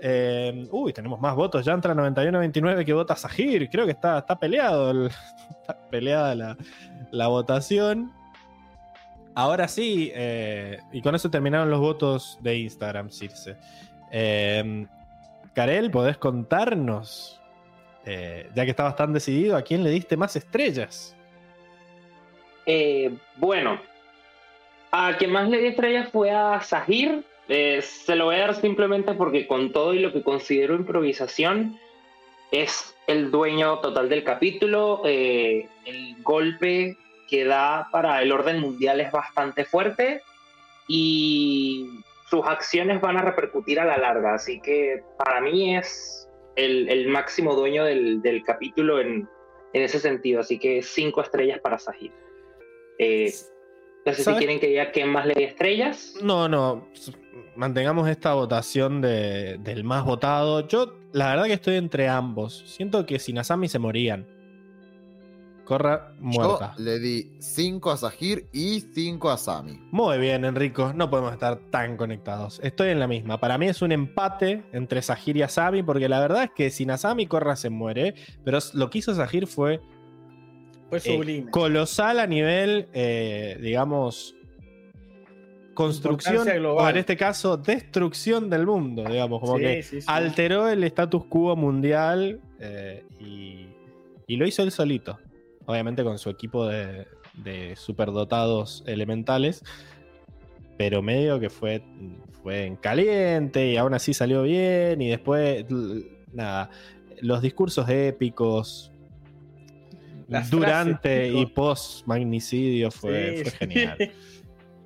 Eh, uy, tenemos más votos. Ya entra 91-29 que vota Sahir. Creo que está, está peleado. el- está peleada la, votación. Ahora sí, eh, y con eso terminaron los votos de Instagram, Circe. Eh, Karel, ¿podés contarnos eh, ya que estabas tan decidido, ¿a quién le diste más estrellas?
Bueno, a quien más le di estrellas fue a Sahir. Eh, se lo voy a dar simplemente porque con todo y lo que considero improvisación, es el dueño total del capítulo. Eh, el golpe que da para el orden mundial es bastante fuerte y sus acciones van a repercutir a la larga. Así que para mí es el, el máximo dueño del, del capítulo en, en ese sentido. Así que cinco estrellas para Sahir. Eh, no sé si quieren que diga quién más le dé estrellas.
No, no. Mantengamos esta votación de- del más votado. Yo, la verdad que estoy entre ambos. Siento que sin Asami se morían. Corra muerta.
Yo le di 5 a Sahir y 5 a Sami.
Muy bien, Enrico. No podemos estar tan conectados. Estoy en la misma. Para mí es un empate entre Sahir y Asami, porque la verdad es que sin Asami Corra se muere. Pero lo que hizo Sahir fue
Fue
eh,
sublime.
colosal a nivel, eh, digamos, construcción,
global.
o en este caso, destrucción del mundo, digamos, como
Sí,
que
sí, sí.
alteró el status quo mundial eh, y, y lo hizo él solito, obviamente con su equipo de, de superdotados elementales, pero medio que fue, fue en caliente y aún así salió bien y después, nada, los discursos épicos,
Las
durante y post magnicidio fue,
Sí,
fue
sí.
genial.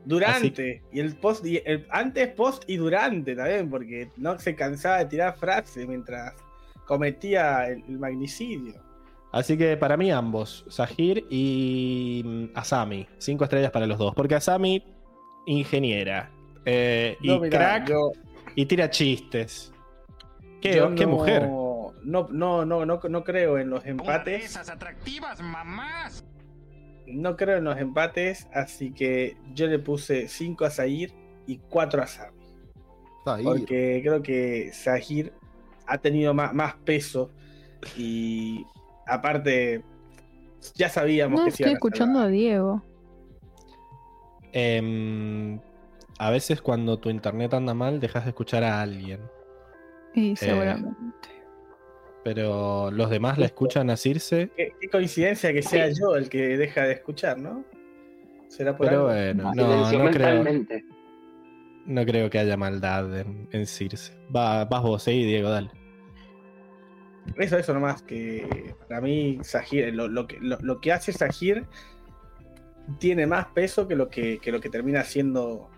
Durante. Y el post, y el antes, post y durante también, porque no se cansaba de tirar frases mientras cometía el, el magnicidio.
Así que para mí ambos, Sahir y mm, Asami, cinco estrellas para los dos, porque Asami, ingeniera, eh, y
mirá,
crack,
yo-
y tira chistes. ¿Qué,
yo
qué
no-
mujer?
No, no, no, no, no creo en los empates.
esas atractivas mamás.
No creo en los empates, así que yo le puse 5 a Zahir y 4 a Sami. Porque creo que Zahir ha tenido más, más peso y aparte ya sabíamos
No
que se
estoy
a
escuchando a Diego.
Em, a veces cuando tu internet anda mal, dejas de escuchar a alguien.
Y seguramente.
Pero los demás la escuchan a Circe.
Qué, qué coincidencia que sea yo el que deja de escuchar, ¿no? ¿Será por
Pero
algo?
bueno, no,
Silenció
no creo, no creo que haya maldad en, en Circe. Va, vas vos, eh, Diego, dale.
Eso, eso nomás, que para mí Sahir, lo, lo que, lo, lo que hace Sahir tiene más peso que lo que, que lo que termina haciendo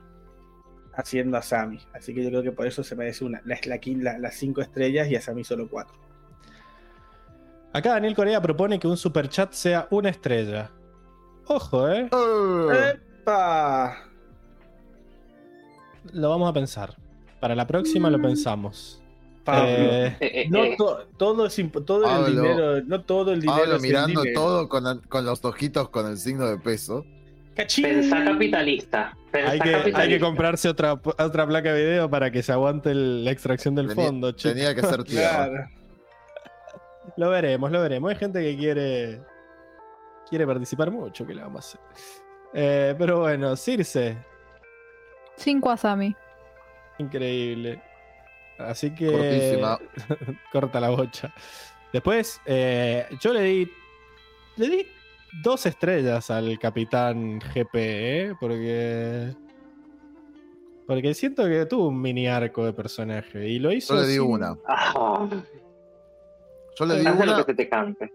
haciendo a Sami. Así que yo creo que por eso se merece una, la, la, la- las cinco estrellas y a Sami solo cuatro.
Acá Daniel Corea propone que un superchat sea una estrella. Ojo, eh.
Eh,
¡Epa!
Lo vamos a pensar. Para la próxima lo pensamos.
Pablo.
Eh,
Eh, eh,
no
eh,
to- todo, es todo el dinero, no todo el dinero
Pablo
es
mirando
dinero.
todo con, con los ojitos con el signo de peso.
¡Cachín!
Pensá capitalista. Pensá
hay, que, hay
capitalista.
que comprarse otra, otra placa de video para que se aguante el- la extracción del
Tenía-
fondo, chicos.
Tenía que ser.
Claro.
Lo veremos, lo veremos. Hay gente que quiere quiere participar mucho, que le vamos a hacer. Eh, pero bueno, Circe,
5 a Sami.
increíble. Así que
Cortísima.
corta la bocha. Después, eh, yo le di le di dos estrellas al capitán GP, ¿eh? porque porque siento que tuvo un mini arco de personaje y lo hizo.
Yo le di
sin-
una.
Ah,
Yo le di
haz lo
una.
que se te cante.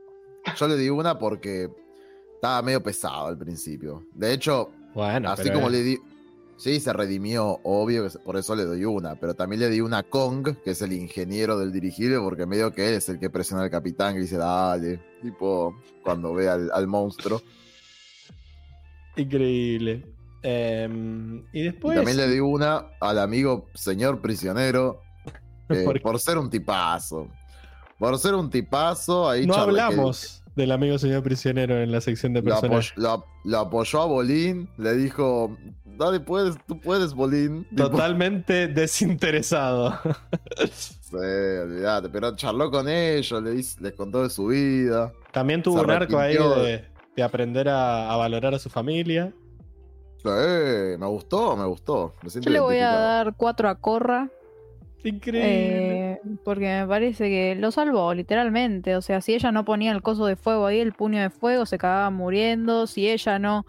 Yo le di una porque estaba medio pesado al principio. De hecho,
Bueno,
así
pero
como
es-
le di. Sí, se redimió, obvio, que por eso le doy una. Pero también le di una a Kong, que es el ingeniero del dirigible, porque medio que él es el que presiona al capitán y dice, dale. Tipo, cuando ve al, al monstruo.
Increíble. Em, y
Y
después.
también le di una al amigo señor prisionero, eh,
por
ser un tipazo. Por ser un tipazo, ahí
no
que-
hablamos del amigo señor prisionero en la sección de
Lo,
personajes.
lo- lo apoyó a Bolín, le dijo, dale, puedes, tú puedes, Bolín. Tipo,
Totalmente desinteresado.
Sí, olvídate, pero charló con ellos, les contó de su vida.
También tuvo un arco ahí de, de aprender a, a valorar a su familia.
Sí, me gustó, me gustó. Me
Yo le voy a dar 4 a Corra.
Increíble.
eh, porque me parece que lo salvó, literalmente. O sea, si ella no ponía el coso de fuego ahí, el puño de fuego, se cagaba muriendo. Si ella no,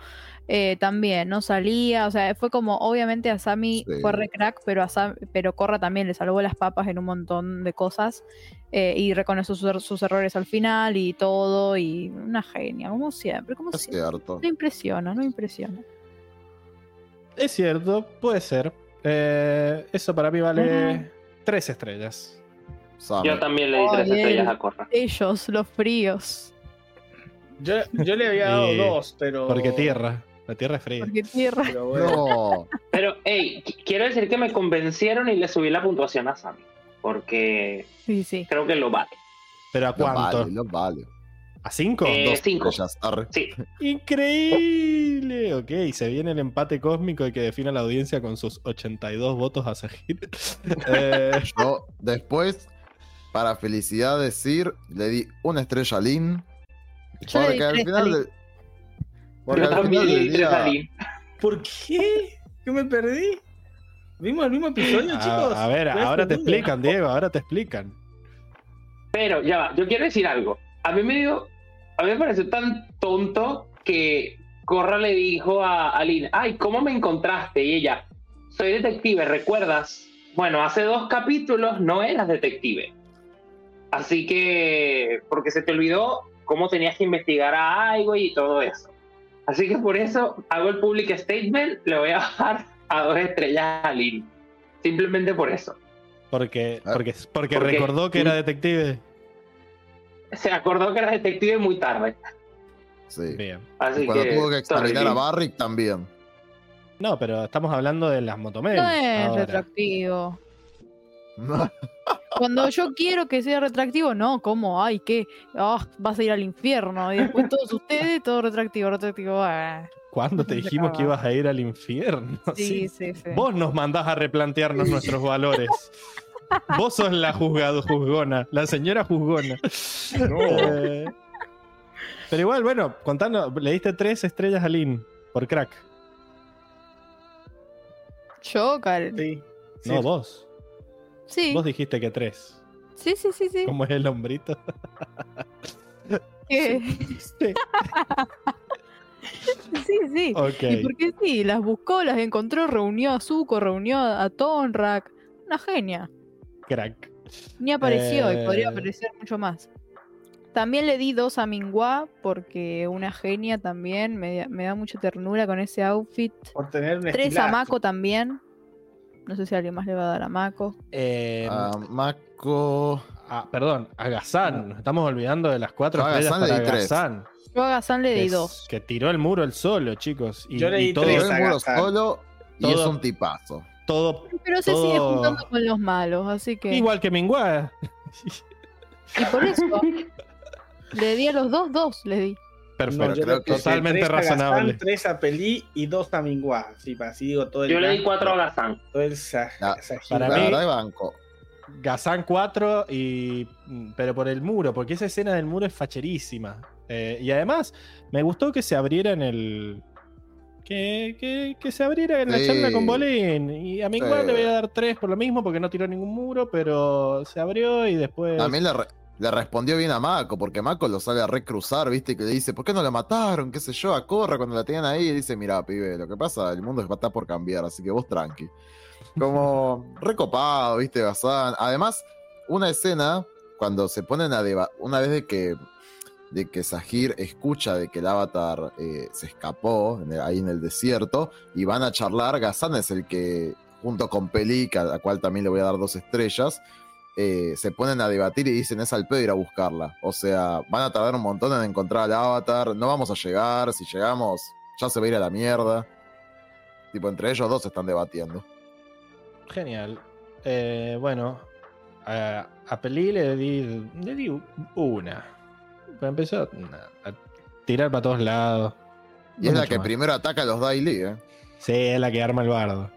eh, también no salía. O sea, fue como, obviamente a Sammy
Sí.
fue re crack, pero, a Sam- pero Corra también le salvó las papas en un montón de cosas. eh, y reconoció sus, er- sus errores al final y todo. Y una genia, como siempre. Como
Es
siempre.
cierto.
No impresiona, no impresiona.
Es cierto, puede ser. Eh, eso para mí vale tres estrellas.
Yo también le di
Oh,
tres
bien.
estrellas a Corra.
Ellos, los fríos.
Yo, yo le había dado dos, pero.
Porque tierra. La tierra es fría.
Porque tierra.
Pero bueno.
No,
Pero, hey, qu- quiero decir que me convencieron y le subí la puntuación a Sammy. Porque
Sí, sí.
creo que lo vale.
¿Pero a cuánto?
vale, no vale.
¿A cinco?
Eh,
Dos
cinco.
estrellas, arre.
Sí,
Increíble. Ok, se viene el empate cósmico y que defina la audiencia con sus 82 votos a seguir. Eh,
Yo después, para felicidad decir, le di una estrella a
di
Porque al final porque
yo
al
también
final
le di a.
¿Por qué? ¿Qué me perdí? ¿Vimos el mismo episodio, chicos?
a, ver, ahora te explican, Diego, ahora te explican.
Pero ya va, yo quiero decir algo. A mí me dio, a mí me pareció tan tonto que Corra le dijo a Aline, ay, ¿cómo me encontraste? Y ella, soy detective, ¿recuerdas? Bueno, hace dos capítulos no eras detective. Así que, porque se te olvidó cómo tenías que investigar a Aigo y todo eso. Así que por eso hago el public statement, le voy a bajar a dos estrellas a Lin. Simplemente por eso.
Porque,
Ah.
porque, porque
Porque-
recordó que era detective.
Se acordó que era detective muy tarde.
Sí.
Bien.
Así
Y cuando
que,
tuvo que
sorry,
a. Barrick también.
No, pero estamos hablando de las motomel.
No es
ahora.
retroactivo. Cuando yo quiero que sea retractivo, no, ¿cómo? Ay, ¿qué? Ah, vas a ir al infierno. Y después todos ustedes, todo retractivo, retractivo. ah.
¿Cuándo te dijimos que ibas a ir al infierno?
Sí, sí, sí.
Vos nos mandás a replantearnos nuestros valores. Vos sos la juzgado, juzgona, la señora juzgona. Eh, pero igual, bueno, contando, le diste tres estrellas a Lin por crack.
Yo, Karen.
Sí.
No,
Sí.
vos.
Sí,
Vos dijiste que tres.
sí, sí, sí, sí.
¿Cómo es el hombrito?
¿Qué?
Sí.
Sí, sí.
Ok.
¿Y por qué sí? Las buscó, las encontró, reunió a Zuko, reunió a Tonrak. Una genia.
Crack.
Ni apareció
Eh.
y podría aparecer mucho más. También le di dos a Mingua porque una genia también me, me da mucha ternura con ese outfit.
Por tener un
Tres a. Mako también. No sé si alguien más le va a dar a Mako.
Eh,
A Mako.
ah, perdón, a Gazán. Nos estamos olvidando de las cuatro
a
estrellas
Gazán le
para
di tres.
Gazán.
Yo a Gazán le
Que,
di
es-
dos.
que tiró el muro el solo, chicos. Y,
Yo le
y
di
todo,
tres.
Tiró el muro solo y
Todo-
es un tipazo.
Todo
Pero se sigue juntando con los malos, así que.
igual que Mingua.
Y por eso. le di a los dos, dos le di.
Perfecto.
No,
creo
le
que
totalmente
tres a Gazán,
razonable.
tres a Pelí y dos a Mingua. Sí, para así digo todo el
Yo le di cuatro a Gazán.
todo el sa-
Ah,
para
La
mí-
verdad, banco.
Gazán 4 y. Pero por el muro, porque esa escena del muro es facherísima. Eh, y además, me gustó que se abriera en el. Que, que- que se abriera en la
Sí.
charla con Bolín. Y a Mingua
Sí.
le voy a dar 3 por lo mismo, porque no tiró ningún muro, pero se abrió y después.
También le, re- le respondió bien a Mako, porque Mako lo sale a recruzar, ¿viste? Que le dice, ¿por qué no la mataron? ¿Qué sé yo? A Corra cuando la tenían ahí. Y dice, mira, pibe, lo que pasa, el mundo está por cambiar, así que vos tranqui. Como recopado, ¿viste? Gazán. Además, una escena, cuando se ponen a debatir, una vez de que, de que Sahir escucha de que el avatar eh, se escapó ahí en el desierto y van a charlar, Gazán es el que, junto con Pelik, a la cual también le voy a dar dos estrellas, eh, se ponen a debatir y dicen es al pedo ir a buscarla. O sea, van a tardar un montón en encontrar al avatar, no vamos a llegar, si llegamos ya se va a ir a la mierda. Tipo, entre ellos dos están debatiendo.
Genial. Eh, bueno, a, a le le di una. Pero empezó a, a tirar para todos lados.
Y
No
es la que
más.
primero ataca a los Daily, ¿eh?
Sí, es la que arma el bardo.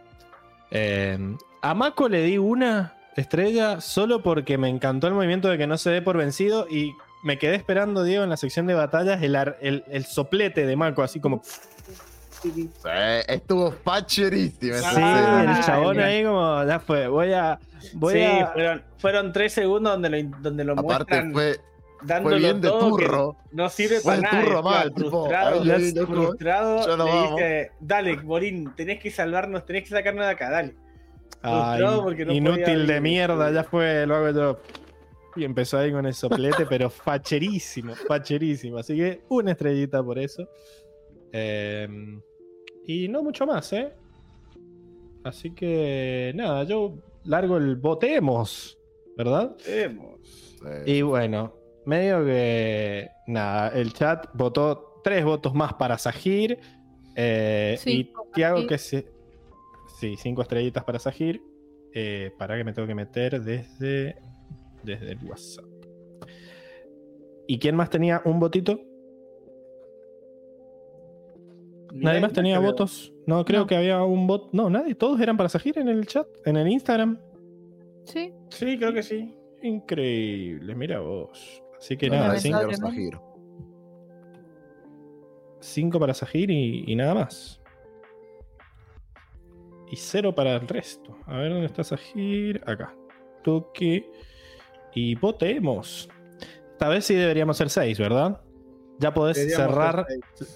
Eh, a Mako le di una estrella solo porque me encantó el movimiento de que no se dé por vencido y me quedé esperando, Diego, en la sección de batallas el, ar- el- el soplete de Mako, así como...
Sí, estuvo facherísimo.
Sí, el chabón
mira.
ahí como, ya fue, voy a... Voy
sí,
a...
fueron, fueron tres segundos donde lo, donde lo
Aparte
muestran
fue,
dándolo
bien de
todo, que
turro.
No sirve para nada.
turro mal, tipo,
frustrado,
loco,
frustrado,
no
le dice, dale, Borín, tenés que salvarnos, tenés que sacarnos de acá, dale.
Ay,
no
inútil
podía
de mierda, ya fue, lo hago yo. Y empezó ahí con el soplete, pero facherísimo, facherísimo. Así que una estrellita por eso. Eh, y no mucho más, ¿eh? Así que nada, yo largo el votemos, ¿verdad?
Sí.
Y bueno, medio que nada, el chat votó tres votos más para Sahir. eh, y Tiago que se. Sí, cinco estrellitas para Sahir. Eh, para que me tengo que meter desde. Desde el WhatsApp. ¿Y quién más tenía un votito? ¿Nadie más tenía
creo.
votos? No, creo
No.
que había un voto. No, nadie. Todos eran para Sahir en el chat, en el Instagram.
Sí.
Sí, creo que sí.
Increíble, mira vos. Así que
No,
nada,
el
cinco,
señor
Lamentablemente.
Sahir.
cinco para Sahir y, y nada más. Y cero para el resto. A ver dónde está Sahir. Acá. Toque. Y votemos. Esta vez sí deberíamos ser seis, ¿verdad? Ya podés
Deberíamos
cerrar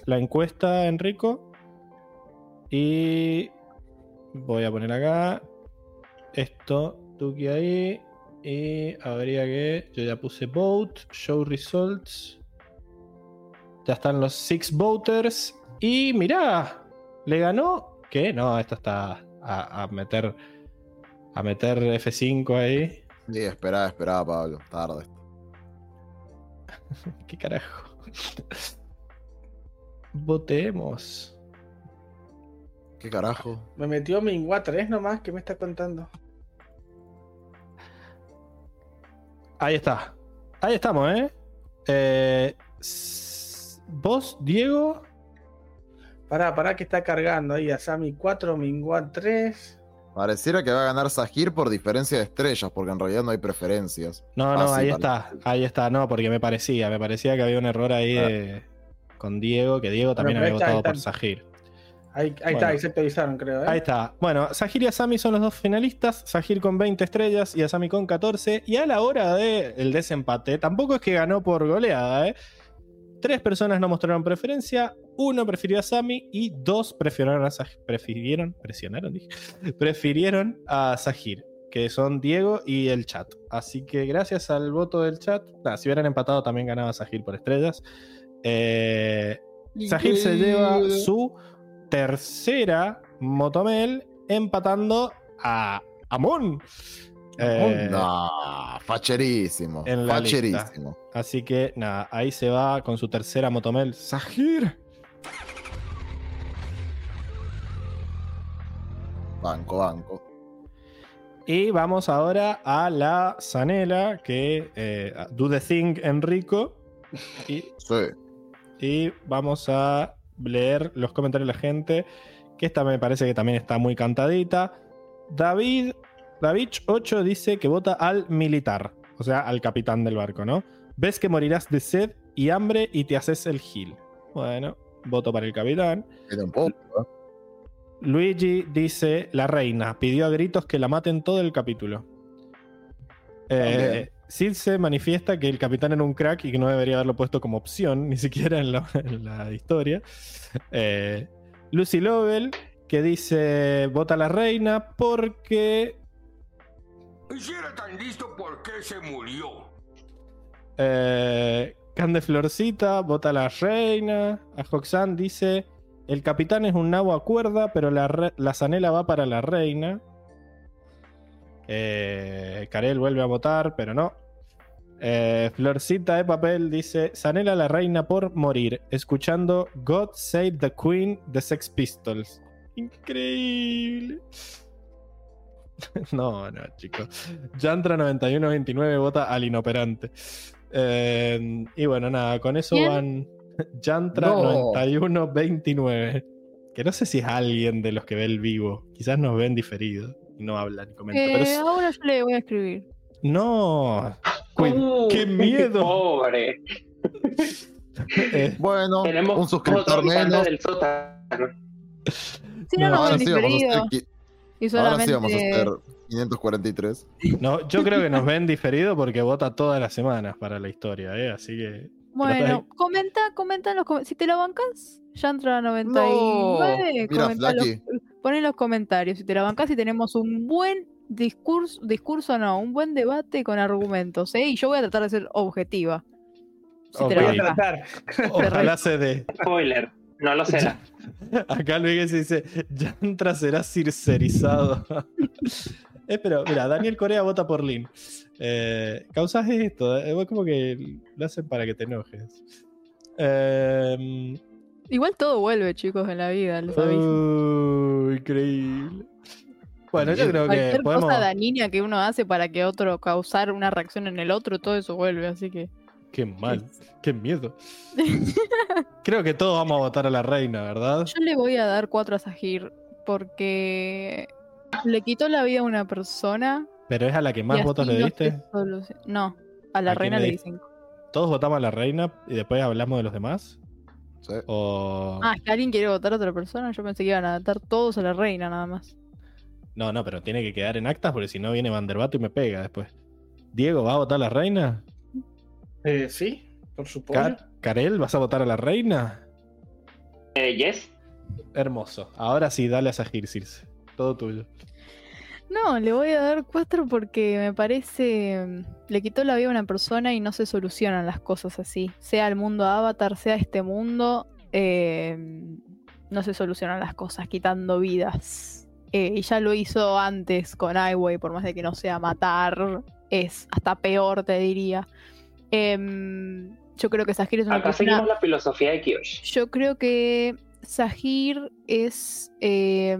la encuesta, Enrico. Y voy a poner acá esto, Tuki ahí. Y habría que. Yo ya puse vote, show results. Ya están los Six Voters. Y mirá, le ganó. ¿Qué? No, esto está a, a meter. A meter F5 ahí.
Sí, esperá, esperá, Pablo. Tarde.
¿Qué carajo? Votemos.
¿Qué carajo?
Me metió Mingua 3 nomás, ¿qué me está contando?
Ahí está. Ahí estamos, ¿eh? eh vos, Diego.
Pará, pará que está cargando ahí. Asami 4, Mingua 3.
Pareciera que va a ganar Sahir por diferencia de estrellas, porque en realidad no hay preferencias.
No, no,
Fácil,
ahí está. Ahí está. No, porque me parecía. Me parecía que había un error ahí
Ah.
de- con Diego, que Diego también había votado por. Sahir.
Ahí, ahí
Bueno.
está, ahí se actualizaron, creo. ¿eh?
Ahí está. Bueno, Sahir y Asami son los dos finalistas. Sahir con 20 estrellas y Asami con 14. Y a la hora del desempate, tampoco es que ganó por goleada, ¿eh? Tres personas no mostraron preferencia, uno prefirió a Asami y dos prefirieron a Sahir. Prefirieron, presionaron, dije. Prefirieron a Sahir, que son Diego y el chat. Así que gracias al voto del chat, si hubieran empatado también ganaba Sahir por estrellas. Eh, Sahir se lleva su tercera Motomel empatando a Amon. Eh,
no, facherísimo.
en la
facherísimo.
Así que nada, ahí se va con su tercera Motomel. Sahir.
Banco, banco.
Y vamos ahora a la Zanela, que eh, do the thing Enrico. Y
Sí.
Y vamos a leer los comentarios de la gente. Que esta me parece que también está muy cantadita. David, David 8 dice que vota al militar. O sea, al capitán del barco, ¿no? Ves que morirás de sed y hambre y te haces el gil. Bueno, voto para el capitán.
Queda un poco. ¿eh?
Luigi dice, la reina, pidió a gritos que la maten todo el capítulo. Eh, Circe manifiesta que el capitán era un crack y que no debería haberlo puesto como opción, ni siquiera en la, en la historia. Eh, Lucy Lovell, que dice, vota a la reina porque...
Si era tan listo, ¿por qué se murió?
Eh, Cande Florcita, vota a la reina. A Hoxan dice, el capitán es un nabo a cuerda, pero la, la zanela va para la reina. Eh, Karel vuelve a votar, pero no. Eh, Florcita de papel dice: Zanela la reina por morir, escuchando God Save the Queen de Sex Pistols. Increíble. no, no, chicos. Yantra9129 vota al inoperante. Eh, y bueno, nada, con eso
¿Quién?
van
No.
Yantra9129. Que no sé si es alguien de los que ve el vivo. Quizás nos ven diferido y no hablan y comentan.
Eh,
pero es-
ahora yo le voy a escribir.
no.
Uh,
¡Qué miedo!
Pobre.
Eh,
Bueno,
Tenemos
un suscriptor menos.
del sótano.
Si no,
No,
Ahora
ven
sí, vamos a hacer,
Y
ahora sí vamos a
solamente.
hacer 543.
no, yo creo que nos ven diferido porque vota todas las semanas para la historia, ¿eh? Así que.
Bueno, comenta, comenta en los com- Si te la bancas, ya entra 99.
No. Mira,
comenta los-
Flaky.
Pon en los comentarios. Si te la bancas y tenemos un buen discurso, discurso no, un buen debate con argumentos, ¿eh? Y yo voy a tratar de ser objetiva. Si te
Voy
la
a
bancas.
tratar.
Ojalá se dé.
Spoiler. No lo será.
Acá Luis dice: Yantra será circerizado. eh, pero, mira, Daniel Corea vota por Lin. Eh, causas esto, eh, como que lo hacen para que te enojes. Eh,
Igual todo vuelve, chicos, en la vida, les aviso.
uh, increíble. Bueno, yo creo que
Cualquier
podemos.
cosa dañina que uno hace para que otro causar una reacción en el otro, todo eso vuelve, así que.
Qué mal, qué miedo. Creo que todos vamos a votar a la reina, ¿verdad?
Yo le voy a dar 4 a Sahir porque le quitó la vida a una persona.
Pero es a la que más votos le
no
diste.
No, a la
¿A quién
reina
le
di? 5.
¿Todos votamos a la reina y después hablamos de los demás?
Sí.
O...
Ah, es que alguien quiere votar a otra persona. Yo pensé que iban a votar todos a la reina nada más.
No, no, pero tiene que quedar en actas porque si no viene Vanderbato y me pega después. Diego, ¿va a votar a la reina?
Eh, sí, por supuesto.
Car- Karel, ¿vas a votar a la reina?
Eh, yes.
Hermoso. Ahora sí, dale a Sahir, Circe. Todo tuyo.
No, le voy a dar cuatro porque me parece. mm, Le quitó la vida a una persona y no se solucionan las cosas así. Sea el mundo Avatar, sea este mundo, eh, no se solucionan las cosas quitando vidas. Eh, y ya lo hizo antes con Highway, por más de que no sea matar, es hasta peor, te diría. Em, yo creo que Sahir es una
Acá
persona.
seguimos la filosofía de Kiyoshi.
Yo creo que Sahir es eh,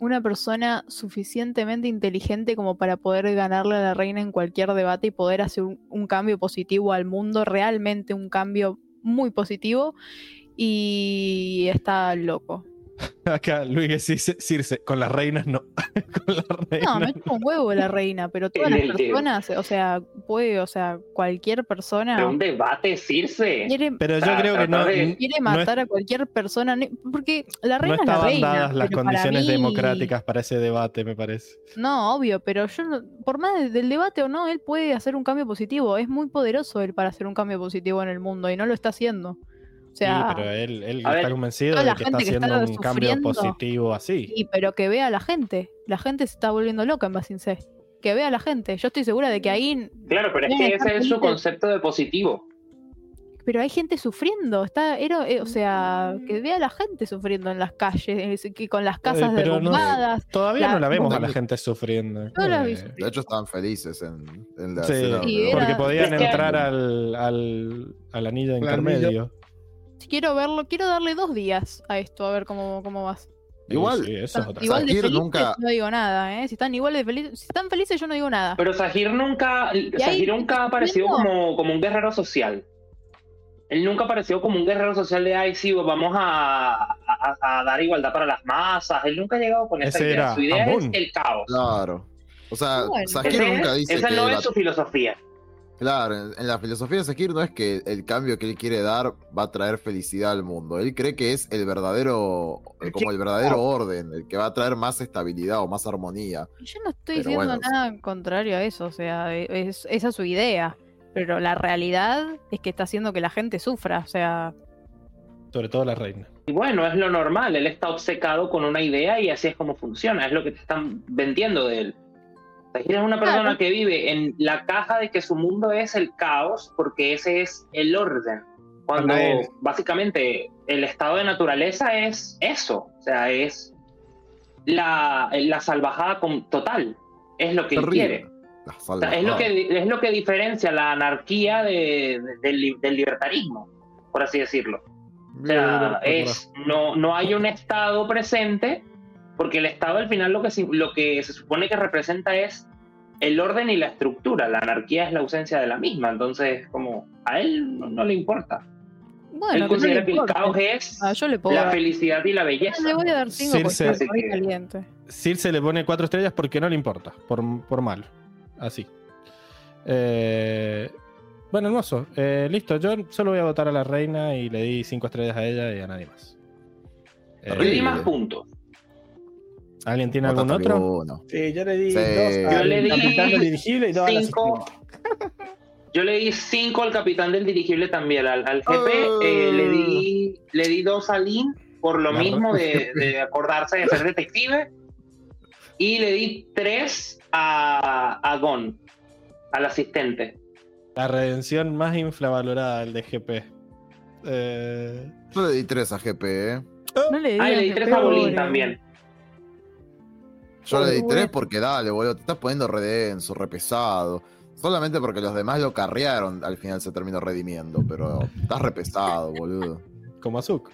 una persona suficientemente inteligente como para poder ganarle a la reina en cualquier debate y poder hacer un cambio positivo al mundo, realmente un cambio muy positivo. Y está loco.
Acá Luis dice Circe, con las reinas no. con las reinas.
No, me chupa un huevo la reina, pero todas las personas, o sea, puede, o sea, cualquier persona
Pero un debate, Circe.
quiere,
Pero yo
Tra-
creo que no,
quiere
no es-
matar a cualquier persona, porque la
no
reina es la
estaban
reina.
dadas las condiciones
mí-
democráticas para ese debate, me parece.
No, obvio, pero yo, no- por más de- del debate o no, él puede hacer un cambio positivo. Es muy poderoso él para hacer un cambio positivo en el mundo y no lo está haciendo. O sea,
sí, pero él, él está
ver,
convencido de que está
que
haciendo
está
un cambio positivo así.
sí, pero que vea a la gente. La gente se está volviendo loca en Basin Que vea a la gente. Yo estoy segura de que ahí.
Claro, pero es que ese es su concepto de positivo.
Pero hay gente sufriendo. Está, era- eh, o sea, que vea a la gente sufriendo en las calles, eh, que con las casas
Eh, pero no-
derrumbadas.
Todavía
la-
no la vemos a la gente sufriendo.
Yo la vi
Eh.
De hecho, estaban felices en, en la
Sí, porque podían
Es que-
entrar al, al, al anillo intermedio.
Quiero verlo, quiero darle dos días a esto, a ver cómo, cómo vas.
Igual,
Sí, eso es otra
Igual de
Sahir
felices
nunca-
no digo nada, ¿eh? Si están igual de felices, si están felices yo no digo nada.
Pero Sahir nunca, Sahir nunca ha aparecido
¿entiendo?
como, como un guerrero social. Él nunca apareció como un guerrero social de, ay, sí, vamos a, a- a dar igualdad para las masas. Él nunca ha llegado con esa
Ese
idea. Su idea es el caos.
Claro. O sea,
Bueno.
Sahir nunca dice
esa
que
no
la-
es su filosofía.
Claro, en, en la filosofía de Sekir no es que el cambio que él quiere dar va a traer felicidad al mundo. Él cree que es el verdadero, como el verdadero orden, el que va a traer más estabilidad o más armonía.
Yo no estoy
Pero
diciendo
bueno,
nada contrario a eso, o sea, e- es, esa es su idea. Pero la realidad es que está haciendo que la gente sufra, o sea,
Sobre todo la reina.
Y bueno, es lo normal. Él está obcecado con una idea y así es como funciona. Es lo que te están vendiendo de él. Sahir es una persona
Claro.
que vive en la caja de que su mundo es el caos porque ese es el orden. Cuando básicamente el estado de naturaleza es eso. O sea, es la, la salvajada con, total. Es lo que él quiere.
La
O sea, es, lo que, es lo que diferencia la anarquía de- de- del, del libertarismo, por así decirlo. O sea, es, no, no hay un Estado presente, porque el Estado al final lo que, se- lo que se supone que representa es el orden y la estructura. La anarquía es la ausencia de la misma. Entonces, como a él no, no le importa.
bueno,
él
no
considera que el caos es
Ah, yo le puedo
la
dar-
felicidad y la belleza.
le voy a dar cinco porque
Circe.
estoy
Así que-
caliente.
Circe le pone cuatro estrellas porque no le importa, por, por malo. Así. Eh, bueno, hermoso. Eh, listo, yo solo voy a votar a la reina y le di cinco estrellas a ella y a nadie más. Eh,
más puntos.
¿Alguien tiene algún otro?
uno.
Sí, yo le di
Sí.
dos
Yo
al
le di
capitán del dirigible y dos a la
cinco.
asistente.
Yo le di 5 al capitán del dirigible también. Al, al GP
Oh.
eh, le di le di 2 a Lin por lo mismo de, de acordarse de ser detective. Y le di 3 a, a Gon, al asistente.
La redención más infravalorada del DGP. Eh,
Yo le di tres a GP, ¿eh?
No le
Ah, y
digan
le di 3 a Bolín también.
Yo le di
Bueno.
tres porque dale, boludo, te estás poniendo re denso, re pesado. Solamente porque los demás lo carrearon, al final se terminó redimiendo, pero estás re pesado, boludo.
como Azuk.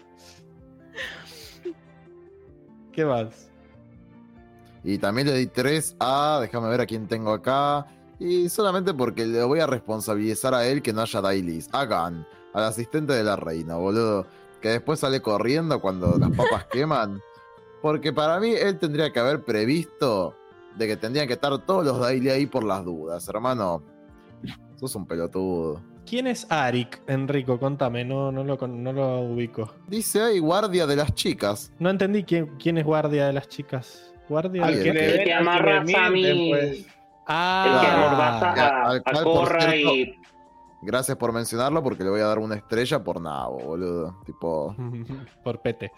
¿Qué más?
Y también le di tres a, déjame ver a quién tengo acá. Y solamente porque le voy a responsabilizar a él que no haya dailies. A Gan, al asistente de la reina, boludo. Que después sale corriendo cuando las papas queman. Porque para mí él tendría que haber previsto de que tendrían que estar todos los daily ahí por las dudas, hermano. Sos un pelotudo.
¿Quién es Arik, Enrico? Contame, no, no, lo, no lo ubico.
Dice ahí guardia de las chicas.
No entendí quién, quién es guardia de las chicas. ¿Guardia
Al
de
que
El
le
que
ven, al que
amarra a Sammy.
pues.
El que
Ah,
a,
al
a
cual, por
Corra
cierto,
y.
Gracias por mencionarlo porque le voy a dar una estrella por nabo, boludo. Tipo,
por pete.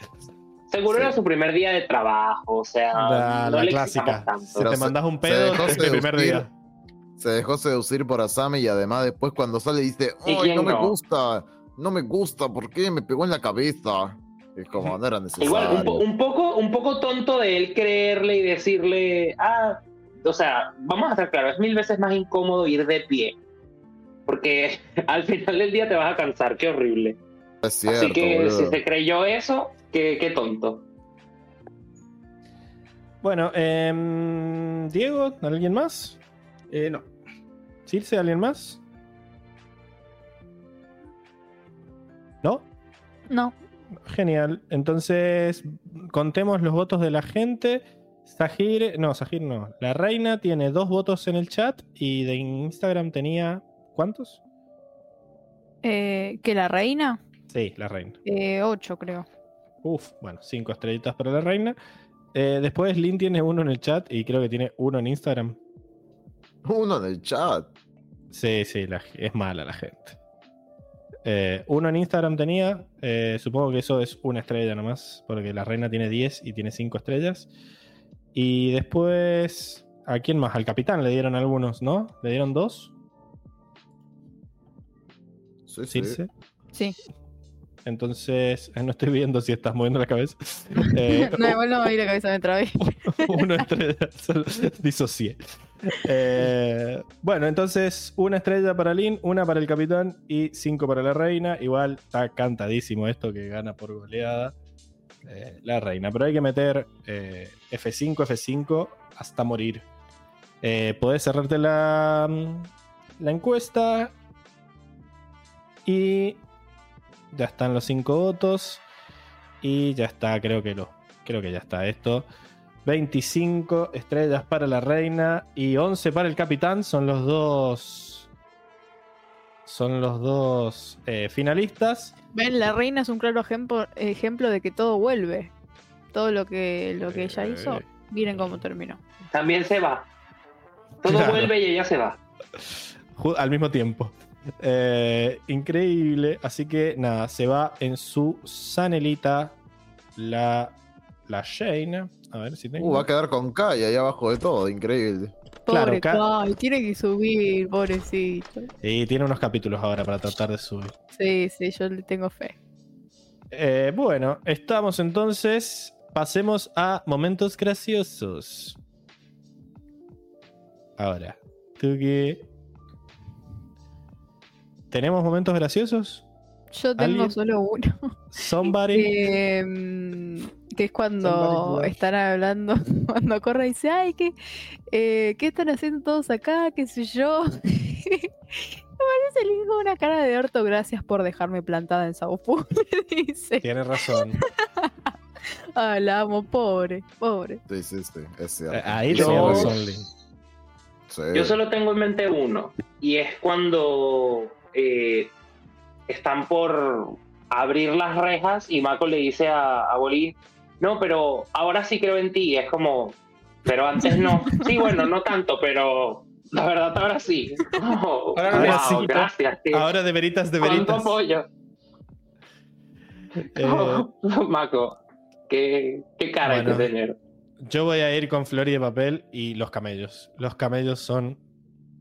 Seguro
Sí.
era su primer día de trabajo, o sea,
La,
no
la
le
clásica.
tanto.
Si te
se-
mandas un pedo
dejó
es el primer
seducir.
día.
Se dejó seducir por Asami y además después cuando sale dice,
¿Y
¡ay, no me gusta! No me gusta, ¿por qué? Me pegó en la cabeza. Es como, no era necesario.
Igual, un, po- un poco, un poco tonto de él creerle y decirle, ah, o sea, vamos a estar claros, es mil veces más incómodo ir de pie. Porque al final del día te vas a cansar, qué horrible.
Es cierto,
Así que
boludo.
si se creyó eso, qué, qué tonto.
Bueno, em, Diego, ¿alguien más?
Eh, no.
¿Circe, alguien más? ¿No?
No.
Genial. Entonces, contemos los votos de la gente. Sahir, no, Sahir no. La reina tiene dos votos en el chat y de Instagram tenía. ¿Cuántos?
Eh, ¿Que la reina?
Sí, la reina.
Eh, ocho, creo.
Uf, bueno, cinco estrellitas para la reina. Eh, después Lin tiene uno en el chat y creo que tiene uno en Instagram.
Uno en el chat.
Sí, sí, la- es mala la gente. Eh, uno en Instagram tenía, eh, supongo que eso es una estrella nomás, porque la reina tiene 10 y tiene 5 estrellas. Y después, ¿a quién más? Al capitán le dieron algunos, ¿no? ¿Le dieron dos?
Sí, sí.
Circe.
Sí.
Entonces, no estoy viendo si estás moviendo la cabeza. Eh,
no, igual no, ahí la cabeza me trabé.
una estrella, solo disocié. Eh, bueno, entonces una estrella para Lin, una para el capitán y cinco para la reina. Igual está cantadísimo esto que gana por goleada eh, la reina. Pero hay que meter eh, F5, F5 hasta morir. Podés cerrarte la, mm, la encuesta y ya están los cinco votos y ya está, creo que lo, creo que ya está esto. 25 estrellas para la reina y 11 para el capitán. Son los dos. Son los dos eh, finalistas.
Ven, la reina es un claro ejemplo, ejemplo de que todo vuelve. Todo lo que, lo que ella hizo,
Eh.
miren cómo terminó.
También se va. Todo
Claro.
vuelve y ella se va.
al mismo tiempo. Eh, increíble. Así que nada, se va en su Sanelita la, la Shane. A ver si tengo.
Uh, va a quedar con Kai ahí abajo de todo, increíble.
Claro,
Pobre
ca-
Kai, tiene que subir, pobrecito.
Y tiene unos capítulos ahora para tratar de subir.
Sí, sí, yo le tengo fe.
Eh, bueno, estamos entonces. Pasemos a momentos graciosos. Ahora, tú que. ¿Tenemos momentos graciosos?
Yo tengo
¿Alguien?
solo uno.
Somebody.
que, mm, que es cuando están hablando, cuando corre y dice, ay, ¿qué, eh, ¿qué están haciendo todos acá? ¿Qué sé yo? Me parece digo una cara de orto, gracias por dejarme plantada en Saupú. Le dice,
Tiene razón.
ah, la amo, pobre, pobre.
Sí, sí, sí, es cierto.
Eh, Ahí tenía razón, Lin.
Sí.
Yo solo tengo en mente uno, y es cuando eh, están por abrir las rejas y Mako le dice a, a Bolín, no, pero ahora sí creo en ti, es como, pero antes no. Sí, bueno, no tanto, pero la verdad ahora sí. Oh,
Ahora
wow,
sí.
gracias. tío.
Ahora de veritas, de
¿Cuánto
veritas.
apoyo?
Eh,
Mako, qué, qué cara hay
Bueno.
que tener.
Yo voy a ir con flor y de papel y los camellos. Los camellos son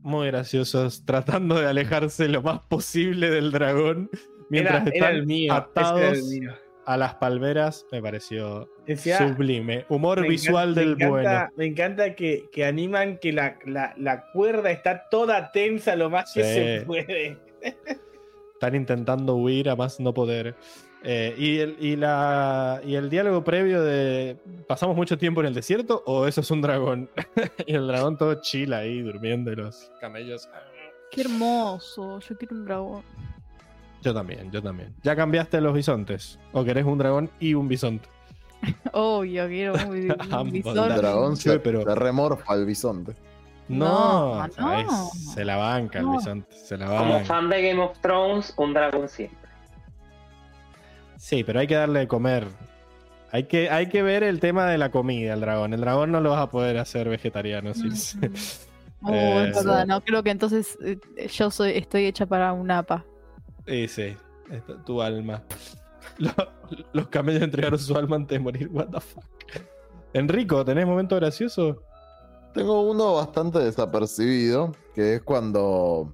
muy graciosos, tratando de alejarse lo más posible del dragón. Mientras
Era,
están
era mío.
atados
era
a las palmeras, me pareció
Decía,
sublime. Humor visual
encanta-
del
me encanta,
bueno.
Me encanta que, que animan que la, la, la cuerda está toda tensa lo más que se puede.
Están intentando huir a más no poder. Eh, y, el, y, la, y el diálogo previo de ¿pasamos mucho tiempo en el desierto o eso es un dragón? y el dragón todo chila ahí durmiendo y los camellos.
Qué hermoso, yo quiero un dragón.
Yo también, yo también. ¿Ya cambiaste los bisontes? ¿O querés un dragón y un bisonte?
Obvio, quiero un, un bisón.
El dragón
Sí,
se,
pero-
se remorfa al bisonte.
No,
No,
¿sabes?
no.
se la banca el bisonte, se la
Como fan de Game of Thrones, un dragón siempre.
Sí, pero hay que darle de comer. Hay que, hay que ver el tema de la comida al dragón. El dragón no lo vas a poder hacer vegetariano. sí.
Oh,
Eh,
es verdad, no creo que entonces eh, yo soy, estoy hecha para un APA.
Sí, esta- tu alma. Lo- los camellos entregaron su alma antes de morir. What the fuck. Enrico, ¿tenés momento gracioso?
Tengo uno bastante desapercibido, que es cuando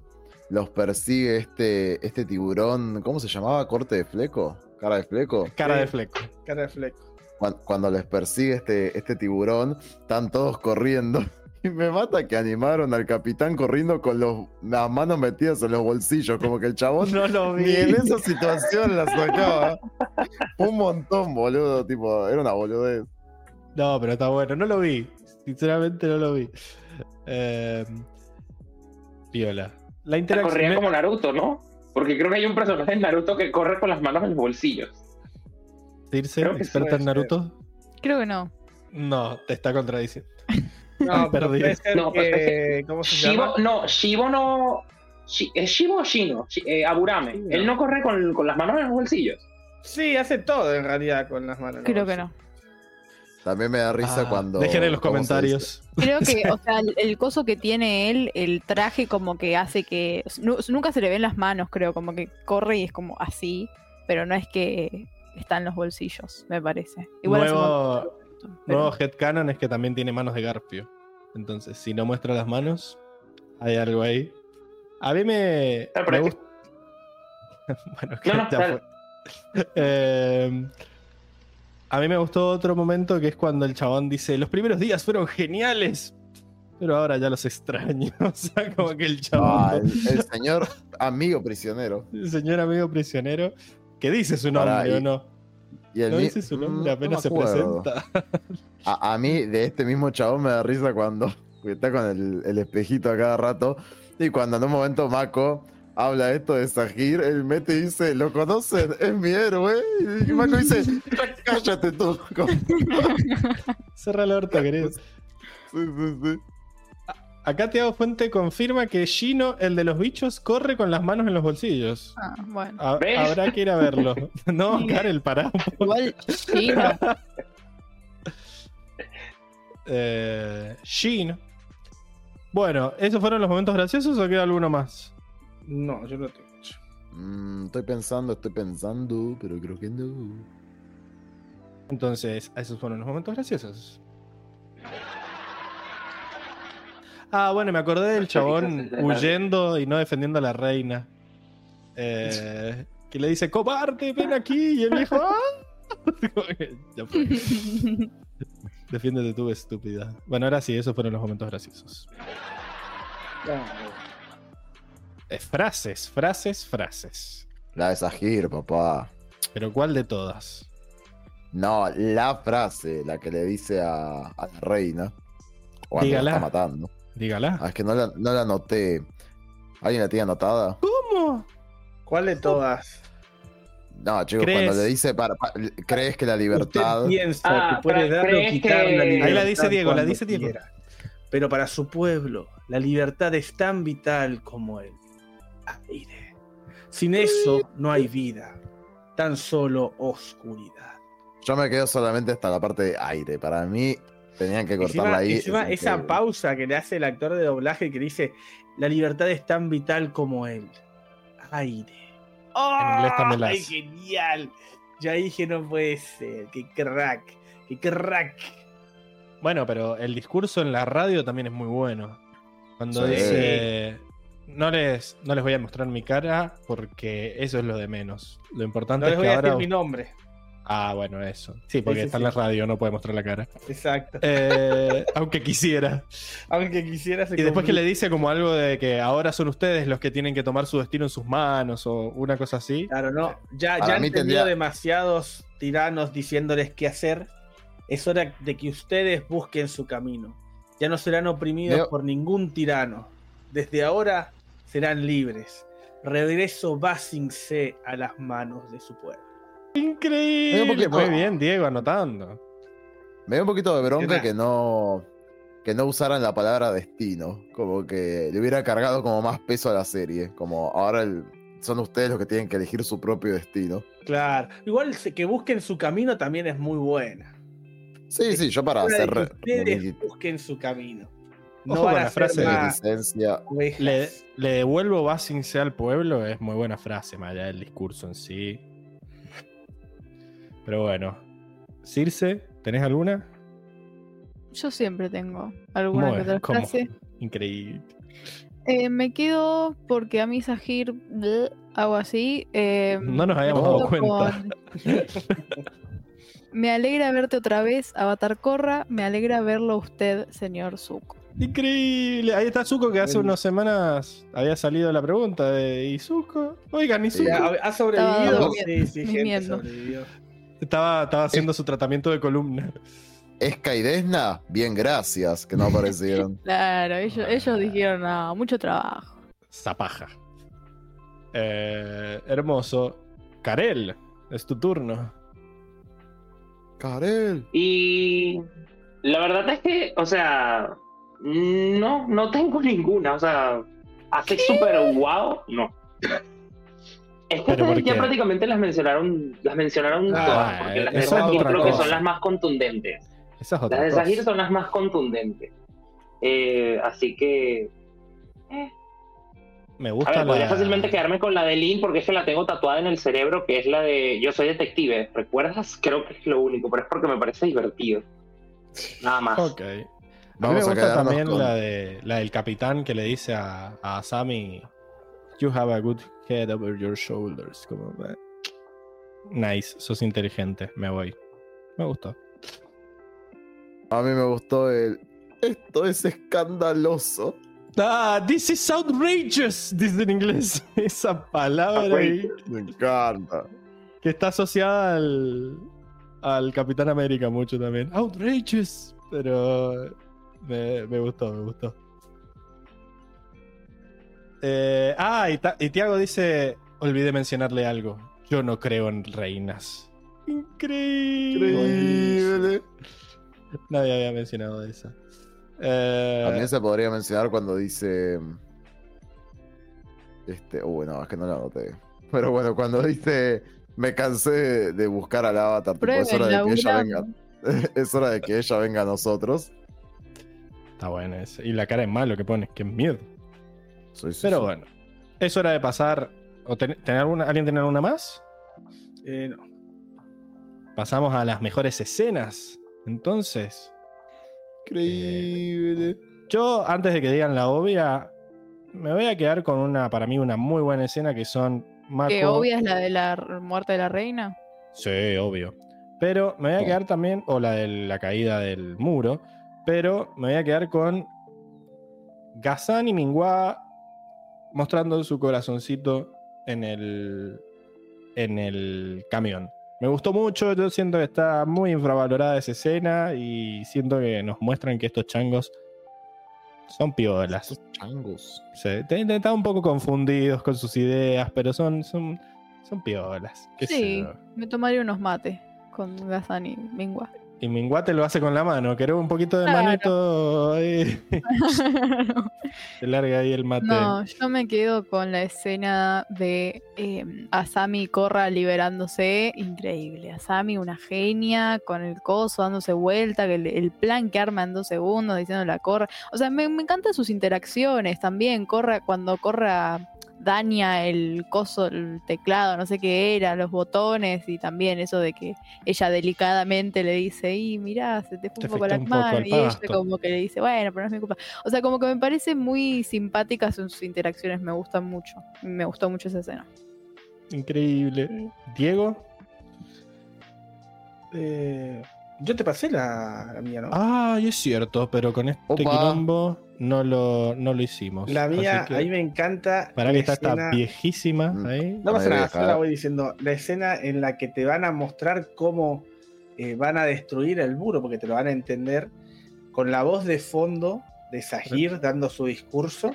los persigue este, este tiburón, ¿cómo se llamaba? ¿Corte de fleco? ¿Cara de fleco?
Cara de fleco.
Cara de fleco.
Cuan- Cuando, les persigue este, este tiburón, están todos corriendo. Y me mata que animaron al capitán corriendo con los, las manos metidas en los bolsillos, como que el chabón
No lo
ni en esa situación la sacaba. Un montón, boludo, tipo, era una boludez.
No, pero está bueno. No lo vi. Sinceramente no lo vi. Eh, Viola. La interacción.
Corría como Naruto, ¿no? Porque creo que hay un personaje en Naruto que corre con las manos en los bolsillos. Que
experta en Naruto.
Creo que no.
No, te está contradiciendo.
No,
Perdido.
No,
que. ¿Cómo se llama?
Shibo, no, Shibo no. Shi- ¿Es Shibo o Shino? Shi- eh, Aburame. Él no corre con, con las manos en los bolsillos.
Sí, hace todo en realidad con las manos.
Creo que no.
También me da risa
Ah,
cuando.
Dejen en los
¿cómo se
comentarios.
Creo que, o sea, el, el coso que tiene él, el traje como que hace que... nu- nunca se le ven las manos, creo, como que corre y es como así, pero no es que está en los bolsillos, me parece. Igual un
Nuevo,
pero-
nuevo headcanon es que también tiene manos de Garfio. Entonces, si no muestra las manos, hay algo ahí. A mí me,
Ah,
me
es que-
gusta. bueno, que
No, no,
ya
dale.
fue. Eh, a mí me gustó otro momento que es cuando el chabón dice: Los primeros días fueron geniales, pero ahora ya los extraño. o sea, como que el chabón,
Ah, el, el señor amigo prisionero.
el señor amigo prisionero, que dice su
Pará,
nombre
y-
o no.
Y el
No dice su nombre,
Mm,
apenas
no
se presenta.
A, a mí, de este mismo chabón, me da risa cuando está con el, el espejito a cada rato. Y cuando en un momento Mako habla esto de Sahir, él mete y dice: ¿Lo conocen? Es mi héroe. Y Mako dice: Cállate tú.
Cerra el orto, querido.
Sí, sí, sí.
Acá Tiago Fuente confirma que Gino, el de los bichos, corre con las manos en los bolsillos.
Ah, bueno.
Ha-
¿Ves?
habrá que ir a verlo. No, Karel, pará.
Igual.
Eh, Gino. Bueno, ¿esos fueron los momentos graciosos o queda alguno más?
No, yo no tengo. mucho.
Mm, estoy pensando, estoy pensando, pero creo que no.
Entonces, esos fueron los momentos graciosos. Ah, bueno, me acordé del chabón huyendo y no defendiendo a la reina. Eh, que le dice, cobarde, ven aquí. Y el viejo, ¡ah! Ya fue. Defiéndete tú, estúpida. Bueno, ahora sí, esos fueron los momentos graciosos. Eh, frases, frases, frases.
La de Sahir, papá.
Pero ¿cuál de todas?
No, la frase, la que le dice a, a la reina. Cuando la
Dígala.
está matando.
Dígala.
Ah, es que no la, no la anoté. ¿Alguien la tiene anotada?
¿Cómo?
¿Cuál de todas?
No, chicos,
¿Crees?
cuando le dice, para- pa- ¿crees que la libertad...
Usted piensa
Ah,
que puede dar o
¿crees
quitar
que-
la
Ahí la
libertad
dice Diego, la dice Diego.
quiera. Pero para su pueblo, la libertad es tan vital como el aire. Sin eso no hay vida, tan solo oscuridad.
Yo me quedo solamente hasta la parte de aire. Para mí, tenían que cortarla
Encima,
ahí.
encima
Es
esa
increíble.
pausa que le hace el actor de doblaje que dice, la libertad es tan vital como el aire.
En inglés también la
¡Ay, genial! Ya dije, no puede ser, qué crack, qué crack.
Bueno, pero el discurso en la radio también es muy bueno. Cuando
Sí.
dice. No les, no les voy a mostrar mi cara porque eso es lo de menos. Lo importante
No les
es
voy
que
a
ahora.
decir mi nombre.
Ah, bueno, eso. Sí, porque
sí,
está
sí.
en la radio, no puede mostrar la cara.
Exacto.
Eh, aunque quisiera.
Aunque quisiera se
Y después que le dice como algo de que ahora son ustedes los que tienen que tomar su destino en sus manos o una cosa así.
Claro, no. Ya, ya han tenido
tendría-
demasiados tiranos diciéndoles qué hacer. Es hora de que ustedes busquen su camino. Ya no serán oprimidos
Leo-
por ningún tirano. Desde ahora serán libres. Regreso Basingse a las manos de su pueblo.
Increíble.
Un poquito-
Muy bien, Diego, anotando.
Me da un poquito de bronca que no que no usaran la palabra destino. Como que le hubiera cargado como más peso a la serie. Como ahora el- son ustedes los que tienen que elegir su propio destino.
Claro. Igual que busquen su camino también es muy buena.
Sí, sí, yo para hacer
ustedes busquen su camino.
Ojo
No van a ser
frase de
más
licencia.
Le, le devuelvo Basinse al pueblo, es muy buena frase, más allá del discurso en sí. Pero bueno. Circe, ¿tenés alguna?
Yo siempre tengo alguna
Bueno,
que otra
¿cómo?
frase.
Increíble.
Eh, me quedo porque a mí Sahir bleh, hago así. eh,
No nos habíamos dado cuenta.
con- me alegra verte otra vez, Avatar Corra. Me alegra verlo a usted, señor Zuko.
Increíble. Ahí está Zuko que hace
Bueno.
unas semanas había salido la pregunta de ¿y Zuko? Oigan, ¿y Zuko?
¿Ha sobrevivido? Sí, sí, gente sobrevivió.
Estaba, estaba haciendo su tratamiento de columna.
Esca y Desna, bien, gracias, que no aparecieron.
Claro, ellos,
Ah.
ellos dijeron, no, mucho trabajo.
Zapaja. Eh, hermoso. Karel, es tu turno.
Karel.
Y la verdad es que, o sea, no, no tengo ninguna. O sea, hace súper guau, no. Es que
¿Pero por
ustedes ya prácticamente las mencionaron, las mencionaron
Ah,
todas, porque las de Sahir creo que son las más contundentes.
Esa es otra
Las de. Sahir son las más contundentes. Eh, así que,
Me
a
gusta
ver,
la...
podría fácilmente quedarme con la de Lynn porque es que la tengo tatuada en el cerebro, que es la de Yo soy detective. ¿Recuerdas? Creo que es lo único, pero es porque me parece divertido. Nada más.
Ok. A mí me gusta también
con-
la, de, la del capitán que le dice a, a Sammy You have a good head over your shoulders. Como, nice, sos inteligente, me voy. Me gustó.
A mí me gustó el. Esto es escandaloso.
Ah, this is outrageous, dice en inglés. Esa palabra ahí,
Me encanta.
que está asociada al, al Capitán América mucho también. Outrageous, pero me, me gustó, me gustó. Eh, ah, y, y Tiago dice, olvidé mencionarle algo. Yo no creo en reinas. Increíble.
Increíble.
Nadie había mencionado esa. Eh,
También se podría mencionar cuando dice. Este. Uy, no, es que no lo anoté. Pero bueno, cuando dice. Me cansé de, buscar al avatar. tipo, es hora
Prueben,
de que ella venga. Es hora de que ella venga a nosotros.
Está buena esa. Y la cara es malo que pone, que miedo.
Sí, sí,
Pero
sí.
bueno, es hora de pasar. ¿O ten- tener alguna, ¿Alguien tiene alguna más?
Eh, no.
Pasamos a las mejores escenas. Entonces,
Increíble.
yo antes de que digan la obvia, me voy a quedar con una, para mí, una muy buena escena que son Mako.
Que obvia es la de la muerte de la reina.
Sí, obvio. Pero me voy a quedar también, o la de la caída del muro, pero me voy a quedar con Gazan y Mingua mostrando su corazoncito en el, en el camión. Me gustó mucho, yo siento que está muy infravalorada esa escena y siento que nos muestran que estos changos son piolas.
Estos changos.
Sí, están un poco confundidos con sus ideas, pero son, son, son piolas.
Sí, me tomaría unos mates con Gazan y Mingua.
Y Minguate lo hace con la mano. ¿Querés un poquito de
Claro.
manito? Ahí. Te larga ahí el mate.
no, yo me quedo con la escena de eh, Asami y Korra liberándose. Increíble. Asami, una genia, con el coso dándose vuelta, el, el plan que arma en dos segundos, diciéndole a Korra. O sea, me, me encantan sus interacciones también. Korra, cuando Korra daña el coso, el teclado, no sé qué era, los botones, y también eso de que ella delicadamente le dice, y mirá, se te fue
Te
un poco las manos,
al
y ella como que le dice, bueno, pero no es mi culpa. O sea, como que me parece muy simpáticas sus interacciones, me gustan mucho. Me gustó mucho esa escena.
Increíble. Diego.
Eh, yo te pasé la, la mía, ¿no?
Ay, es cierto, pero con este
Opa.
quilombo no lo, no lo hicimos.
la mía,
que-
a mí me encanta.
Para que está,
escena-
viejísima
Mm.
ahí.
No pasa nada, yo la voy diciendo. La escena en la que te van a mostrar cómo eh, van a destruir el muro, porque te lo van a entender, con la voz de fondo de Sahir dando su discurso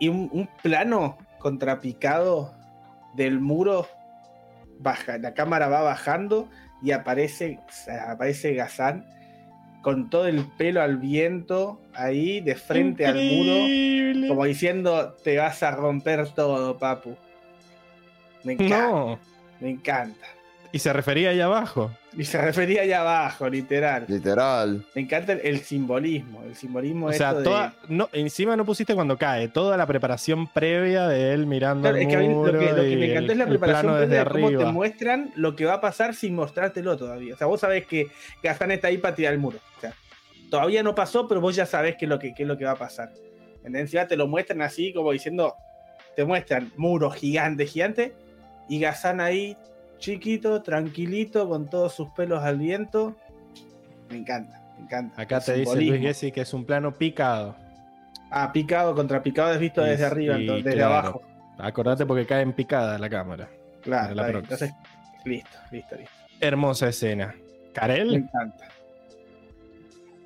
y un, un plano contrapicado del muro. Baja, la cámara va bajando y aparece, aparece Gazán con todo el pelo al viento ahí de frente al muro. Como diciendo, te vas a romper todo, papu. Me encanta,
No,
me encanta.
Y se refería ahí abajo.
Y se refería allá abajo, literal.
Literal.
Me encanta el, el simbolismo. El simbolismo
O sea,
esto de-
toda, no, encima no pusiste cuando cae, toda la preparación previa de él mirando
Claro,
el
es que a mí
muro
lo que, lo que me
el-
encantó es la preparación previa de cómo te muestran lo que va a pasar sin mostrártelo todavía. O sea, vos sabés que Gazán está ahí para tirar el muro. O sea, todavía no pasó, pero vos ya sabés qué es lo que, qué es lo que va a pasar. En encima te lo muestran así, como diciendo, te muestran muro gigante, gigante, y Gazán ahí, chiquito, tranquilito, con todos sus pelos al viento. Me encanta, me encanta.
Acá
El
te dice. Luis Gessi que es un plano picado.
Ah, picado contra picado es visto desde arriba, entonces, desde
claro.
abajo.
Acordate porque cae en picada la cámara.
Claro,
la
entonces, listo, listo, listo.
Hermosa escena.
Me
¿Karel?
encanta.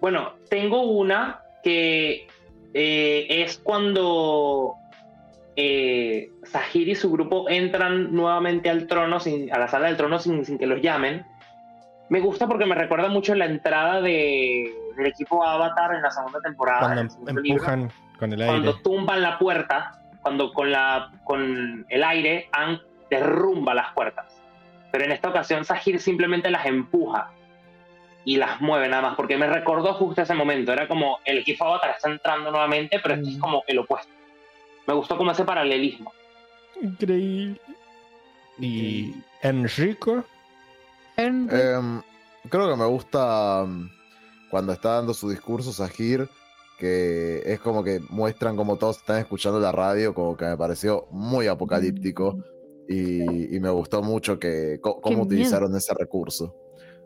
Bueno, tengo una que eh, es cuando eh, Sahir y su grupo entran nuevamente al trono, sin- a la sala del trono sin, sin que los llamen. Me gusta porque me recuerda mucho la entrada de, del equipo Avatar en la segunda temporada.
Cuando
libro,
empujan con el aire.
cuando tumban la puerta, cuando con, la, con el aire han derrumba las puertas. Pero en esta ocasión Sahir simplemente las empuja y las mueve nada más, porque me recordó justo ese momento. Era como el equipo Avatar está entrando nuevamente, pero esto es como el opuesto. Me gustó como ese paralelismo.
Increíble. Y Enrico.
Henry.
Em, creo que me gusta mm, cuando está dando su discurso Sahir, que es como que muestran como todos están escuchando la radio, como que me pareció muy apocalíptico y, y me gustó mucho que cómo
Qué
utilizaron ese recurso.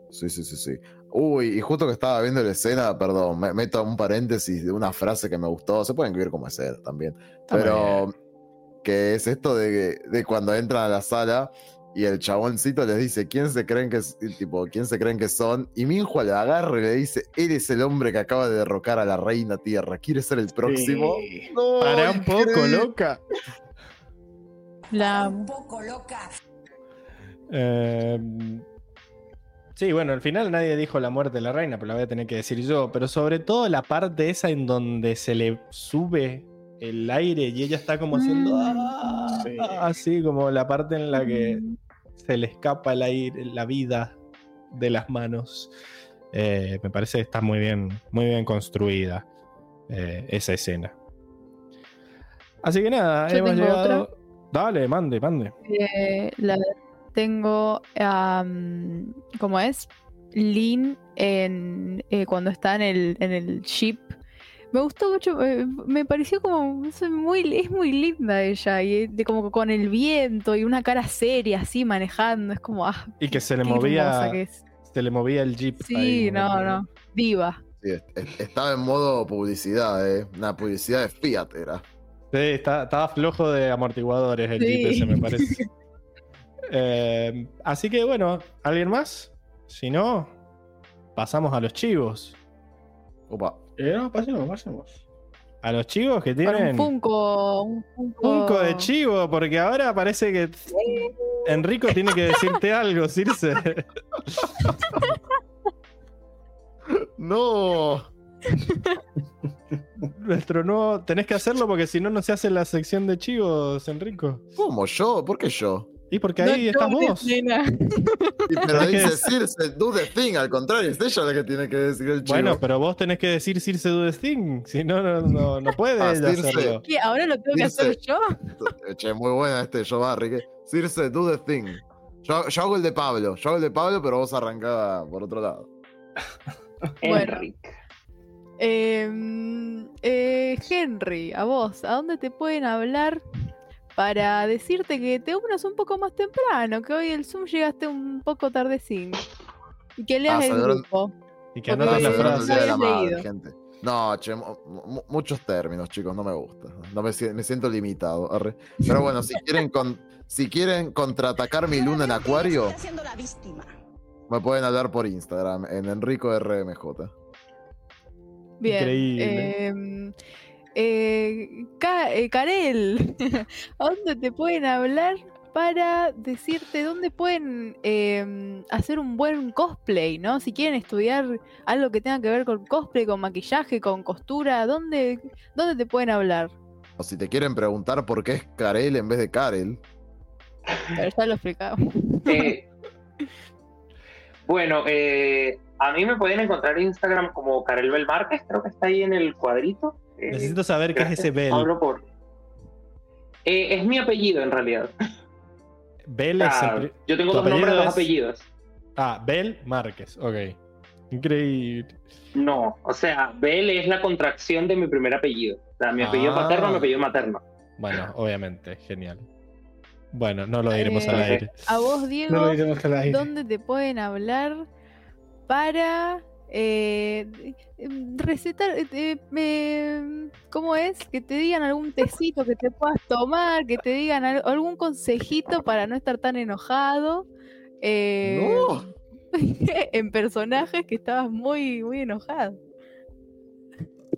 Sí, sí, sí, sí. Uy, y justo que estaba viendo la escena, perdón, me meto un paréntesis de una frase que me gustó, se pueden escribir como escena también, pero que es esto de, de cuando entran a la sala y el chaboncito les dice quién se creen que es, y tipo, quién se creen que son, y Minhua le agarra y le dice, eres el hombre que acaba de derrocar a la reina tierra, ¿quieres ser el próximo?
Sí.
No,
Para un poco,
increíble.
loca.
La
Un poco loca.
Eh, sí, bueno, al final nadie dijo la muerte de la reina, pero la voy a tener que decir yo. Pero sobre todo la parte esa en donde se le sube el aire y ella está como haciendo
Mm.
"Ah",
Sí.
así como la parte en la que se le escapa el aire, la vida de las manos. Eh, me parece que está muy bien, muy bien construida eh, esa escena. Así que nada,
Yo
hemos
tengo
llegado. Dale, mande, mande.
Eh, la tengo, am, ¿cómo es? Lin en, eh, cuando está en el, en el ship. Me gustó mucho, eh, me pareció como es muy, es muy linda ella, y de como con el viento y una cara seria así manejando, es como, ah,
Y que se le movía, se le movía el jeep.
Sí,
ahí,
no, no, diva.
Sí, estaba en modo publicidad, eh. Una publicidad de Fiat era.
Sí, está- estaba flojo de amortiguadores el
Sí.
Jeep ese, me parece. Eh, así que bueno, ¿alguien más? Si no, pasamos a los chivos.
Opa.
Eh, no, pasemos, pasemos.
A los chivos que
Con un
tienen
Funko, un Funko.
Funko de chivo, porque ahora parece que Enrico tiene que decirte algo, Circe.
No.
Nuestro nuevo. Tenés que hacerlo porque si no, no se hace la sección de chivos, Enrico.
¿Cómo yo? ¿Por qué yo?
Y porque ahí
No
estás vos.
Y- pero dice Circe, do the thing, al contrario, es ella la que tiene que decir el chivo.
Bueno, pero vos tenés que decir Circe do the thing. Si no, no, no, no puede
Ah,
ella
Circe.
hacerlo.
¿Qué? ¿Ahora lo tengo que hacer yo?
Che, muy buena este yo Barry. Circe, do the thing. Yo, yo hago el de Pablo, yo hago el de Pablo, pero vos arrancaba por otro lado.
Bueno. Eh, eh, Henry, a vos, ¿a dónde te pueden hablar para decirte que te unas un poco más temprano? Que hoy el Zoom llegaste un poco tardecín. Y que leas
Ah,
el grupo.
Y que anotes la frase.
De la Madre, gente. No, che, muchos términos, chicos, no me gusta. No me, si- me siento limitado. arre. Pero bueno, si quieren con, si quieren contraatacar mi luna en acuario,
la víctima.
me pueden hablar por Instagram, en Enrico RMJ.
Bien.
Increíble.
eh, eh, Ka- eh, Karel, ¿a dónde te pueden hablar para decirte dónde pueden eh, hacer un buen cosplay, ¿no? Si quieren estudiar algo que tenga que ver con cosplay, con maquillaje, con costura, ¿dónde, dónde te pueden hablar?
O si te quieren preguntar por qué es Karel en vez de Karel,
Pero ya lo explicamos.
Eh, Bueno, eh, a mí me pueden encontrar en Instagram como Karel Bel Márquez, creo que está ahí en el cuadrito. Eh,
Necesito saber qué es ese Bell.
Hablo por. Eh, es mi apellido en realidad.
Bell es el pri-
yo tengo dos nombres, dos
es-
apellidos.
Ah, Bell Márquez, ok. Increíble.
No, o sea, Bel es la contracción de mi primer apellido. O sea, mi apellido
Ah.
paterno, mi apellido materno.
Bueno, obviamente, genial. Bueno, no lo diremos al
Eh,
aire.
A vos,
No
Diego,
lo diremos al aire.
¿dónde te pueden hablar para eh, recetar? eh, eh, ¿Cómo es? Que te digan algún tecito que te puedas tomar, que te digan al- algún consejito para no estar tan enojado. eh,
No.
en personajes que estabas muy, muy enojado.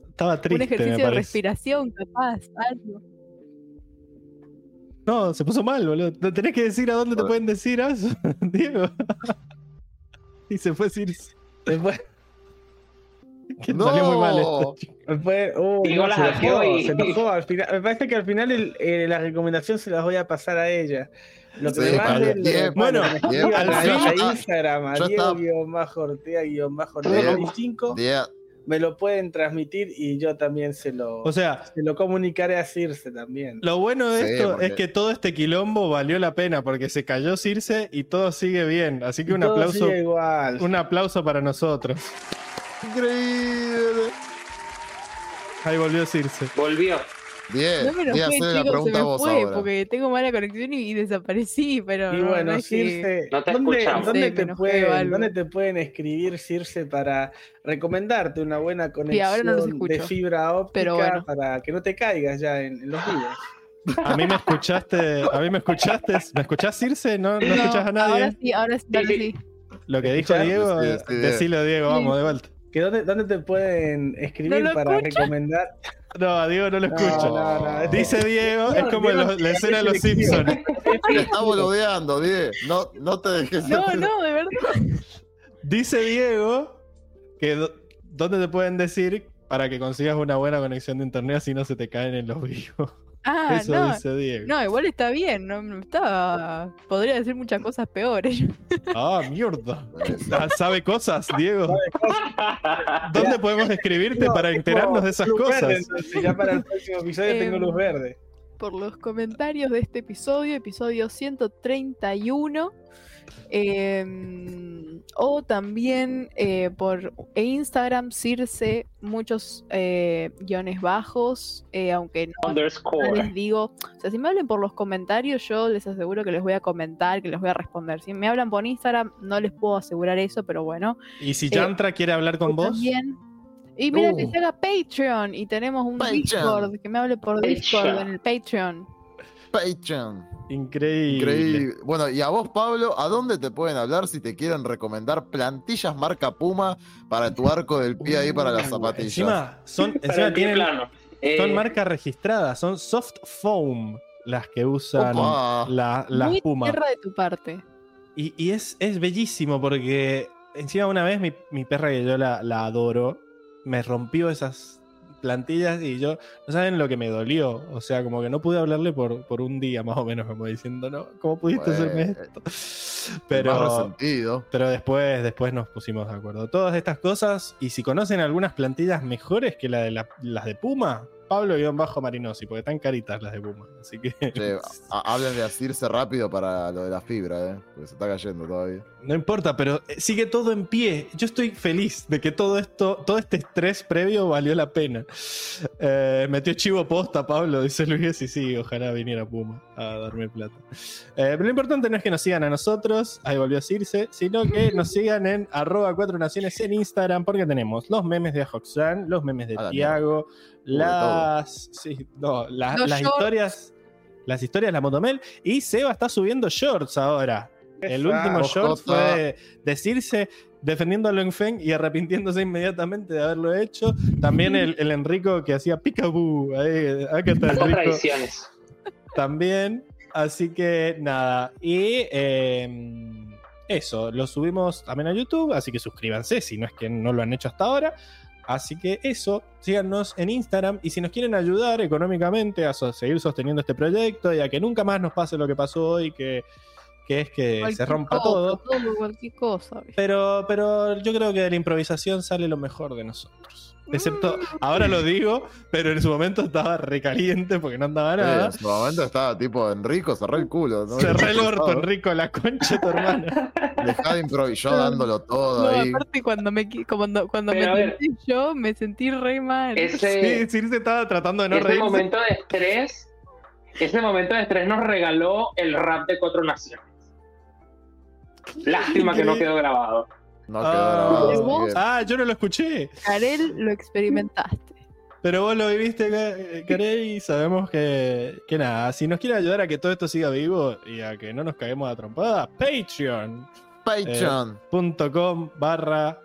Estaba
Un
triste,
ejercicio
me
de respiración, capaz, algo.
No, se puso mal, boludo. ¿No tenés que decir a dónde te pueden decir eso, Diego? y se fue Circe.
Después,
Que
No.
salió muy mal esto. chico.
después- uh,
Diego
no,
la
se
hackeó
enojó,
y-
se enojó al final. Me parece que al final el- eh, la recomendación se las voy a pasar a ella. Lo que
Sí, vale,
lo-
bien,
Bueno,
bien,
a,
al
a
fin-
Instagram, a
yo estaba-
Diego-Ortega-95,
Día-
me lo pueden transmitir y yo también se lo,
O sea,
se lo comunicaré a Circe también.
lo bueno de
Sí,
esto
porque-
es que todo este quilombo valió la pena porque se cayó Circe y todo sigue bien. Así que un
Todo
aplauso,
igual.
un aplauso para nosotros.
Increíble.
Ahí volvió Circe.
Volvió.
Bien,
No me enojé,
hacele la
chicos, se
pregunta
me
a vos
fue
ahora.
porque tengo mala conexión y, y desaparecí, pero
Y
no,
bueno,
no es que-
Circe,
No te
¿dónde,
Sí,
te pueden,
algo.
dónde te pueden escribir, Circe, para recomendarte una buena conexión
ahora no los
de fibra óptica
Pero bueno.
para que no te caigas ya en, en los videos?
A mí me escuchaste, a mí me escuchaste, ¿me escuchás Circe? ¿No, no,
No,
escuchás a nadie?
Ahora sí, ahora sí, ahora
sí.
Lo que dijo. Diego,
Sí,
decilo Diego, vamos, de vuelta.
¿Que dónde, ¿Dónde te pueden escribir
¿No lo
para recomendar?
No, a Diego no lo
No,
escucho.
no, no,
Dice Diego, es como
Diego
los- la
es
escena de los. Simpsons.
Te está boludeando, Die. No, no te dejes.
No, no, de verdad.
Dice Diego que dónde te pueden decir para que consigas una buena conexión de internet así no se te caen en los vivos.
Ah,
Eso
no.
dice Diego.
No, igual está bien, no, no estaba. Podría decir muchas cosas peores.
Ah, mierda. ¿Sabe cosas, Diego? ¿Dónde podemos escribirte
No,
para enterarnos de esas
luz
cosas?
verde, entonces, ya para el próximo episodio tengo
Em,
luz verde.
Por los comentarios de este episodio, episodio 131. Em, o también eh, por Instagram, Circe, muchos eh, guiones bajos, eh, aunque no, les digo, o sea, si me hablan por los comentarios, yo les aseguro que les voy a comentar, que les voy a responder. Si me hablan por Instagram, no les puedo asegurar eso, pero bueno.
Y si
Eh,
Yantra quiere hablar con vos,
También. Y mira que
Uh.
se haga Patreon y tenemos un
Patreon.
Discord, que me hable por Discord en el Patreon.
Patreon.
increíble.
Increíble. Bueno, y a vos, Pablo, ¿a dónde te pueden hablar si te quieren recomendar plantillas marca Puma para tu arco del pie ahí para las zapatillas?
Encima, son, encima tienen.
Eh,
son marcas registradas, son soft foam las que usan
Opa.
la- las
Muy
Puma.
tierra de tu parte.
Y, y es, es bellísimo porque encima una vez mi, mi perra que yo la, la adoro me rompió esas plantillas y yo, no saben lo que me dolió. O sea, como que no pude hablarle por, por un día más o menos, como diciendo, no, ¿cómo pudiste hacerme esto? Pero, pero después, después nos pusimos de acuerdo. Todas estas cosas, y si conocen algunas plantillas mejores que la de la- las de Puma, Pablo-Marinosi, porque están caritas las de Puma. Así que
Che, hablen de asirse rápido para lo de la fibra, ¿eh? Porque se está cayendo todavía.
No importa, pero eh, sigue todo en pie. Yo estoy feliz de que todo esto, todo este estrés previo valió la pena. Eh, metió chivo posta, Pablo, dice Luis, y sí, ojalá viniera Puma a darme plata. Eh, pero lo importante no es que nos sigan a nosotros, ahí volvió a decirse, sino que nos sigan en arroba cuatro naciones en Instagram, porque tenemos los memes de Hoxan, los memes de Tiago, las, sí, no, la- las
shorts.
historias, las historias de la Motomel, y Seba está subiendo shorts ahora. El último
Esa.
short fue de decirse defendiendo a Long Feng y arrepintiéndose inmediatamente de haberlo hecho. También el, el Enrico que hacía Picaboo. Ahí, acá está
Esas
Enrico.
tradiciones.
También. Así que nada. Y eh, eso, lo subimos también a YouTube. Así que suscríbanse si no es que no lo han hecho hasta ahora. Así que eso, síganos en Instagram y si nos quieren ayudar económicamente a so- seguir sosteniendo este proyecto y a que nunca más nos pase lo que pasó hoy, que que es que se rompa
cosa,
todo.
todo, cualquier cosa. ¿viste?
Pero, pero yo creo que de la improvisación sale lo mejor de nosotros. Excepto, ahora lo digo, pero en su momento estaba recaliente porque no andaba
Sí,
nada.
en su momento estaba tipo Enrico, cerré el culo. ¿no?
Cerré el orto, Enrico, la concha de tu hermana.
Dejá de improvisar, dándolo todo
No,
ahí.
aparte cuando me cuando, cuando me
Pero
sentí yo, me sentí re mal.
Ese,
Sí, sí, se estaba tratando de no
ese
reírse.
momento de estrés, ese momento de estrés nos regaló el rap de Cuatro Naciones. Lástima que no quedó grabado.
No quedó
Ah,
grabado. así
¿Vos?
que-
Ah, yo no lo escuché.
Karel, lo experimentaste.
Pero vos lo viviste, Ka- Karel, y sabemos que, que nada, si nos quiere ayudar a que todo esto siga vivo y a que no nos caguemos a trompada, Patreon.
Patreon.
.com barra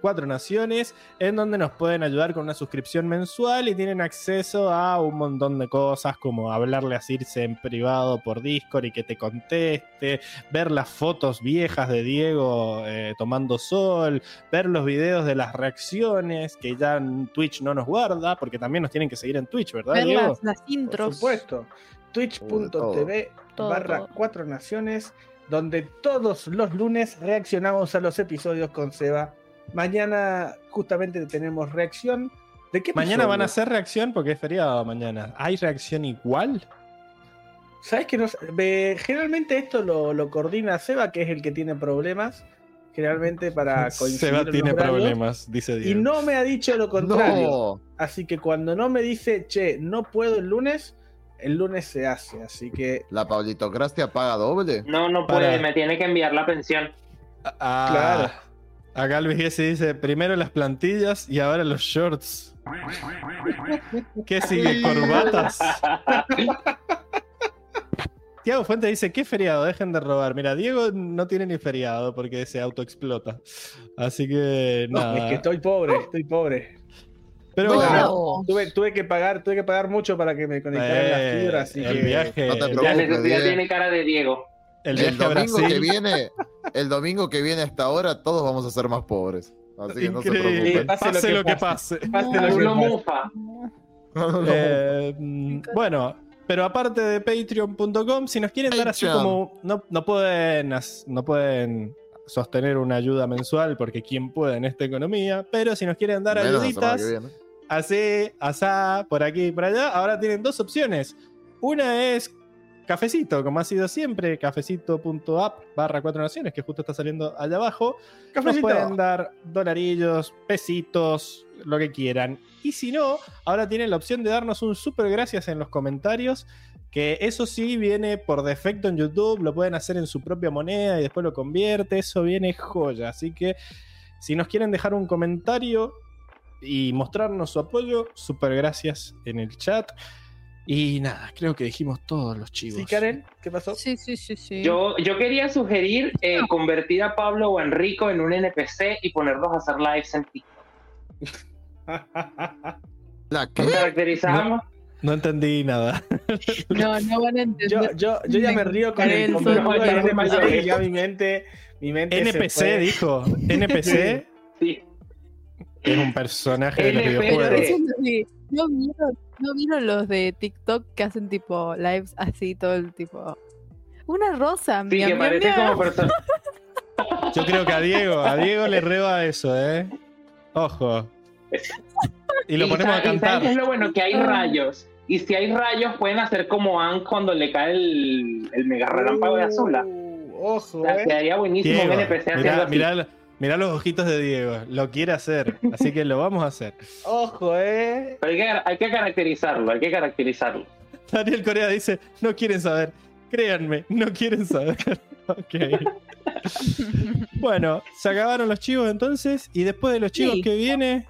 cuatro naciones en donde nos pueden ayudar con una suscripción mensual y tienen acceso a un montón de cosas como hablarle a Circe en privado por Discord y que te conteste, ver las fotos viejas de Diego eh, tomando sol, ver los videos de las reacciones que ya en Twitch no nos guarda, porque también nos tienen que seguir en Twitch, ¿verdad,
Ver
Diego?
las, las
Por
intros.
supuesto. Twitch.tv barra cuatro naciones, donde todos los lunes reaccionamos a los episodios con Seba. Mañana justamente tenemos reacción. ¿De qué
Mañana van a hacer reacción porque es feriado mañana. ¿Hay reacción igual?
¿Sabes que no? sé? Ve- Generalmente esto lo, lo coordina Seba, que es el que tiene problemas. Generalmente para coincidir
Seba tiene problemas, dice
Y
Diego.
no me ha dicho lo contrario.
No.
Así que cuando no me dice, che, no puedo el lunes, el lunes se hace. Así que,
¿La pablitocracia paga doble?
No, no
Para.
puede, me tiene que enviar la pensión.
Ah,
Claro.
Acá Luis Gessi dice, primero las plantillas y ahora los shorts. ¿Qué sigue? ¿Corbatas? Tiago Fuente dice, ¿qué feriado? Dejen de robar. Mira, Diego no tiene ni feriado porque se autoexplota. Así que nada.
es que estoy pobre, estoy pobre.
Pero
No.
bueno,
Tuve, tuve que pagar, tuve que pagar mucho para que me conectaran
eh,
las fibras, así
el
que
viaje,
no te
el
La
viaje,
necesidad
bien.
tiene cara de Diego.
El a
domingo que viene, el domingo que viene hasta ahora, todos vamos a ser más pobres. Así que no se preocupen.
Pase, lo que pase.
pase lo que
mufa.
No.
Eh, bueno, pero aparte de patreon.com, si nos quieren dar así como. No, no, pueden, no pueden sostener una ayuda mensual porque quién puede en esta economía, pero si nos quieren dar
Menos
ayuditas, así, asá, por aquí y por allá, ahora tienen dos opciones. Una es cafecito, como ha sido siempre, cafecito.app barra cuatro naciones, que justo está saliendo allá abajo. Nos pueden dar dolarillos, pesitos, lo que quieran. Y si no, ahora tienen la opción de darnos un super gracias en los comentarios. Que eso sí viene por defecto en YouTube, lo pueden hacer en su propia moneda y después lo convierte. Eso viene joya. Así que si nos quieren dejar un comentario y mostrarnos su apoyo, super gracias en el chat. Y nada, creo que dijimos todos los chivos.
Sí, Karen, ¿qué pasó?
Sí, sí, sí, sí.
Yo, yo quería sugerir eh, convertir a Pablo o a Enrico en un NPC y ponerlos a hacer lives en TikTok.
¿La qué?
Nos caracterizamos.
No entendí nada.
No, no van a entender.
yo, yo, yo ya me río con el de ya mi mente, mi mente se
NPC
fue.
dijo. NPC
Sí.
es un personaje de los videojuegos.
¿No vieron, ¿No vieron los de TikTok que hacen tipo lives así todo el tipo? Una rosa,
Sí, que
miau.
como persona.
Yo creo que a Diego, a Diego le reba eso, ¿eh? Ojo. Y lo ponemos a
sa- y ¿saben
cantar.
es lo bueno? Que hay rayos. Y si hay rayos, pueden hacer como Anne cuando le cae el, el mega relámpago de Azula.
Uh,
O
ojo,
sea,
eh.
quedaría buenísimo
Diego,
un NPC haciendo
mirá,
así.
Mirá- los ojitos de Diego. Lo quiere hacer. Así que lo vamos a hacer.
Ojo, eh.
Pero hay que, hay que caracterizarlo, hay que caracterizarlo.
Daniel Corea dice: No quieren saber. Créanme, no quieren saber. ok. Bueno, se acabaron los chivos entonces. Y después de los chivos
Sí.
que viene.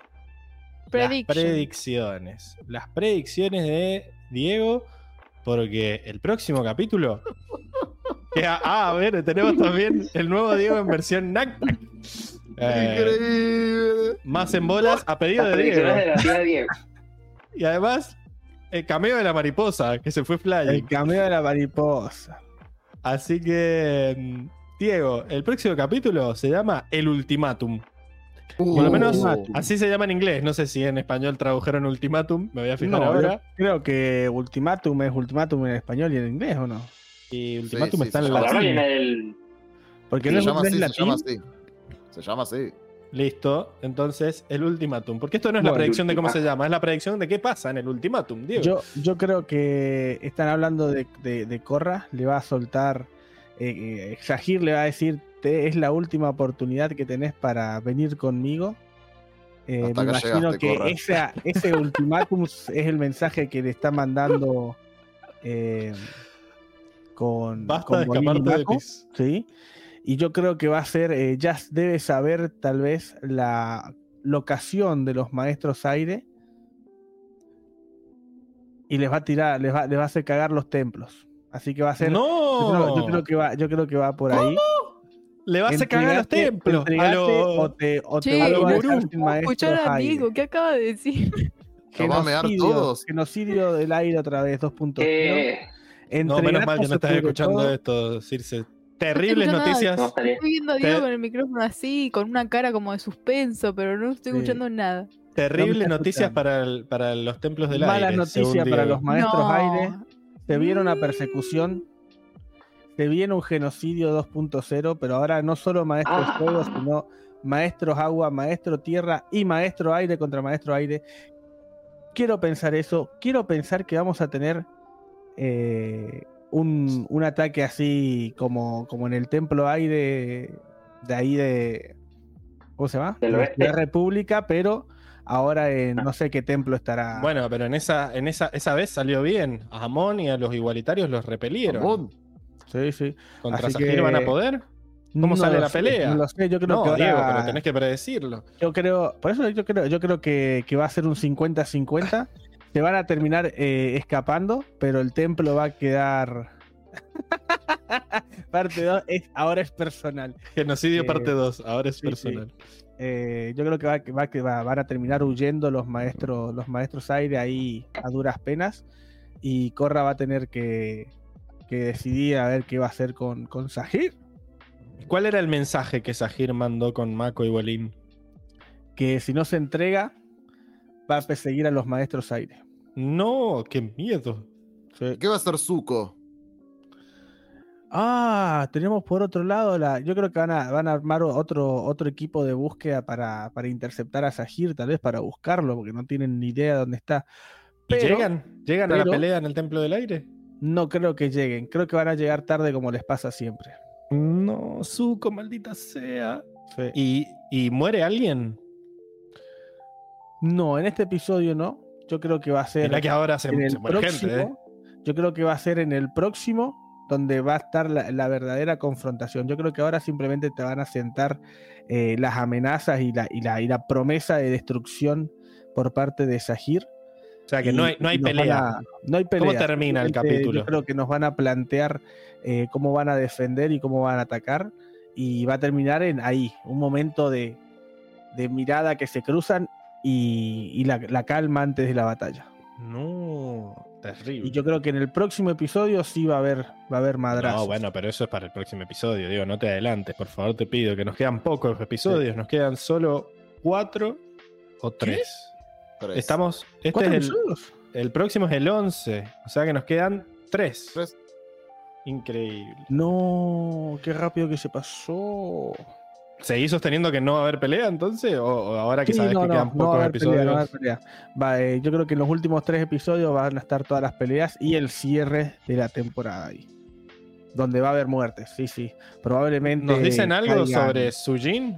Las predicciones. Las predicciones de Diego. Porque el próximo capítulo. que- ah, a ver, tenemos también el nuevo Diego en versión NAC. Eh,
Increíble.
más en bolas a pedido
Las
de Diego.
de la tía Diego.
Y además, el cameo de la mariposa, que se fue
El
flying.
cameo de la mariposa.
Así que, mm, Diego, el próximo capítulo se llama El Ultimátum. Por lo
Uh,
menos así se llama en inglés. No sé si en español tradujeron Ultimátum. Me voy a fijar
No,
ahora.
creo que ultimátum es ultimátum en español y en inglés, ¿o no?
Y Ultimátum
sí,
está
se
en
llama
la
Ahora
así.
viene el.
Porque
Se
no es
llama así, se
latín.
llama así. Se llama así.
Listo, entonces el ultimátum. Porque esto no es la predicción de cómo se llama, es la predicción de qué pasa en el ultimátum, Diego.
Yo, yo creo que están hablando de, de, de Corra, le va a soltar, eh, eh, le va a decir, "Te- es la última oportunidad que tenés para venir conmigo. Eh, me imagino
llegaste,
que esa- ese ultimátum es el mensaje que le está mandando eh, con,
Basta
con
de
Bolín y
escaparte de
Mako,
pis.
¿sí? Y yo creo que va a ser, eh, ya debe saber tal vez la locación de los maestros aire y les va a tirar, les va, les va a hacer cagar los templos. Así que va a ser.
¡No!
Yo, creo, yo creo que va, yo creo que va por ahí.
Le vas a cagar a los templos. A lo-
o te, o te
Che,
a
Escuchar a
aire.
Diego, ¿qué acaba de decir?
Nos va a mear
Genocidio,
todos.
genocidio del aire otra vez, 2.0.
Eh,
No, menos mal que no estás escuchando
todo.
esto, Circe. Terribles noticias.
no.
Estoy viendo a
Te-
Diego con el micrófono así, con una cara como de suspenso, pero no estoy
Sí.
escuchando nada.
Terribles noticias para, el- para los templos del
Malas
aire.
noticias
según
para los maestros
No.
aire. Se viene una
Mm.
persecución. Se viene un genocidio 2.0, pero ahora no solo maestros
Ah.
fuego, sino maestros agua, maestro tierra y maestro aire contra maestro aire. Quiero pensar eso. Quiero pensar que vamos a tener eh, un, un ataque así como, como en el templo aire de ahí de. ¿Cómo se llama? De la República, pero ahora en no sé qué templo estará.
Bueno, pero en esa, en esa, esa vez salió bien. A Amon y a los igualitarios los repelieron.
Sí, sí.
¿Contra
Así
Sahir
que-
van a poder? ¿Cómo
No
sale la
sé,
pelea?
No lo sé, yo creo
No,
que ahora-
Diego, pero tenés que predecirlo.
yo creo, por eso yo creo, yo creo que, que va a ser un 50-50. Se van a terminar eh, escapando, pero el templo va a quedar. Parte 2 es, ahora es personal.
Genocidio
Eh,
parte 2, ahora es
sí, sí.
personal.
Eh, yo creo que, va, que, va, que va- van a terminar huyendo los maestros, los maestros aire ahí a duras penas. Y Corra va a tener que, que decidir a ver qué va a hacer con, con Sahir.
¿Cuál era el mensaje que Sahir mandó con Mako y Bolín?
Que si no se entrega, va a perseguir a los maestros aire.
No, qué miedo.
¿Qué va a hacer Zuko?
Ah, tenemos por otro lado la. Yo creo que van a, van a armar otro, otro equipo de búsqueda para, para interceptar a Sahir, tal vez para buscarlo, porque no tienen ni idea de dónde está.
¿Y
Pero
llegan? ¿Llegan a la pelea en el Templo del Aire?
no creo que lleguen. Creo que van a llegar tarde como les pasa siempre.
No, Zuko, maldita sea.
Sí.
¿Y, y muere alguien?
No, en este episodio no. Yo creo que va a ser
Mirá que ahora se,
en
se
el
muere
próximo.
gente, ¿eh?
Yo creo que va a ser en el próximo donde va a estar la, la verdadera confrontación. Yo creo que ahora simplemente te van a sentar eh, las amenazas y la, y, la, y la promesa de destrucción por parte de Sahir.
O sea que
Y-
no hay, no pelea.
a- no hay pelea.
¿Cómo termina el capítulo?
Yo creo que nos van a plantear eh, cómo van a defender y cómo van a atacar. Y va a terminar en ahí, un momento de, de mirada que se cruzan y, y la, la calma antes de la batalla.
No, terrible.
Y yo creo que en el próximo episodio sí va a haber, va a haber madrazos.
No, bueno, pero eso es para el próximo episodio. Digo, no te adelantes, por favor, te pido que nos quedan pocos episodios. Nos quedan solo cuatro o tres.
Tres.
Estamos. Este
¿Cuatro
es el,
episodios?
el próximo es el 11. O sea que nos quedan tres.
Tres.
Increíble.
No, qué rápido que se pasó.
¿Seguís sosteniendo que no va a haber pelea entonces? ¿O, o ahora que
Sí,
sabes
no,
que
no,
quedan
no
pocos
va a haber pelea,
episodios?
no va a haber pelea. Va, eh, yo creo que en los últimos tres episodios van a estar todas las peleas y el cierre de la temporada ahí. Donde va a haber muertes, sí, sí. Probablemente.
¿Nos dicen algo
caigan-
sobre Sujin?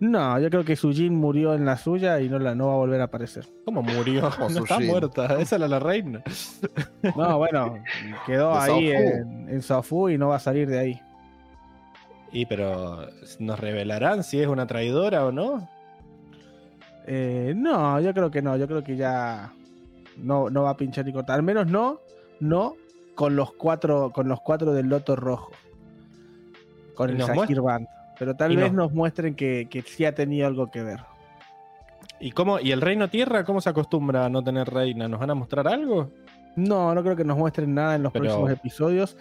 No, yo creo que Sujin murió en la suya y no, la, no va a volver a aparecer.
¿Cómo murió? No está muerta. Esa era la reina.
No, bueno, quedó ahí en, en Saofu y no va a salir de ahí.
Y pero, ¿nos revelarán si es una traidora o no?
Eh, no, yo creo que no, yo creo que ya no, no va a pinchar ni cortar. Al menos no, no con los cuatro, con los cuatro del Loto Rojo. Con el
nos
Sahir Band. Pero tal vez
nos-
nos muestren que, que sí ha tenido algo que ver.
¿Y cómo? ¿Y el reino tierra cómo se acostumbra a no tener reina? ¿Nos van a mostrar algo?
No, no creo que nos muestren nada en los
Pero-
próximos episodios.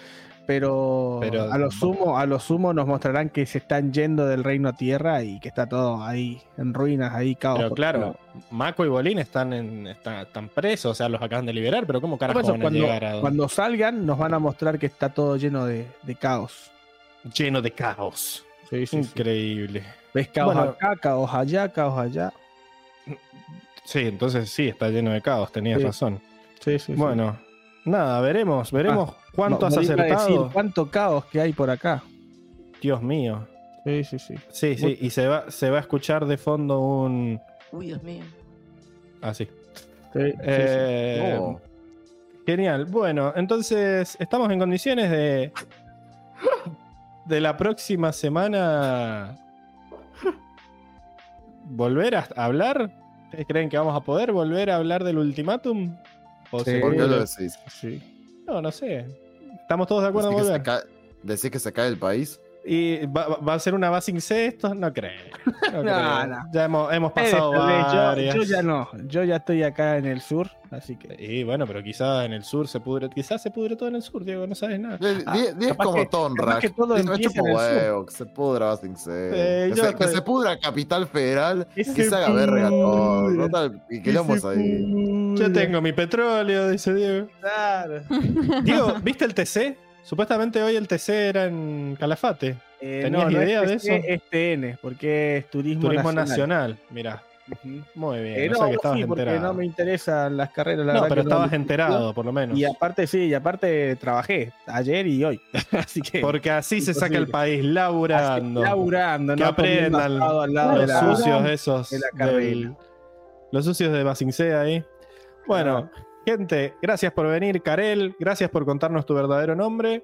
Pero,
Pero-
a lo sumo, a lo sumo nos mostrarán que se están yendo del reino a tierra y que está todo ahí en ruinas, ahí caos.
Pero claro,
todos
Mako y Bolín están, en, están, están presos, o sea, los acaban de liberar, pero ¿cómo carajo van a llegar a
cuando, cuando salgan nos van a mostrar que está todo lleno de, de caos.
lleno de caos?
Sí, sí, sí.
Increíble.
¿Ves caos
Bueno.
acá, caos allá, caos allá?
Sí, entonces sí, está lleno de caos, tenías
Sí.
razón.
Sí, sí, sí.
Bueno, nada, veremos, veremos cuánto
No,
has
no iba a decir
acertado.
cuánto caos que hay por acá.
Dios mío.
Sí, sí, sí.
Sí, sí, y se va, se va a escuchar de fondo un.
Uy, Dios mío.
Ah, sí.
Sí, sí, sí.
Eh,
Oh.
Genial. Bueno, entonces estamos en condiciones de. De la próxima semana. ¿Volver a hablar? ¿Ustedes creen que vamos a poder volver a hablar del ultimátum? ¿O
Sí.
se-
¿Por qué lo decís?
Sí.
No, no sé. ¿Estamos todos de acuerdo en
¿Decís que, se
volver?
cae, decís que se cae el país?
¿Y va, a ser una Basing C esto? No creo. No creo.
no.
Ya hemos, hemos
Eh,
pasado
tal vez, yo,
varias.
yo ya no, yo ya estoy acá en el sur, así que
Y bueno, pero quizás en el sur se pudre, quizás se pudre todo en el sur, Diego, no sabes nada.
Ah,
es como Tonra.
que todo el sur.
huevo, que se pudra sin ser.
Eh,
que,
yo
se, que
estoy-
se pudra Capital Federal
Que
y
se
se haga verga todo.
pudra.
Total, y quilombos ahí.
Yo tengo mi petróleo, dice Diego.
Claro.
Diego, ¿viste el TC? Supuestamente hoy el TC era en Calafate.
Eh,
¿Tenías
no, no
idea
es
de
TC,
eso?
Es TN, porque es turismo,
Turismo
nacional.
nacional. Mirá, muy bien.
Eh,
no, que estabas
sí,
enterado.
no me interesan las carreras. La
No, pero estabas enterado, por lo menos.
Y aparte, sí, y aparte trabajé ayer y hoy. Así que.
Porque así se saca el país, laburando.
laburando,
Que aprendan
de
Los
la-
sucios esos.
de la
del- los sucios de Basincea ahí. Bueno, gente, gracias por venir, Karel. Gracias por contarnos tu verdadero nombre.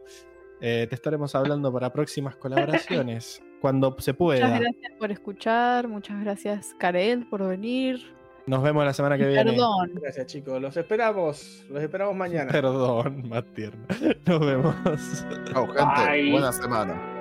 Eh, te estaremos hablando para próximas colaboraciones. cuando se
Muchas
pueda.
gracias por escuchar, muchas gracias Karel por venir.
Nos vemos la semana que viene.
Perdón.
Gracias, chicos. Los esperamos. Los esperamos mañana.
Perdón, más tierno. Nos vemos.
Chau, gente.
Bye.
Buena semana.